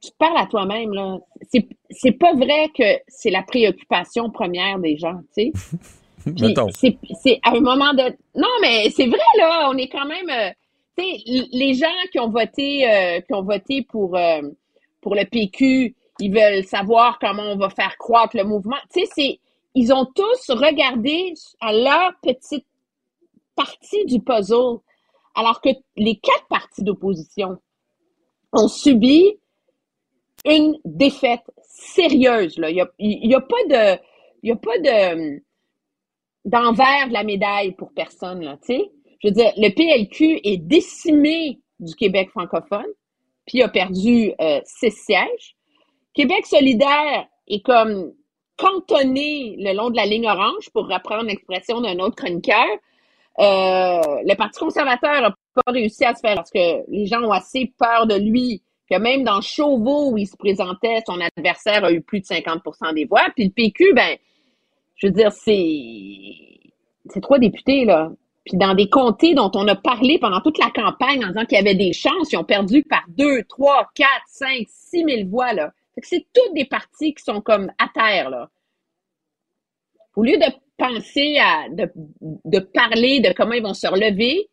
tu parles à toi-même, là. C'est, c'est pas vrai que c'est la préoccupation première des gens, tu sais. C'est, c'est à un moment de. Non, mais c'est vrai, là. On est quand même. Les gens qui ont voté, euh, qui ont voté pour, euh, pour le PQ, ils veulent savoir comment on va faire croître le mouvement. Tu sais. Ils ont tous regardé à leur petite partie du puzzle, alors que les quatre partis d'opposition ont subi une défaite sérieuse. Là. Il n'y a, a pas de. Il a pas de d'envers de la médaille pour personne, tu sais. Je veux dire, le PLQ est décimé du Québec francophone, puis a perdu euh, six sièges. Québec solidaire est comme cantonné le long de la ligne orange, pour reprendre l'expression d'un autre chroniqueur. Euh, le Parti conservateur n'a pas réussi à se faire parce que les gens ont assez peur de lui que même dans Chauveau où il se présentait, son adversaire a eu plus de 50% des voix. Puis le PQ, ben, je veux dire, c'est c'est trois députés, là. Puis dans des comtés dont on a parlé pendant toute la campagne en disant qu'il y avait des chances, ils ont perdu par 2, 3, 4, 5, 6 000 voix, là. C'est tous des partis qui sont comme à terre, là. Au lieu de penser à, de, de parler de comment ils vont se relever,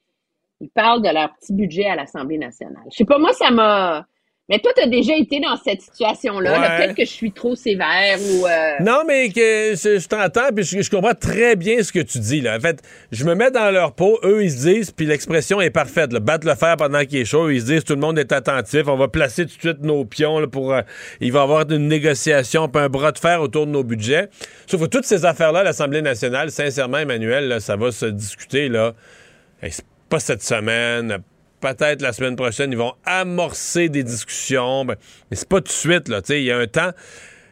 ils parlent de leur petit budget à l'Assemblée nationale. Je sais pas, moi, ça m'a... Mais toi, tu as déjà été dans cette situation-là. là. Peut-être que je suis trop sévère ou... euh, Non, mais que je, je t'entends, puis je, je comprends très bien ce que tu dis. Là. En fait, je me mets dans leur peau, eux, ils se disent, puis l'expression est parfaite. Là, battre le fer pendant qu'il est chaud, ils se disent, tout le monde est attentif, on va placer tout de suite nos pions là, pour... euh, il va y avoir une négociation, puis un bras de fer autour de nos budgets. Sauf que toutes ces affaires-là, l'Assemblée nationale, sincèrement, Emmanuel, là, ça va se discuter, là. Hey, c'est pas cette semaine, peut-être la semaine prochaine, ils vont amorcer des discussions, ben, mais c'est pas tout de suite, là, il y a un temps...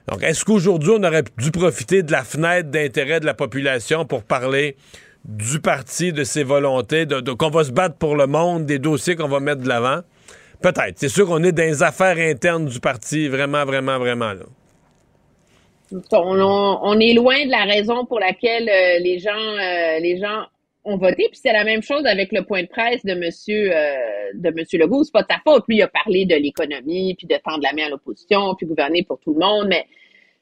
Donc, est-ce qu'aujourd'hui, on aurait dû profiter de la fenêtre d'intérêt de la population pour parler du parti, de ses volontés, de, qu'on va se battre pour le monde, des dossiers qu'on va mettre de l'avant? Peut-être. C'est sûr qu'on est dans les affaires internes du parti, vraiment, vraiment, vraiment. Là. on est loin de la raison pour laquelle euh, les gens euh, les gens ont voté. Puis c'est la même chose avec le point de presse de Monsieur euh, de Monsieur Legault. C'est pas de sa faute. Lui, il a parlé de l'économie, puis de tendre la main à l'opposition, puis gouverner pour tout le monde. Mais tu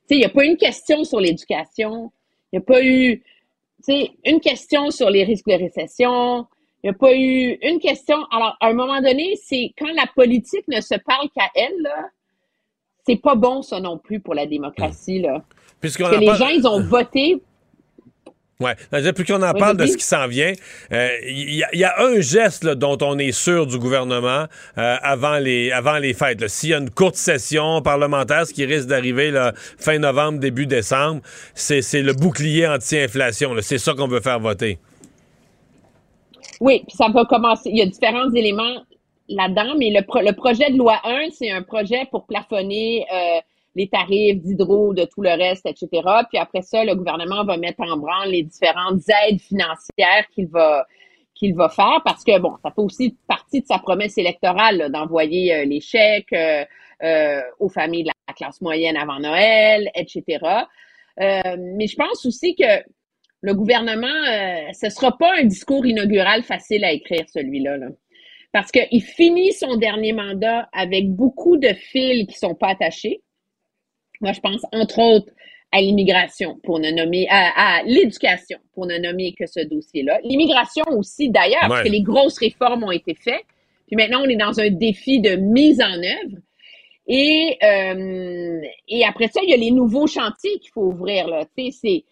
sais, il n'y a pas eu une question sur l'éducation. Il n'y a pas eu tu sais, une question sur les risques de récession. Il n'y a pas eu une question. Alors, à un moment donné, c'est quand la politique ne se parle qu'à elle, là, c'est pas bon, ça non plus, pour la démocratie, là. Parce que les gens, ils ont voté. Ouais. Plus qu'on en Oui, parle de ce qui s'en vient, euh, il y, a- il y a un geste là, dont on est sûr du gouvernement euh, avant les avant les fêtes. S'il y a une courte session parlementaire, ce qui risque d'arriver fin novembre, début décembre, c'est le bouclier anti-inflation. C'est ça qu'on veut faire voter. Oui, puis ça va commencer. Il y a différents éléments là-dedans, mais le, pro- le projet de loi 1, c'est un projet pour plafonner euh, les tarifs d'hydro, de tout le reste, etc. Puis après ça, le gouvernement va mettre en branle les différentes aides financières qu'il va qu'il va faire parce que, bon, ça fait aussi partie de sa promesse électorale d'envoyer euh, les chèques euh, euh, aux familles de la classe moyenne avant Noël, etc. Mais je pense aussi que le gouvernement, ce sera pas un discours inaugural facile à écrire, celui-là. Là. Parce qu'il finit son dernier mandat avec beaucoup de fils qui sont pas attachés. Moi, je pense, entre autres, à l'immigration, pour ne nommer, à, à l'éducation, pour ne nommer que ce dossier-là. L'immigration aussi, d'ailleurs, parce que les grosses réformes ont été faites. Puis maintenant, on est dans un défi de mise en œuvre. Et, euh, et après ça, il y a les nouveaux chantiers qu'il faut ouvrir. Là. Tu sais, c'est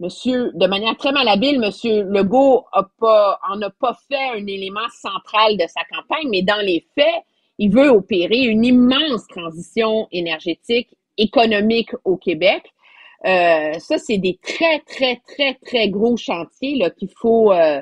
Monsieur, de manière très malhabile, Monsieur Legault a pas, en a pas fait un élément central de sa campagne, mais dans les faits, il veut opérer une immense transition énergétique, économique au Québec. Euh, ça, c'est des très, très, très, très gros chantiers là qu'il faut, euh,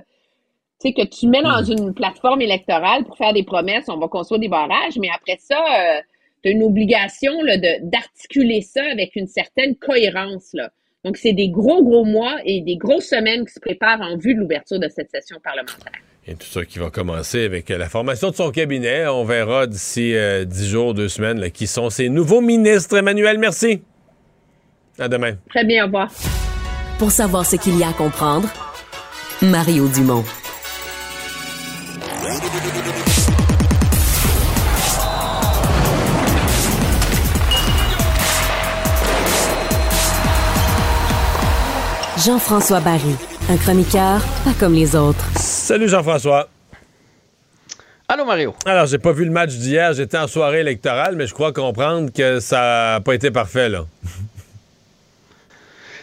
tu sais, que tu mets dans une plateforme électorale pour faire des promesses, on va construire des barrages, mais après ça, euh, tu as une obligation là, de, d'articuler ça avec une certaine cohérence. Là. Donc, c'est des gros, gros mois et des grosses semaines qui se préparent en vue de l'ouverture de cette session parlementaire. Et tout ça qui va commencer avec euh, la formation de son cabinet. On verra d'ici euh, dix jours, deux semaines, qui sont ses nouveaux ministres. Emmanuel, merci. À demain. Très bien, au revoir. Pour savoir ce qu'il y a à comprendre, Mario Dumont. Jean-François Barry, un chroniqueur pas comme les autres. Salut Jean-François. Allô Mario. Alors, j'ai pas vu le match d'hier, j'étais en soirée électorale, mais je crois comprendre que ça n'a pas été parfait, là.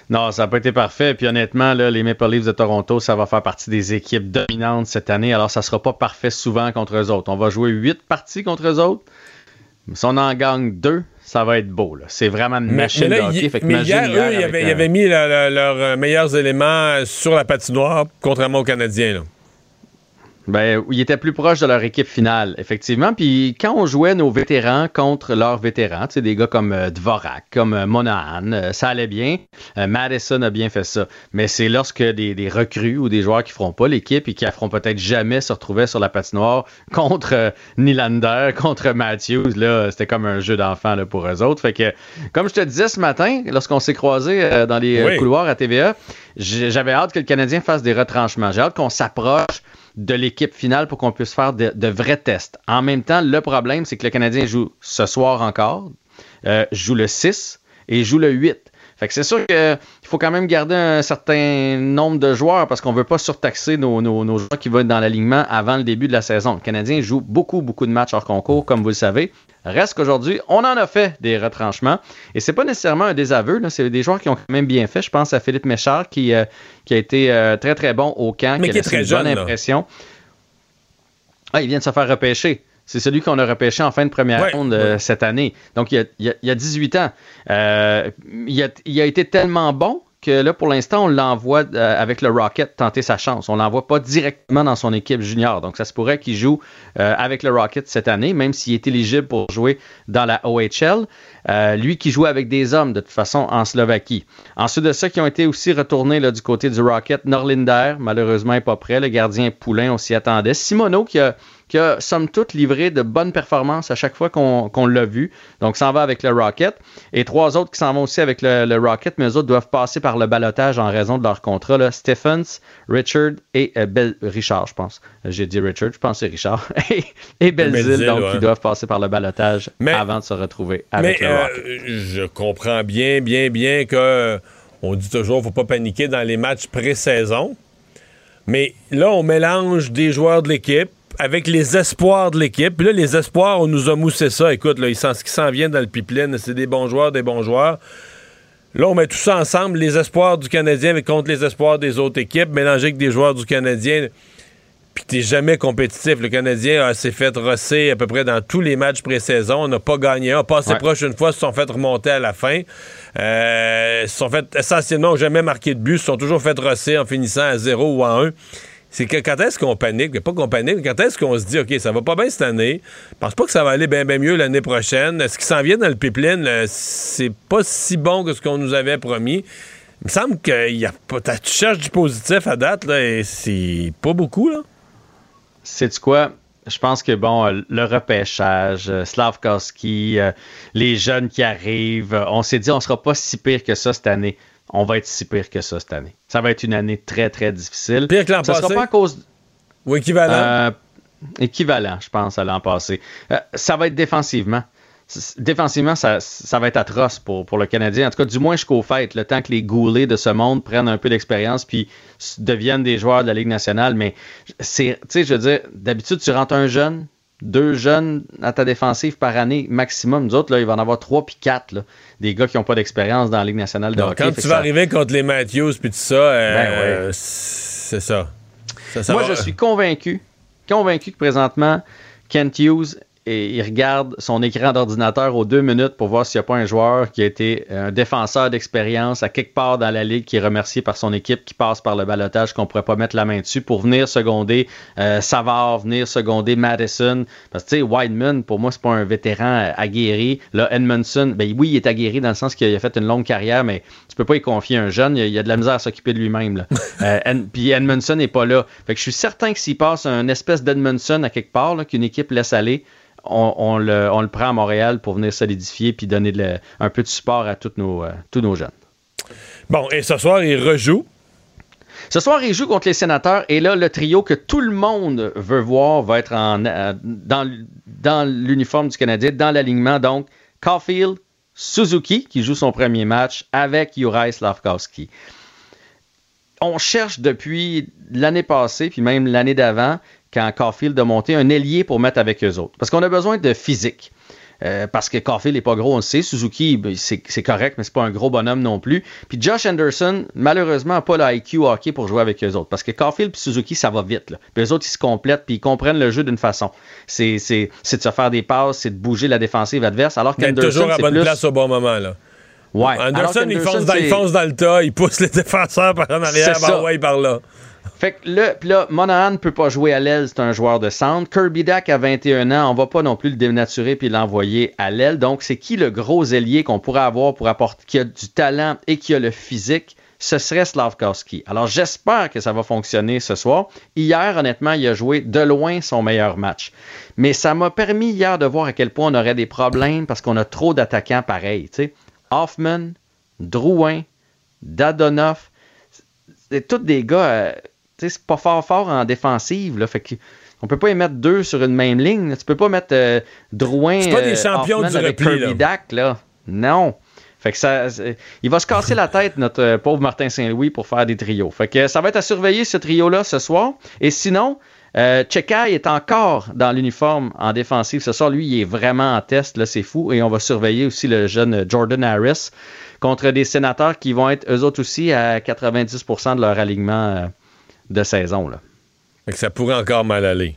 Non, ça n'a pas été parfait. Puis honnêtement, là, les Maple Leafs de Toronto, ça va faire partie des équipes dominantes cette année. Alors, ça ne sera pas parfait souvent contre eux autres. On va jouer huit parties contre eux autres. Si on en gagne deux, ça va être beau. C'est vraiment une machine mais de hockey. Fait que mais imagine hier, hier eux, ils avaient, euh, mis le- le- leurs meilleurs éléments sur la patinoire, contrairement aux Canadiens. Là. Ben, ils étaient plus proches de leur équipe finale, effectivement. Puis quand on jouait nos vétérans contre leurs vétérans, tu sais, des gars comme euh, Dvorak, comme euh, Monahan, euh, ça allait bien. Madison a bien fait ça. Mais c'est lorsque des, des recrues ou des joueurs qui feront pas l'équipe et qui ne feront peut-être jamais se retrouver sur la patinoire contre Nylander, contre Matthews, là, c'était comme un jeu d'enfant pour eux autres. Fait que, comme je te disais ce matin, lorsqu'on s'est croisés dans les Oui. couloirs à TVA, j'avais hâte que le Canadien fasse des retranchements. J'ai hâte qu'on s'approche de l'équipe finale pour qu'on puisse faire de, vrais tests. En même temps, le problème, c'est que le Canadien joue ce soir encore, euh, joue le 6 et joue le 8. Fait que c'est sûr qu'il faut quand même garder un certain nombre de joueurs parce qu'on veut pas surtaxer nos, nos, nos joueurs qui vont être dans l'alignement avant le début de la saison. Le Canadien joue beaucoup, beaucoup de matchs hors concours, comme vous le savez. Reste qu'aujourd'hui, on en a fait des retranchements. Et c'est pas nécessairement un désaveu. là. C'est des joueurs qui ont quand même bien fait. Je pense à Philippe Méchard qui, euh, qui a été euh, très, très bon au camp, Mais qui a qui laissé très une jeune, bonne impression. Ah, il vient de se faire repêcher. C'est celui qu'on a repêché en fin de première Ouais, ronde euh, cette année. Donc, il y a, il y a- il y a 18 ans. Euh, il, a, il a été tellement bon que là, pour l'instant, on l'envoie euh, avec le Rocket tenter sa chance. On l'envoie pas directement dans son équipe junior. Donc, ça se pourrait qu'il joue euh, avec le Rocket cette année, même s'il est éligible pour jouer dans la OHL. Euh, lui qui joue avec des hommes, de toute façon, en Slovaquie. Ensuite de ça, qui ont été aussi retournés là, du côté du Rocket, Norlinder, malheureusement, n'est pas prêt. Le gardien Poulain, on s'y attendait. Simono, qui a, qui a, somme toute, livré de bonnes performances à chaque fois qu'on l'a vu. Donc, s'en va avec le Rocket. Et trois autres qui s'en vont aussi avec le, le Rocket, mais eux autres doivent passer par le balotage en raison de leur contrat. Là. Stephens, Richard et euh, Bel- Richard, je pense. J'ai dit Richard, je pense que c'est Richard. et, et Belzile, donc, ouais. qui doivent passer par le balotage Mais- avant de se retrouver avec Mais le euh, Rocket. je comprends bien, bien, bien que on dit toujours faut pas paniquer dans les matchs pré-saison. Mais là, on mélange des joueurs de l'équipe avec les espoirs de l'équipe. Puis là, les espoirs, on nous a moussé ça. Écoute, là, ils s'en- ce qui s'en vient dans le pipeline, c'est des bons joueurs, des bons joueurs. Là, on met tout ça ensemble, les espoirs du Canadien contre les espoirs des autres équipes, mélangés avec des joueurs du Canadien. Puis t'es jamais compétitif. Le Canadien euh, s'est fait rosser à peu près dans tous les matchs pré-saison. On n'a pas gagné un. A passé Ouais. proche une fois, se sont fait remonter à la fin. Euh, se sont fait essentiellement jamais marqué de but, se sont toujours fait rosser en finissant à 0 ou en 1. C'est que quand est-ce qu'on panique? Pas qu'on panique, mais quand est-ce qu'on se dit, OK, ça va pas bien cette année? Je pense pas que ça va aller bien, bien mieux l'année prochaine. Ce qui s'en vient dans le pipeline, c'est pas si bon que ce qu'on nous avait promis. Il me semble que y a tu cherches du positif à date, là, et c'est pas beaucoup, là. C'est quoi? Je pense que bon, euh, le repêchage, euh, Slavkowski, euh, les jeunes qui arrivent, on s'est dit on sera pas si pire que ça cette année. On va être si pire que ça cette année. Ça va être une année très très difficile. Pire que l'an Ça sera passé? pas à cause Ou équivalent? euh, équivalent, je pense, à l'an passé. Euh, ça va être défensivement. Défensivement, ça, ça va être atroce pour, pour le Canadien. En tout cas, du moins jusqu'aux fêtes, le temps que les goulets de ce monde prennent un peu d'expérience puis deviennent des joueurs de la Ligue nationale. Mais c'est, tu sais, je veux dire, d'habitude, tu rentres un jeune, deux jeunes à ta défensive par année maximum. Nous autres, là, il va en avoir trois puis quatre, là, des gars qui n'ont pas d'expérience dans la Ligue nationale de Donc, hockey. quand tu vas ça- arriver contre les Matthews puis tout ça, euh, Ben ouais. c'est ça. Ça, ça Moi, va- je suis convaincu, convaincu que présentement, Kent Hughes, et il regarde son écran d'ordinateur aux deux minutes pour voir s'il n'y a pas un joueur qui a été un défenseur d'expérience à quelque part dans la ligue qui est remercié par son équipe qui passe par le balotage qu'on pourrait pas mettre la main dessus pour venir seconder euh, Savard, venir seconder Madison. Parce que tu sais, Wideman, pour moi, c'est pas un vétéran euh, aguerri. Là, Edmondson, ben oui, il est aguerri dans le sens qu'il a fait une longue carrière, mais tu peux pas y confier un jeune. Il y a, il a de la misère à s'occuper de lui-même. Euh, Ed- Puis Edmondson n'est pas là. Fait que je suis certain que s'il passe un espèce d'Edmondson à quelque part, qu'une équipe laisse aller, on, on le, on le prend à Montréal pour venir solidifier puis donner un peu de support à tous nos, euh, tous nos jeunes. Bon, et ce soir, il rejoue? Ce soir, il joue contre les sénateurs et là, le trio que tout le monde veut voir va être en, euh, dans, dans l'uniforme du Canadien, dans l'alignement. Donc, Caulfield, Suzuki, qui joue son premier match avec Uri Slavkowski. on cherche depuis l'année passée, puis même l'année d'avant, quand Caulfield a monté un ailier pour mettre avec eux autres. Parce qu'on a besoin de physique. Euh, parce que Caulfield n'est pas gros, on le sait. Suzuki, ben, c'est correct, mais c'est pas un gros bonhomme non plus. Puis Josh Anderson, malheureusement, n'a pas l'IQ hockey pour jouer avec eux autres. Parce que Caulfield et Suzuki, ça va vite. Là. Puis eux autres, ils se complètent, puis ils comprennent le jeu d'une façon. C'est de se faire des passes, c'est de bouger la défensive adverse. Alors qu'Anderson, toujours à bonne place au bon moment. là. Ouais. Anderson, il, fonce dans, il, fonce dans, le tas, il pousse les défenseurs par en arrière, par ouais, par là. Fait que là, là, Monahan ne peut pas jouer à l'aile, c'est un joueur de centre. Kirby Dack a 21 ans, on va pas non plus le dénaturer puis l'envoyer à l'aile. Donc, c'est qui le gros ailier qu'on pourrait avoir pour apporter, qui a du talent et qui a le physique? Ce serait Slavkowski. Alors, j'espère que ça va fonctionner ce soir. Hier, honnêtement, il a joué de loin son meilleur match. Mais ça m'a permis hier de voir à quel point on aurait des problèmes parce qu'on a trop d'attaquants pareils. Hoffman, Drouin, Dadonoff, c'est tous des gars. Euh, c'est pas fort fort en défensive. Là, fait que on peut pas y mettre deux sur une même ligne. Tu peux pas mettre euh, Drouin pas des euh, champions du avec repli, là. Non. Fait que ça, il va se casser la tête, notre euh, pauvre Martin Saint-Louis, pour faire des trios. Fait que ça va être à surveiller ce trio-là ce soir. Et sinon, euh, est encore dans l'uniforme en défensive ce soir. Lui, il est vraiment en test, là, c'est fou. Et on va surveiller aussi le jeune Jordan Harris contre des sénateurs qui vont être eux autres aussi à 90% de leur alignement de saison. Là. ça pourrait encore mal aller.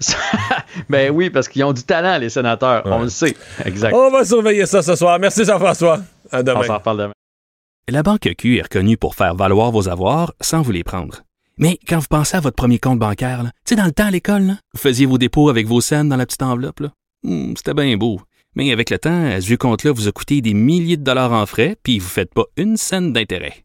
ben oui, parce qu'ils ont du talent, les sénateurs. On le sait. Exact. On va surveiller ça ce soir. Merci Jean-François. À demain. On s'en reparle demain. La Banque Q est reconnue pour faire valoir vos avoirs sans vous les prendre. Mais quand vous pensez à votre premier compte bancaire, tu sais, dans le temps à l'école, vous faisiez vos dépôts avec vos scènes dans la petite enveloppe. Hmm, c'était bien beau. Mais avec le temps, ce vieux compte-là vous a coûté des milliers de dollars en frais, puis vous ne faites pas une scène d'intérêt.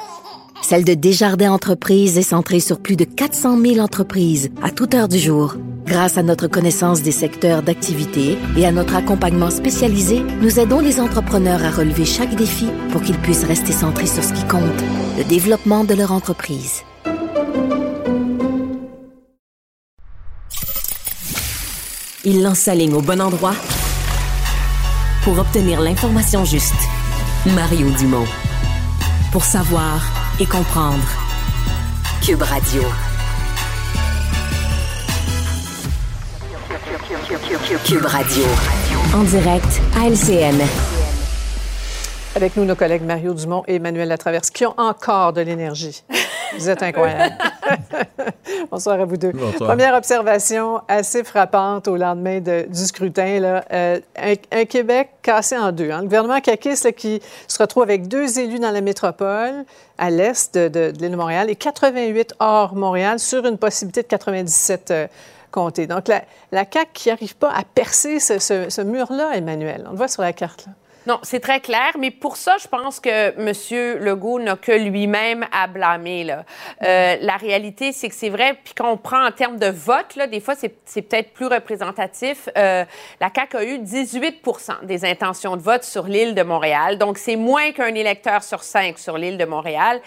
celle de Desjardins Entreprises est centrée sur plus de 400 000 entreprises à toute heure du jour. Grâce à notre connaissance des secteurs d'activité et à notre accompagnement spécialisé, nous aidons les entrepreneurs à relever chaque défi pour qu'ils puissent rester centrés sur ce qui compte, le développement de leur entreprise. Il lance sa ligne au bon endroit pour obtenir l'information juste. Mario Dumont. Pour savoir et comprendre. Cube Radio. Cube Radio. En direct à LCN. Avec nous, nos collègues Mario Dumont et Emmanuel Latraverse, qui ont encore de l'énergie. Vous êtes incroyables. Bonsoir à vous deux. Première observation assez frappante au lendemain du scrutin. Là. Euh, un, Québec cassé en deux. Hein. Le gouvernement caquiste qui se retrouve avec deux élus dans la métropole, à l'est de, l'île de Montréal, et 88 hors Montréal, sur une possibilité de 97 euh, comtés. Donc, la, la CAQ qui n'arrive pas à percer ce, ce mur-là, Emmanuel. On le voit sur la carte. Là. Non, c'est très clair, mais pour ça, je pense que M. Legault n'a que lui-même à blâmer. Là. Euh, la réalité, c'est que c'est vrai, puis quand on prend en termes de vote, là, des fois, c'est peut-être plus représentatif. Euh, la CAQ a eu 18 des intentions de vote sur l'île de Montréal, donc c'est moins qu'un électeur sur cinq sur l'île de Montréal.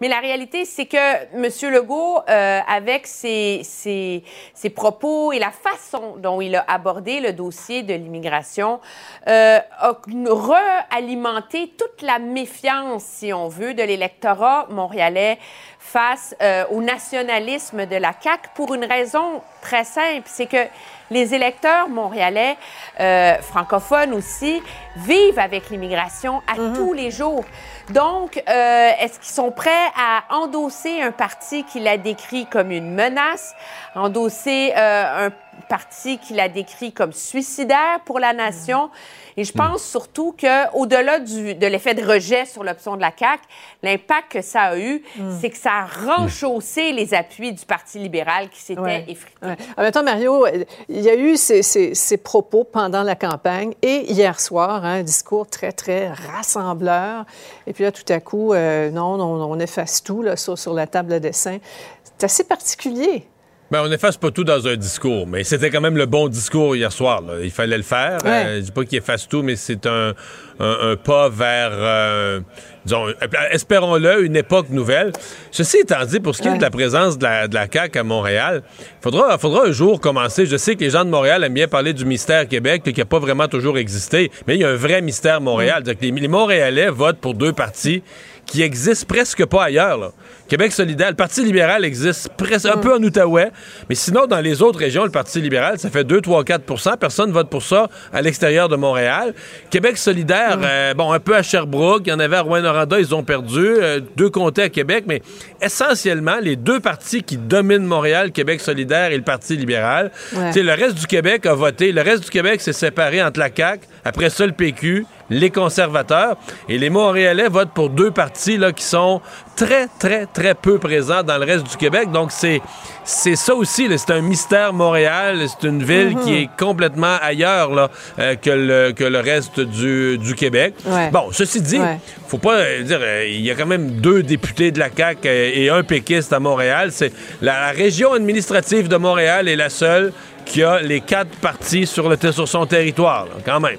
Mais la réalité, c'est que M. Legault, euh, avec ses, ses, ses, propos et la façon dont il a abordé le dossier de l'immigration, euh, a realimenté toute la méfiance, si on veut, de l'électorat montréalais face euh, au nationalisme de la CAQ pour une raison très simple, c'est que les électeurs montréalais, euh, francophones aussi, vivent avec l'immigration à mhm. tous les jours. Donc, euh, est-ce qu'ils sont prêts à endosser un parti qu'il a décrit comme une menace, endosser euh, un parti qu'il a décrit comme suicidaire pour la nation? Et je pense surtout qu'au-delà de l'effet de rejet sur l'option de la CAQ, l'impact que ça a eu, mm. c'est que ça a renchaussé les appuis du Parti libéral qui s'était effrité. En même temps, Mario, il y a eu ces, ces, propos pendant la campagne et hier soir, hein, un discours très, très rassembleur. Et puis là, tout à coup, euh, non, on, on, efface tout là, sur, sur la table de dessin. C'est assez particulier. Ben, on n'efface pas tout dans un discours, mais c'était quand même le bon discours hier soir. là. Il fallait le faire. Ouais. Euh, je dis pas qu'il efface tout, mais c'est un, un- un pas vers, euh, disons, euh, espérons-le, une époque nouvelle. Ceci étant dit, pour ce qui est de la présence de la, de la CAQ à Montréal, il faudra, faudra un jour commencer. Je sais que les gens de Montréal aiment bien parler du mystère Québec, qui n'a pas vraiment toujours existé, mais il y a un vrai mystère Montréal. Que les, les Montréalais votent pour deux partis qui existent presque pas ailleurs. là. Québec solidaire, le Parti libéral existe presque un peu en Outaouais, mais sinon, dans les autres régions, le Parti libéral, ça fait 2, 3, 4% Personne ne vote pour ça à l'extérieur de Montréal. Québec solidaire, euh, bon, un peu à Sherbrooke, il y en avait à Rouen-Noranda, ils ont perdu. euh, deux comtés à Québec, mais essentiellement, les deux partis qui dominent Montréal, Québec solidaire et le Parti libéral. Ouais. Tu sais, le reste du Québec a voté. Le reste du Québec s'est séparé entre la CAQ, après ça, le PQ, les conservateurs. Et les Montréalais votent pour deux partis là, qui sont très, très, très peu présents dans le reste du Québec. Donc, c'est, c'est ça aussi. C'est un mystère Montréal. C'est une ville Mhm. qui est complètement ailleurs là, euh, que, le, que le reste du, du Québec. Ouais. Bon, ceci dit, Ouais. faut pas euh, dire, euh, il y a quand même deux députés de la CAQ et un péquiste à Montréal. C'est la, la région administrative de Montréal est la seule qui a les quatre partis sur, le, sur son territoire, là, quand même.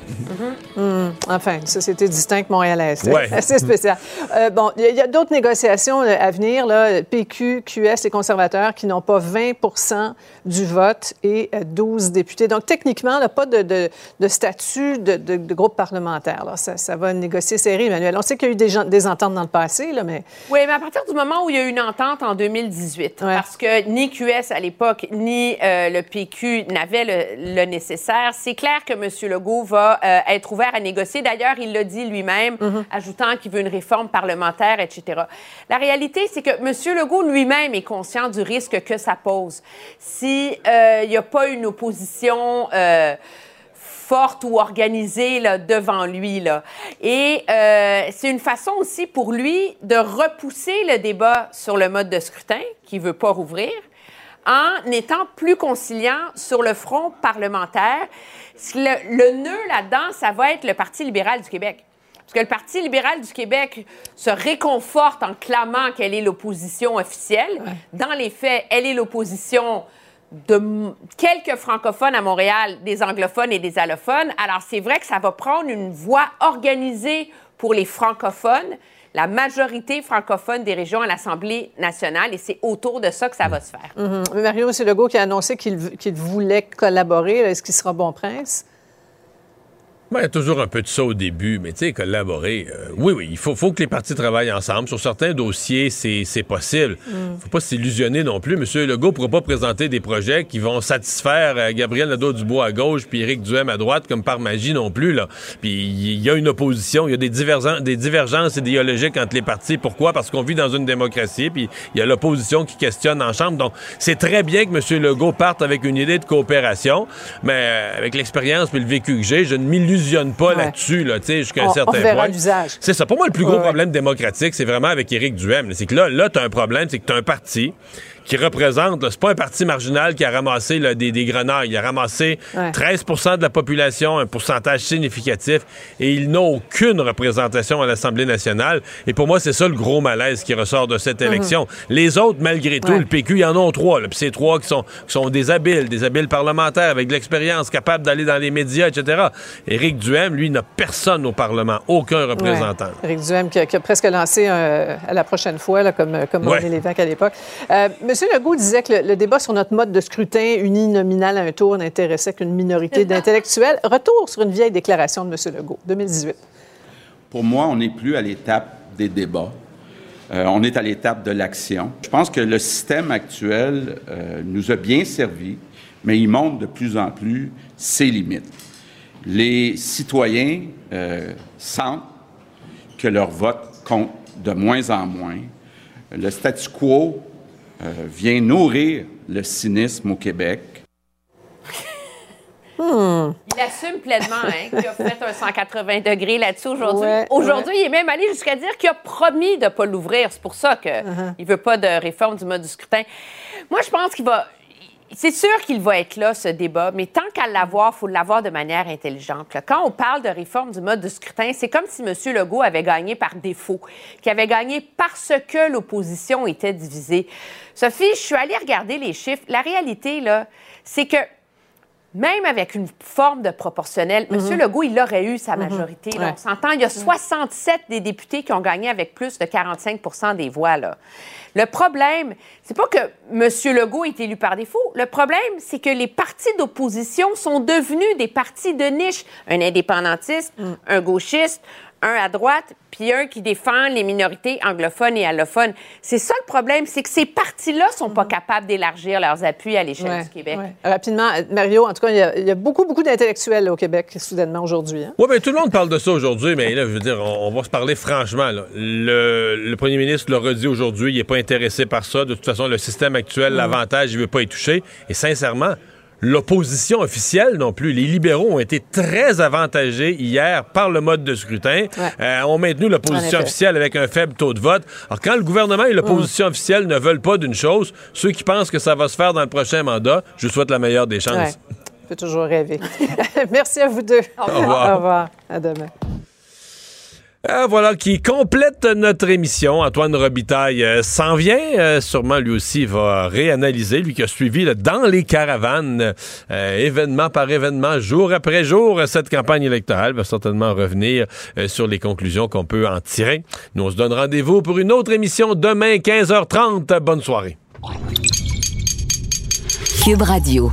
Hum, enfin, une société distincte montréalaise. C'est Ouais. assez spécial. Euh, bon, il y a- il y a, d'autres négociations euh, à venir, là, PQ, QS et conservateurs qui n'ont pas 20% du vote et euh, 12 députés. Donc, techniquement, là, pas de, de- de statut de, de- de groupe parlementaire. là. Ça, ça va négocier serré, Emmanuel. On sait qu'il y a eu des, gens- des ententes dans le passé, là, mais... Oui, mais à partir du moment où il y a eu une entente en 2018, parce que ni QS à l'époque, ni euh, le PQ n'avaient le, le nécessaire, c'est clair que M. Legault va euh, être ouvert à négocier. D'ailleurs, il l'a dit lui-même, ajoutant qu'il veut une réforme parlementaire, etc. La réalité, c'est que M. Legault lui-même est conscient du risque que ça pose. Si euh, n'y a pas une opposition... euh, forte ou organisée là, devant lui. Là. Et euh, c'est une façon aussi pour lui de repousser le débat sur le mode de scrutin, qu'il ne veut pas rouvrir, en étant plus conciliant sur le front parlementaire. Le, le nœud là-dedans, ça va être le Parti libéral du Québec. Parce que le Parti libéral du Québec se réconforte en clamant qu'elle est l'opposition officielle. Dans les faits, elle est l'opposition de quelques francophones à Montréal, des anglophones et des allophones. Alors, c'est vrai que ça va prendre une voie organisée pour les francophones, la majorité francophone des régions à l'Assemblée nationale, et c'est autour de ça que ça va se faire. Mhm. Mais Mario, c'est Legault qui a annoncé qu'il voulait collaborer. Est-ce qu'il sera bon prince? Ben, il y a toujours un peu de ça au début, mais tu sais, collaborer. euh, oui, oui, il faut, faut que les partis travaillent ensemble. Sur certains dossiers, c'est c'est possible. Mm. faut pas s'illusionner non plus. Monsieur Legault ne pourra pas présenter des projets qui vont satisfaire euh, Gabriel Nadeau-Dubois à gauche puis Éric Duhem à droite comme par magie non plus. Là. Puis il y a une opposition, il y a des, divergen- des divergences idéologiques entre les partis. Pourquoi? Parce qu'on vit dans une démocratie, puis il y a l'opposition qui questionne en chambre. Donc, c'est très bien que M. Legault parte avec une idée de coopération, mais euh, avec l'expérience puis le vécu que j'ai, je ne m'illusionne pas Ouais. là-dessus, là, tu sais, jusqu'à un certain on verra point. C'est ça. Pour moi, le plus gros Ouais, problème démocratique, c'est vraiment avec Éric Duhem. C'est que là, là tu as un problème, c'est que tu as un parti qui représente, c'est pas un parti marginal qui a ramassé là, des, des grenailles. Il a ramassé Ouais. 13% de la population, un pourcentage significatif, et il n'a aucune représentation à l'Assemblée nationale. Et pour moi, c'est ça le gros malaise qui ressort de cette Mhm. élection. Les autres, malgré tout, Ouais. le PQ, il y en ont trois. Puis c'est trois qui sont, qui sont des habiles, des habiles parlementaires, avec de l'expérience, capables d'aller dans les médias, etc. Éric Duhem, lui, n'a personne au Parlement, aucun représentant. Ouais. Éric Duhem qui a, qui a presque lancé euh, à la prochaine fois, là, comme, comme Ouais. René Lévesque à l'époque. Euh, Monsieur Legault disait que le, le débat sur notre mode de scrutin uninominal à un tour n'intéressait qu'une minorité d'intellectuels. Retour sur une vieille déclaration de Monsieur Legault, 2018. Pour moi, on n'est plus à l'étape des débats. Euh, on est à l'étape de l'action. Je pense que le système actuel euh, nous a bien servi, mais il montre de plus en plus ses limites. Les citoyens euh, sentent que leur vote compte de moins en moins. Le statu quo vient nourrir le cynisme au Québec. Hmm. Il assume pleinement hein, qu'il a fait un 180 degrés là-dessus aujourd'hui. Ouais, aujourd'hui, ouais. il est même allé jusqu'à dire qu'il a promis de ne pas l'ouvrir. C'est pour ça qu'il Uh-huh. ne veut pas de réforme du mode du scrutin. Moi, je pense qu'il va. C'est sûr qu'il va être là, ce débat, mais tant qu'à l'avoir, il faut l'avoir de manière intelligente. Quand on parle de réforme du mode de scrutin, c'est comme si M. Legault avait gagné par défaut, qu'il avait gagné parce que l'opposition était divisée. Sophie, je suis allée regarder les chiffres. La réalité, là, c'est que même avec une forme de proportionnel, M. Legault, il aurait eu sa majorité. là. Ouais. On s'entend, il y a 67 des députés qui ont gagné avec plus de 45% des voix. Là. Le problème, c'est pas que M. Legault est élu par défaut. Le problème, c'est que les partis d'opposition sont devenus des partis de niche. Un indépendantiste, un gauchiste, un à droite, puis un qui défend les minorités anglophones et allophones. C'est ça le problème, c'est que ces partis-là sont pas capables d'élargir leurs appuis à l'échelle Ouais, du Québec. ouais. Rapidement, euh, Mario, en tout cas, il y a, il y a beaucoup, beaucoup d'intellectuels au Québec, soudainement, aujourd'hui. hein. Oui, mais tout le monde parle de ça aujourd'hui, mais là, je veux dire, on, on va se parler franchement. là. Le, le premier ministre l'a redit aujourd'hui, il n'est pas intéressé par ça. De toute façon, le système actuel, l'avantage, il ne veut pas y toucher. Et sincèrement, l'opposition officielle non plus. Les libéraux ont été très avantagés hier par le mode de scrutin. Euh, ont maintenu En l'opposition officielle avec un faible taux de vote. Alors, quand le gouvernement et l'opposition officielle ne veulent pas d'une chose, ceux qui pensent que ça va se faire dans le prochain mandat, je vous souhaite la meilleure des chances. Ouais. On peut toujours rêver. Merci à vous deux. Au revoir. Au revoir. À demain. Ah, voilà qui complète notre émission. Antoine Robitaille euh, s'en vient. Euh, sûrement, lui aussi, va réanalyser, lui qui a suivi dans les caravanes, euh, événement par événement, jour après jour, cette campagne électorale. va certainement revenir euh, sur les conclusions qu'on peut en tirer. Nous, on se donne rendez-vous pour une autre émission demain, 15h30. Bonne soirée. Cube Radio.